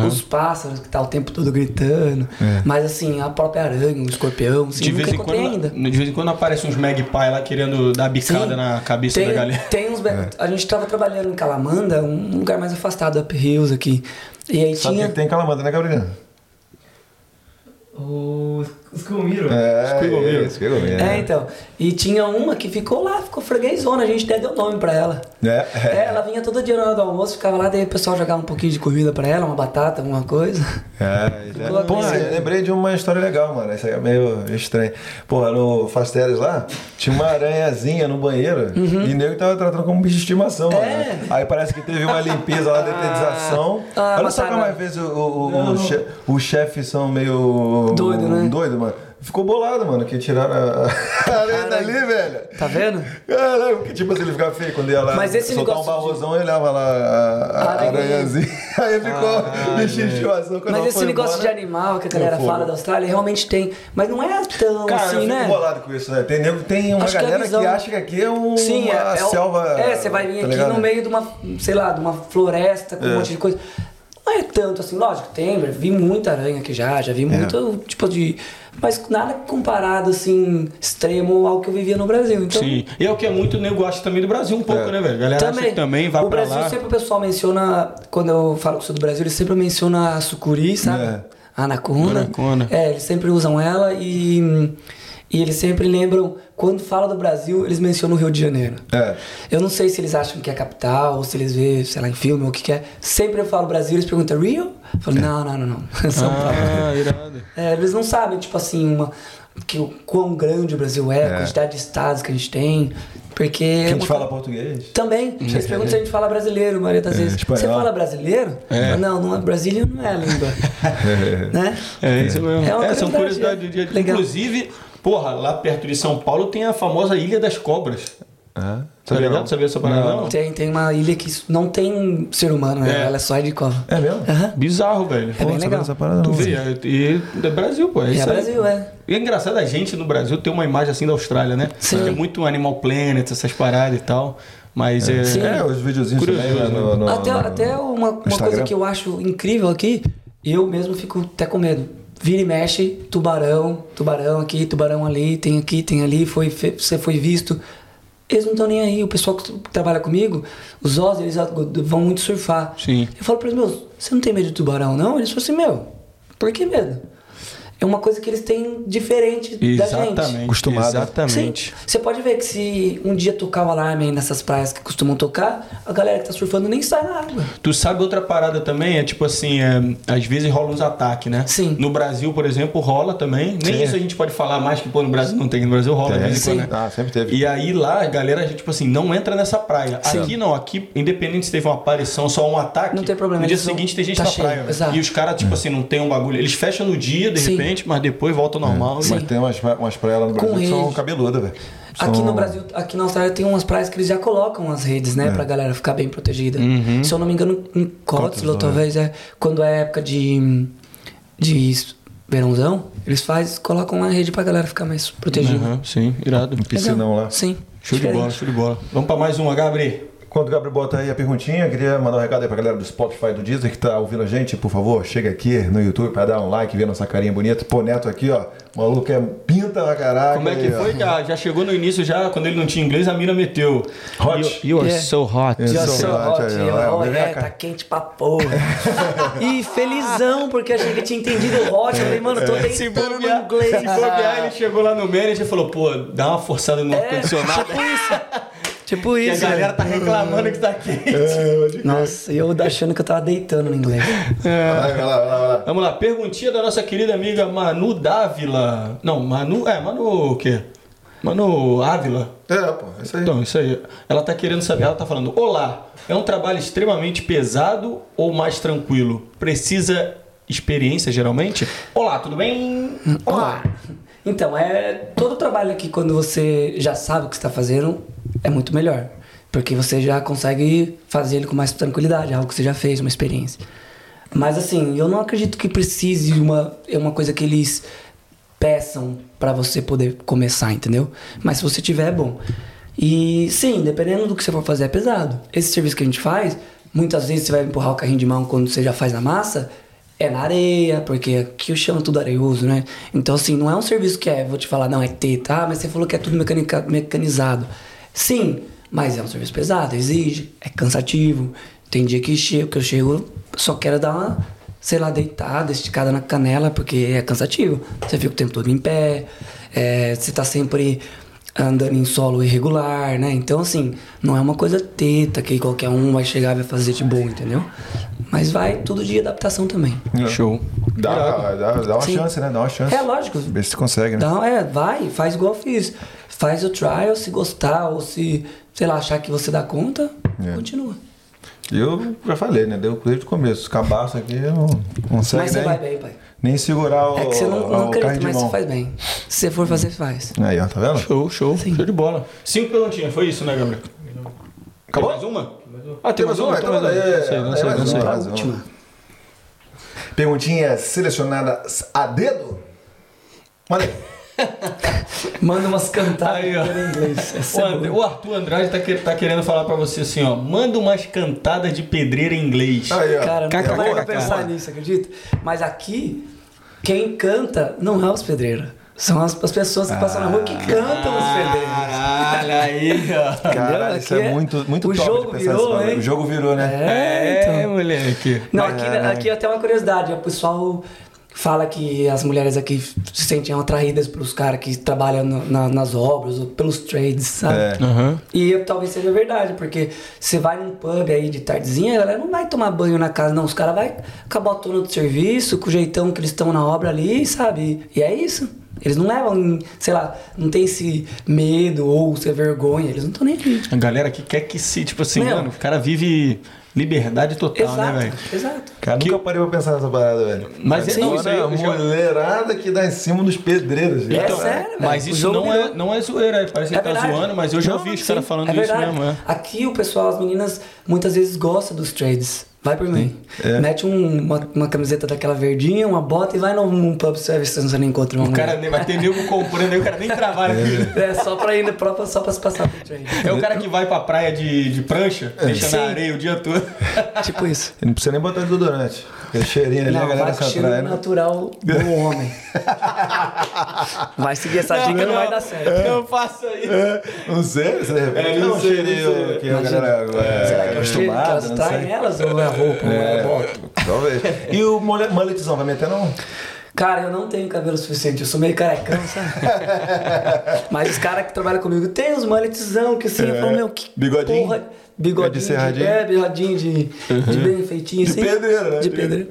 Speaker 3: Os pássaros que tá o tempo todo gritando. Mas, assim, a própria aranha, o escorpião, assim,
Speaker 2: De
Speaker 3: nunca
Speaker 2: vez, em quando,
Speaker 3: ainda.
Speaker 2: de vez em quando aparece uns magpie lá querendo dar bicada
Speaker 3: Sim.
Speaker 2: na cabeça
Speaker 3: tem,
Speaker 2: da galera.
Speaker 3: Tem uns. be- A gente tava trabalhando em Calamanda, um lugar mais afastado, Up Hills aqui. E aí
Speaker 1: Sabe
Speaker 3: tinha.
Speaker 1: que tem em Calamanda, né, Gabriel?
Speaker 4: Os,
Speaker 1: É,
Speaker 2: Squiggle Mirror.
Speaker 1: Squiggle Mirror.
Speaker 3: É, então. E tinha uma que ficou lá, ficou freguesona, a gente até deu nome pra ela.
Speaker 1: É,
Speaker 3: É, ela vinha todo dia na hora do almoço, ficava lá, daí o pessoal jogava um pouquinho de comida pra ela, uma batata, alguma coisa.
Speaker 1: É, é. Pô,
Speaker 3: assim.
Speaker 1: eu lembrei de uma história legal, mano. Isso aí é meio estranho. Porra, no Fastérias lá, tinha uma aranhazinha no banheiro e o nego tava tratando como bicho de estimação,
Speaker 3: Uhum. É.
Speaker 1: mano. Aí parece que teve uma limpeza lá, detetização.
Speaker 3: Ah,
Speaker 1: Olha só como às vezes o, o, o, che- os chefes são meio.
Speaker 3: Doido, né?
Speaker 1: Doido, mano. ficou bolado, mano, que tiraram a, a areia dali, velho.
Speaker 3: Tá vendo?
Speaker 1: Caralho, porque tipo assim, ele ficava feio quando ia lá
Speaker 3: Mas esse
Speaker 1: soltar um
Speaker 3: negócio de-
Speaker 1: barrosão, ele olhava lá a, a
Speaker 3: Aranha.
Speaker 1: aranhazinha. Aí ficou bichinho de estimação.
Speaker 3: Mas esse negócio
Speaker 1: embora,
Speaker 3: de animal que a galera fala da Austrália, realmente tem. Mas não é tão
Speaker 1: Cara,
Speaker 3: assim,
Speaker 1: eu fico
Speaker 3: né?
Speaker 1: bolado com isso, né? Tem, tem uma
Speaker 3: Acho que é
Speaker 1: galera que,
Speaker 3: visão.
Speaker 1: acha que aqui é um,
Speaker 3: Sim, é,
Speaker 1: uma
Speaker 3: é
Speaker 1: selva.
Speaker 3: É, você vai vir
Speaker 1: tá
Speaker 3: aqui
Speaker 1: ligado?
Speaker 3: no meio de uma, sei lá, de uma floresta com
Speaker 1: É.
Speaker 3: um monte de coisa. Não é tanto assim, lógico, tem, vi muita aranha aqui já, já
Speaker 1: É.
Speaker 3: vi muito tipo de. Mas nada comparado assim, extremo ao que eu vivia no Brasil. Então,
Speaker 2: Sim. E é o que é muito nego acha também do Brasil, um pouco,
Speaker 1: É.
Speaker 2: né, velho? A galera acha que também vai
Speaker 3: o
Speaker 2: pra
Speaker 3: Brasil
Speaker 2: lá.
Speaker 3: sempre o pessoal menciona, quando eu falo que sou do Brasil, eles sempre mencionam a sucuri, sabe?
Speaker 1: É.
Speaker 3: A anaconda.
Speaker 2: Anaconda.
Speaker 3: É, eles sempre usam ela e, e eles sempre lembram, quando fala do Brasil, eles mencionam o Rio de Janeiro.
Speaker 1: É.
Speaker 3: Eu não sei se eles acham que é capital, ou se eles vê, sei lá, em filme ou o que, que é. Sempre eu falo Brasil, eles perguntam Rio? Eu falo, não, não, não, não. São Paulo.
Speaker 2: Ah, irado.
Speaker 3: É, eles não sabem, tipo assim, uma, que o quão grande o Brasil é, a quantidade de estados que a gente tem. Porque.
Speaker 1: Que a
Speaker 3: é
Speaker 1: gente
Speaker 3: uma
Speaker 1: fala português.
Speaker 3: Também. Eles perguntam se a gente fala brasileiro, a maioria das vezes.
Speaker 1: espanhol.
Speaker 3: Você fala brasileiro?
Speaker 2: É.
Speaker 3: Não, não é Brasília, não é a língua. né?
Speaker 2: É isso mesmo.
Speaker 3: É uma
Speaker 2: É, são
Speaker 3: curiosidade,
Speaker 2: curiosidades do
Speaker 3: é.
Speaker 2: dia.
Speaker 3: Legal.
Speaker 2: Inclusive, porra, lá perto de São Paulo tem a famosa Ilha das Cobras.
Speaker 1: Ah,
Speaker 2: Tá ligado? Sabia essa parada? Não.
Speaker 3: Tem, tem uma ilha que não tem ser humano, né?
Speaker 2: É.
Speaker 3: Ela é só de cova.
Speaker 1: É mesmo?
Speaker 3: Aham.
Speaker 2: Bizarro, velho.
Speaker 3: É bem
Speaker 1: Pô,
Speaker 3: legal.
Speaker 1: essa parada
Speaker 2: Tu
Speaker 1: não.
Speaker 2: vê, é- e é Brasil, pô. É,
Speaker 3: É. Brasil, é.
Speaker 2: E é engraçado a gente no Brasil ter uma imagem assim da Austrália, né?
Speaker 3: Sim.
Speaker 2: É muito Animal Planet, essas paradas e tal. Mas é.
Speaker 3: Sim.
Speaker 1: É, os videozinhos também
Speaker 2: Curioso,
Speaker 1: né, no, no,
Speaker 3: até
Speaker 1: no-
Speaker 3: até uma, uma coisa que eu acho incrível aqui, eu mesmo fico até com medo. Vira e mexe, tubarão, tubarão aqui, tubarão ali, tem aqui, tem ali, foi, você foi visto. Eles não estão nem aí. O pessoal que trabalha comigo, os Oz, eles vão muito surfar.
Speaker 2: Sim.
Speaker 3: Eu falo pra eles, meu, você não tem medo de tubarão, não? Eles falam assim, meu, por que medo? É uma coisa que eles têm diferente da gente.
Speaker 2: Exatamente.
Speaker 1: Acostumado.
Speaker 2: Exatamente.
Speaker 3: Sim. Você pode ver que se um dia tocar o alarme aí nessas praias que costumam tocar, a galera que tá surfando nem sai na água.
Speaker 2: Tu sabe outra parada também? É tipo assim, é, às vezes rola uns ataques, né?
Speaker 3: Sim.
Speaker 2: No Brasil, por exemplo, rola também. Nem
Speaker 1: Sim.
Speaker 2: isso a gente pode falar mais que pô, no Brasil não tem, no Brasil rola de
Speaker 1: Tem.
Speaker 3: Sim.
Speaker 2: né?
Speaker 1: Ah, sempre teve.
Speaker 2: E aí lá, a galera, tipo assim, não entra nessa praia.
Speaker 3: Sim.
Speaker 2: Aqui não, aqui, independente se teve uma aparição, só um ataque.
Speaker 3: Não tem problema,
Speaker 2: No dia seguinte tem gente
Speaker 3: tá
Speaker 2: na
Speaker 3: cheio,
Speaker 2: praia.
Speaker 3: exato.
Speaker 2: E os caras, tipo assim, não tem um bagulho. Eles fecham no dia, de
Speaker 3: Sim.
Speaker 2: repente, mas depois voltam ao normal.
Speaker 3: Sim.
Speaker 1: Mas tem umas, umas praias lá no
Speaker 3: Com
Speaker 1: Brasil que são cabeludas, velho.
Speaker 3: Aqui
Speaker 1: São-
Speaker 3: no Brasil, aqui na Austrália tem umas praias que eles já colocam as redes, né? Pra galera ficar bem protegida.
Speaker 2: Uhum.
Speaker 3: Se eu não me engano, em Cotswold,
Speaker 1: Cotswold,
Speaker 3: talvez, é quando é época de, de verãozão, eles faz, colocam uma rede pra galera ficar mais protegida.
Speaker 2: Uhum, sim, irado.
Speaker 1: Um piscinão lá.
Speaker 3: Sim.
Speaker 2: Show de
Speaker 3: diferente.
Speaker 2: bola, show de bola. Vamos pra mais uma, Gabriel.
Speaker 1: Quando o Gabriel bota aí a perguntinha, queria mandar um recado aí pra galera do Spotify do Deezer que tá ouvindo a gente, por favor, chega aqui no YouTube pra dar um like, ver nossa carinha bonita. Pô, Neto aqui, ó, maluco é pinta pra caralho.
Speaker 2: Como é que foi, cara? Já chegou no início, já quando ele não tinha inglês, a mina meteu.
Speaker 1: Hot.
Speaker 2: You, you are
Speaker 3: Yeah.
Speaker 2: so hot.
Speaker 1: Eu
Speaker 3: Já
Speaker 1: sou
Speaker 3: sou
Speaker 1: hot,
Speaker 3: hot,
Speaker 1: aí,
Speaker 3: eu, é,
Speaker 1: cá.
Speaker 3: tá quente pra porra. e felizão, porque achei que tinha entendido o hot. Eu falei, mano, tô
Speaker 2: Se
Speaker 3: tentando no inglês.
Speaker 2: se bobear, ele chegou lá no manager e falou, pô, dá uma forçada no
Speaker 3: É,
Speaker 2: ar-condicionado.
Speaker 3: tipo isso. Tipo
Speaker 2: E a
Speaker 3: isso.
Speaker 2: galera tá reclamando que tá quente.
Speaker 3: Nossa, e eu achando que eu tava deitando no inglês.
Speaker 1: Vai, vai lá, vai lá, vai lá.
Speaker 2: Vamos lá, perguntinha da nossa querida amiga Manu Dávila. Não, Manu. É, Manu o quê? Manu Ávila.
Speaker 1: É, pô, é isso aí.
Speaker 2: Então, isso aí. Ela tá querendo saber, ela tá falando: Olá, é um trabalho extremamente pesado ou mais tranquilo? Precisa experiência geralmente? Olá, tudo bem?
Speaker 3: Olá. Então, é todo trabalho aqui, quando você já sabe o que está fazendo, é muito melhor. Porque você já consegue fazer ele com mais tranquilidade, algo que você já fez, uma experiência. Mas assim, eu não acredito que precise uma é uma coisa que eles peçam para você poder começar, entendeu? Mas se você tiver, é bom. E sim, dependendo do que você for fazer, é pesado. Esse serviço que a gente faz, muitas vezes você vai empurrar o carrinho de mão quando você já faz na massa, é na areia, porque aqui o chão é tudo areioso, né? Então, assim, não é um serviço que é, vou te falar, não, é T, tá? Mas você falou que é tudo mecanica- mecanizado. Sim, mas é um serviço pesado, exige, é cansativo. Tem dia que, chego, que eu chego, só quero dar uma, sei lá, deitada, esticada na canela, porque é cansativo. Você fica o tempo todo em pé, é, você tá sempre andando em solo irregular, né? Então, assim, não é uma coisa teta que qualquer um vai chegar e vai fazer de bom, entendeu? Mas vai tudo de adaptação também.
Speaker 2: Show.
Speaker 1: Dá, dá, dá uma
Speaker 3: Sim.
Speaker 1: chance, né? Dá uma chance.
Speaker 3: É lógico.
Speaker 1: Ver se você consegue, né?
Speaker 3: Então, é, vai, faz igual eu fiz. Faz o trial, se gostar ou se, sei lá, achar que você dá conta,
Speaker 1: É.
Speaker 3: continua.
Speaker 1: Eu já falei, né? Deu desde o começo. Cabaço aqui não, não segue
Speaker 3: Mas você
Speaker 1: nem,
Speaker 3: vai bem, pai.
Speaker 1: Nem segurar o,
Speaker 3: É que você não, não acredita, mas você faz bem. Se você for fazer, faz.
Speaker 1: Aí, ó, tá vendo?
Speaker 2: Show, show. Show de bola. Cinco perguntinhas, foi isso, né, Gabriel?
Speaker 1: Acabou?
Speaker 2: Tem mais uma? Ah, tem
Speaker 1: Tem
Speaker 2: mais
Speaker 1: mais
Speaker 2: uma?
Speaker 1: uma?
Speaker 2: Então mais
Speaker 1: Então,
Speaker 2: uma.
Speaker 1: é,
Speaker 2: Não sei, não
Speaker 1: é
Speaker 2: sei,
Speaker 1: mais
Speaker 2: não sei.
Speaker 3: A última.
Speaker 1: Perguntinhas selecionadas a dedo? Manda aí.
Speaker 3: Manda umas cantadas
Speaker 2: Aí, ó.
Speaker 3: em inglês. Essa
Speaker 2: O,
Speaker 3: é
Speaker 2: And-
Speaker 3: boa.
Speaker 2: o Arthur Andrade tá, que- tá querendo falar pra você assim, ó. Manda umas cantadas de pedreira em inglês.
Speaker 1: Aí, ó.
Speaker 3: Cara, nunca
Speaker 2: KKK.
Speaker 3: parei pra pensar nisso, acredita? Mas aqui, quem canta não é os pedreiros. São as, as pessoas que passam na rua que cantam os pedreiros.
Speaker 2: Caralho, aí, ó.
Speaker 1: Caralho, isso é
Speaker 3: é-
Speaker 1: muito, muito
Speaker 3: o
Speaker 1: top
Speaker 3: jogo
Speaker 1: de pensar
Speaker 3: virou, hein?
Speaker 1: O jogo virou, né?
Speaker 3: É, então.
Speaker 2: moleque.
Speaker 3: Não, aqui, aqui até uma curiosidade. O pessoal fala que as mulheres aqui se sentem atraídas pelos caras que trabalham no- na- nas obras ou pelos trades, sabe?
Speaker 1: É.
Speaker 2: Aham.
Speaker 3: E talvez seja verdade, porque você vai num pub aí de tardezinha, a galera não vai tomar banho na casa, não. Os caras vão com a botona do serviço, com o jeitão que eles estão na obra ali, sabe? E é isso. Eles não levam, sei lá, não tem esse medo ou essa vergonha, eles não estão nem aí.
Speaker 2: A galera que quer que se, tipo assim,
Speaker 3: Meu.
Speaker 2: mano, o cara vive liberdade total, né,
Speaker 3: exato,
Speaker 2: velho?
Speaker 3: exato.
Speaker 1: Cara,
Speaker 2: Que-
Speaker 1: nunca parei pra pensar nessa parada, velho.
Speaker 2: Mas é- não, isso aí já-
Speaker 1: mulherada que dá em cima dos pedreiros.
Speaker 3: É
Speaker 1: Então,
Speaker 3: sério, velho.
Speaker 2: Mas isso não é, não é zoeira, parece que
Speaker 3: É
Speaker 2: ele tá
Speaker 3: verdade.
Speaker 2: zoando, mas eu já
Speaker 3: Não,
Speaker 2: ouvi os caras falando
Speaker 3: é
Speaker 2: isso mesmo, é.
Speaker 3: Aqui o pessoal, as meninas, muitas vezes gostam dos trades. Vai por mim.
Speaker 1: É.
Speaker 3: Mete um- uma, uma camiseta daquela verdinha, uma bota e vai num, num pub service se você não encontra uma
Speaker 2: O cara
Speaker 3: mulher.
Speaker 2: nem- vai ter nego comprando aí, o cara nem trabalha isso.
Speaker 3: É só pra ir, pra, só pra se passar trade.
Speaker 2: É o cara que vai pra praia de, de prancha, deixa
Speaker 3: Sim.
Speaker 2: na areia o dia todo.
Speaker 3: Tipo isso.
Speaker 1: Não precisa nem botar desodorante. Aquele cheirinho ali, a
Speaker 3: Não,
Speaker 1: galera
Speaker 3: vai com o
Speaker 1: se
Speaker 3: cheiro
Speaker 1: atrai, né?
Speaker 3: natural do homem. Vai seguir essa dica, não, vai dar certo.
Speaker 2: Não faça isso.
Speaker 1: Não sei, se de repente
Speaker 2: É,
Speaker 1: é,
Speaker 2: não sei,
Speaker 1: cheirinho
Speaker 2: não sei.
Speaker 1: que a galera é,
Speaker 3: Será que é o que
Speaker 1: acostumada,
Speaker 3: elas
Speaker 1: não
Speaker 3: traem elas ou é a roupa? ou é a bota?
Speaker 1: Talvez. E o mulletzão, vai meter não?
Speaker 3: Cara, eu não tenho cabelo suficiente, eu sou meio carecão, sabe? Mas os caras que trabalham comigo tem uns mulletzão que assim, eu falo, meu, que
Speaker 1: Bigodinho?
Speaker 3: porra. Bigodinho.
Speaker 1: É de serradinho?
Speaker 3: É, bigodinho de, de bem feitinho,
Speaker 1: De
Speaker 3: assim.
Speaker 1: pedreiro, né?
Speaker 3: De pedreiro.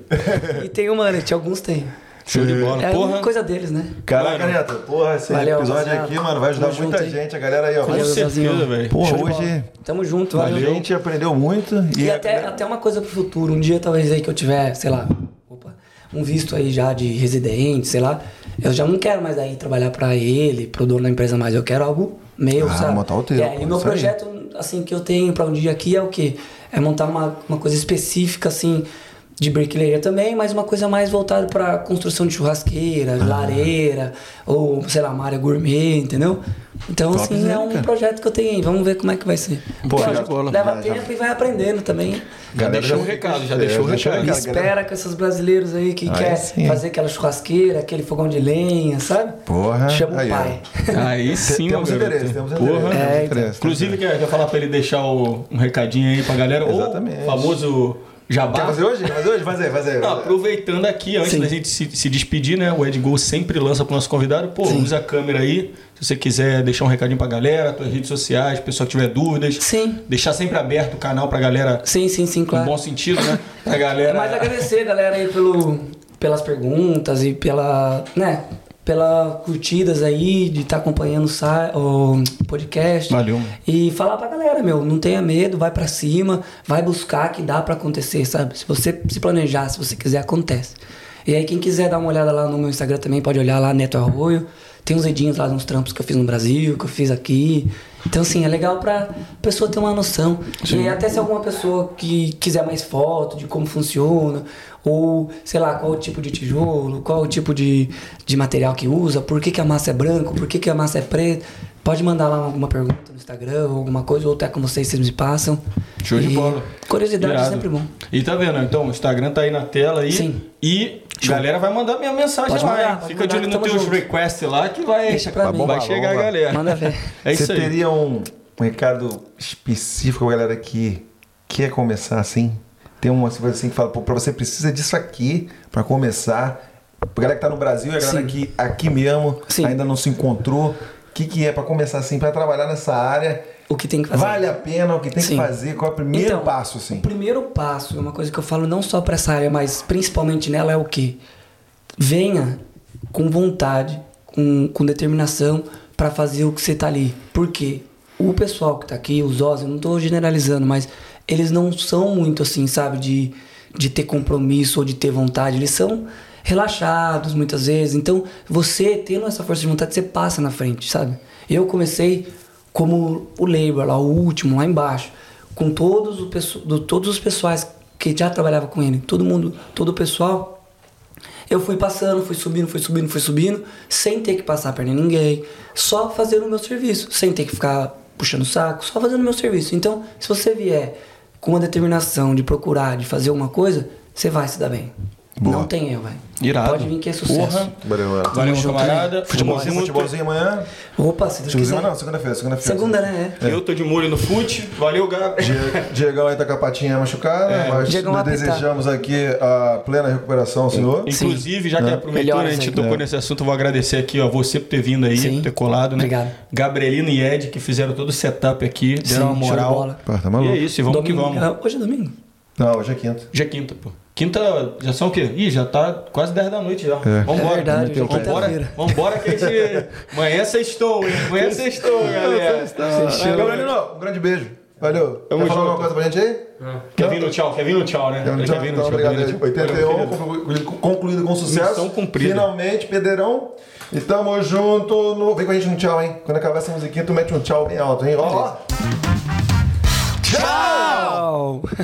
Speaker 3: E tem o mullet, alguns tem.
Speaker 2: Show de bola.
Speaker 3: É
Speaker 2: Porra.
Speaker 3: uma coisa deles, né?
Speaker 1: Caraca. Neto, porra, esse
Speaker 3: Valeu,
Speaker 1: episódio
Speaker 3: rapaziada.
Speaker 1: aqui, mano, vai ajudar
Speaker 3: Tamo
Speaker 1: muita
Speaker 3: junto aí.
Speaker 1: gente. A galera aí, ó.
Speaker 2: Com
Speaker 3: Valeu,
Speaker 2: certeza, velho.
Speaker 1: Porra,
Speaker 3: de
Speaker 1: hoje.
Speaker 3: Tamo junto,
Speaker 1: a
Speaker 3: valeu.
Speaker 1: gente aprendeu muito. E,
Speaker 3: E
Speaker 1: a
Speaker 3: até, até uma coisa pro futuro. Um dia, talvez, aí que eu tiver, sei lá, opa, um visto aí já de residente, sei lá. Eu já não quero mais aí trabalhar pra ele, pro dono da empresa mais. Eu quero algo meu,
Speaker 1: Ah,
Speaker 3: sabe?
Speaker 1: montar o teu,
Speaker 3: É,
Speaker 1: pô,
Speaker 3: e meu
Speaker 1: isso aí.
Speaker 3: Assim, que eu tenho pra um dia aqui é o quê? É montar uma, uma coisa específica, assim, de bricklayer também, mas uma coisa mais voltada pra construção de churrasqueira,
Speaker 1: Ah.
Speaker 3: lareira, ou, sei lá, uma área gourmet, entendeu? Então, assim, é um
Speaker 1: cara.
Speaker 3: projeto que eu tenho aí. Vamos ver como é que vai ser.
Speaker 1: Pô,
Speaker 2: bola.
Speaker 3: Leva
Speaker 1: já- já-
Speaker 3: tempo e vai aprendendo também.
Speaker 2: Já deixou o
Speaker 1: já-
Speaker 2: recado, já deixou
Speaker 1: deixou
Speaker 2: recado.
Speaker 3: Espera com esses brasileiros aí que
Speaker 1: Aí
Speaker 3: quer
Speaker 1: sim.
Speaker 3: fazer aquela churrasqueira, aquele fogão de lenha, sabe?
Speaker 1: Porra,
Speaker 3: Chama
Speaker 1: aí,
Speaker 3: o pai.
Speaker 2: Aí sim,
Speaker 1: temos interesse, temos
Speaker 2: Porra.
Speaker 1: interesse. temos
Speaker 3: É,
Speaker 1: interesse,
Speaker 2: Inclusive, quer, quer falar pra ele deixar o- um recadinho aí pra galera?
Speaker 1: Exatamente.
Speaker 2: Ou o famoso jabá.
Speaker 1: Quer fazer hoje? Quer fazer hoje? Faz aí, faz aí.
Speaker 2: Não, aproveitando aqui, antes
Speaker 3: Sim.
Speaker 2: da gente se, se despedir, né? O Ed Gol sempre lança pro nosso convidado. Pô,
Speaker 3: Sim.
Speaker 2: usa a câmera aí. Se você quiser deixar um recadinho pra galera, tuas redes sociais, pessoal que tiver dúvidas.
Speaker 3: Sim,
Speaker 2: Deixar sempre aberto o canal pra galera,
Speaker 3: sim, sim, sim,
Speaker 2: no
Speaker 3: claro.
Speaker 2: bom sentido, né? Pra
Speaker 3: É
Speaker 2: galera.
Speaker 3: mais agradecer, galera, aí pelo, pelas perguntas e pela, né, pela curtidas aí, de estar acompanhando o, podcast.
Speaker 2: Valeu.
Speaker 3: E falar pra galera, meu, não tenha medo, vai pra cima, vai buscar que dá pra acontecer, sabe? Se você se planejar, se você quiser, acontece. E aí, quem quiser dar uma olhada lá no meu Instagram também, pode olhar lá, Neto Arroio. Tem uns edinhos lá, uns trampos que eu fiz no Brasil, que eu fiz aqui. Então, assim, é legal pra pessoa ter uma noção. E até se alguma pessoa que quiser mais foto de como funciona, ou, sei lá, qual o tipo de tijolo, qual o tipo de, de material que usa, por que, que a massa é branca, por que, que a massa é preta, pode mandar lá alguma pergunta no Instagram, ou alguma coisa, ou até com vocês, vocês me passam.
Speaker 2: Show de
Speaker 3: E
Speaker 2: bola.
Speaker 3: Curiosidade é
Speaker 2: Irado.
Speaker 3: sempre bom.
Speaker 2: E tá vendo? Então, o Instagram tá aí na tela aí.
Speaker 3: Sim.
Speaker 2: E a galera vai mandar minha mensagem
Speaker 3: Pode
Speaker 2: lá,
Speaker 3: mandar,
Speaker 2: hein?
Speaker 3: pode
Speaker 2: Fica de olho nos teus
Speaker 3: junto.
Speaker 2: requests lá que vai,
Speaker 3: Deixa pra
Speaker 2: vai,
Speaker 3: mim.
Speaker 2: vai chegar a
Speaker 1: vamos lá.
Speaker 2: galera.
Speaker 3: Manda ver.
Speaker 2: É isso
Speaker 1: Você
Speaker 2: aí.
Speaker 1: teria um, um recado específico pra galera que quer começar assim? Tem uma coisa assim que fala, pô, pra você precisa disso aqui pra começar. Pra galera que tá no Brasil e a galera
Speaker 3: Sim.
Speaker 1: que aqui mesmo
Speaker 3: Sim.
Speaker 1: ainda não se encontrou. O que, que é pra começar assim, pra trabalhar nessa área?
Speaker 3: O que tem que fazer.
Speaker 1: Vale a pena? O que tem
Speaker 3: Sim.
Speaker 1: que fazer? Qual é o primeiro
Speaker 3: Então,
Speaker 1: passo, assim?
Speaker 3: O primeiro passo, é uma coisa que eu falo não só para essa área, mas principalmente nela, é o que? Venha com vontade, com, com determinação para fazer o que você tá ali. Por quê? O pessoal que tá aqui, os Oz, eu não tô generalizando, mas eles não são muito assim, sabe, de, de ter compromisso ou de ter vontade. Eles são. Relaxados muitas vezes. Então, você tendo essa força de vontade, você passa na frente, sabe? Eu comecei como o labor lá, o último, lá embaixo, com todos, o, pesso- do- todos os pessoais que já trabalhavam com ele, todo mundo, todo o pessoal. Eu fui passando, fui subindo, fui subindo, fui subindo, sem ter que passar a perna ninguém, só fazendo o meu serviço, sem ter que ficar puxando o saco, só fazendo o meu serviço. Então, se você vier com uma determinação de procurar, de fazer uma coisa, você vai se dar bem.
Speaker 1: Boa.
Speaker 3: Não tem erro, velho.
Speaker 2: Irado.
Speaker 3: Pode vir que é sucesso.
Speaker 2: Porra.
Speaker 1: Valeu, mano.
Speaker 2: Valeu, camarada.
Speaker 1: Futebolzinho,
Speaker 2: Tamo junto.
Speaker 1: futebolzinho amanhã.
Speaker 3: Opa, se Deus
Speaker 1: Futebolzinho
Speaker 3: quiser.
Speaker 1: não, segunda-feira, segunda-feira.
Speaker 3: Segunda, né? É.
Speaker 2: Eu tô de molho no fute. Valeu, Gabi.
Speaker 1: Die- Diegão aí tá com a patinha machucada,
Speaker 2: É.
Speaker 1: mas
Speaker 3: Diegão
Speaker 1: nós desejamos aqui a plena recuperação ao senhor.
Speaker 2: Inclusive, já que é aproveitou, né, a
Speaker 3: Melhoras
Speaker 2: gente tocou
Speaker 1: É.
Speaker 2: nesse assunto, eu vou agradecer aqui, ó, você por ter vindo aí,
Speaker 3: Sim.
Speaker 2: ter colado, né?
Speaker 3: Obrigado.
Speaker 2: Gabrielino e Ed, que fizeram todo o setup aqui, deram uma
Speaker 3: Sim, de
Speaker 2: moral.
Speaker 1: Pô, tá
Speaker 2: E
Speaker 1: maluco.
Speaker 2: é isso, e vamos
Speaker 3: Domingo-
Speaker 2: que vamos.
Speaker 3: Ah, Hoje é domingo?
Speaker 1: Não, hoje é quinta.
Speaker 2: Já é quinta, pô. Quinta, já são o quê? Ih, já tá quase 10 da noite já.
Speaker 1: É.
Speaker 2: Vambora.
Speaker 3: É verdade, é
Speaker 2: Vambora, vambora que a gente... Amanhã sextou, hein? Amanhã sextou, galera.
Speaker 1: Gabrielino, um grande beijo. Valeu.
Speaker 2: Tamo
Speaker 1: Quer falar
Speaker 2: junto.
Speaker 1: alguma coisa pra gente aí?
Speaker 2: Quer vir no tchau? Quer vir no tchau, né?
Speaker 1: Então,
Speaker 2: Quer vir no
Speaker 1: então,
Speaker 2: tchau,
Speaker 1: obrigado.
Speaker 2: quer vir no tchau.
Speaker 1: 81,
Speaker 2: Valeu, querido.
Speaker 1: conclu- concluído com sucesso.
Speaker 2: Missão cumprida.
Speaker 1: Finalmente, Pederão. E tamo junto. No... Vem com a gente no tchau, hein? Quando acabar essa musiquinha, tu mete um tchau bem alto, hein? Ó, ó.
Speaker 3: Tchau!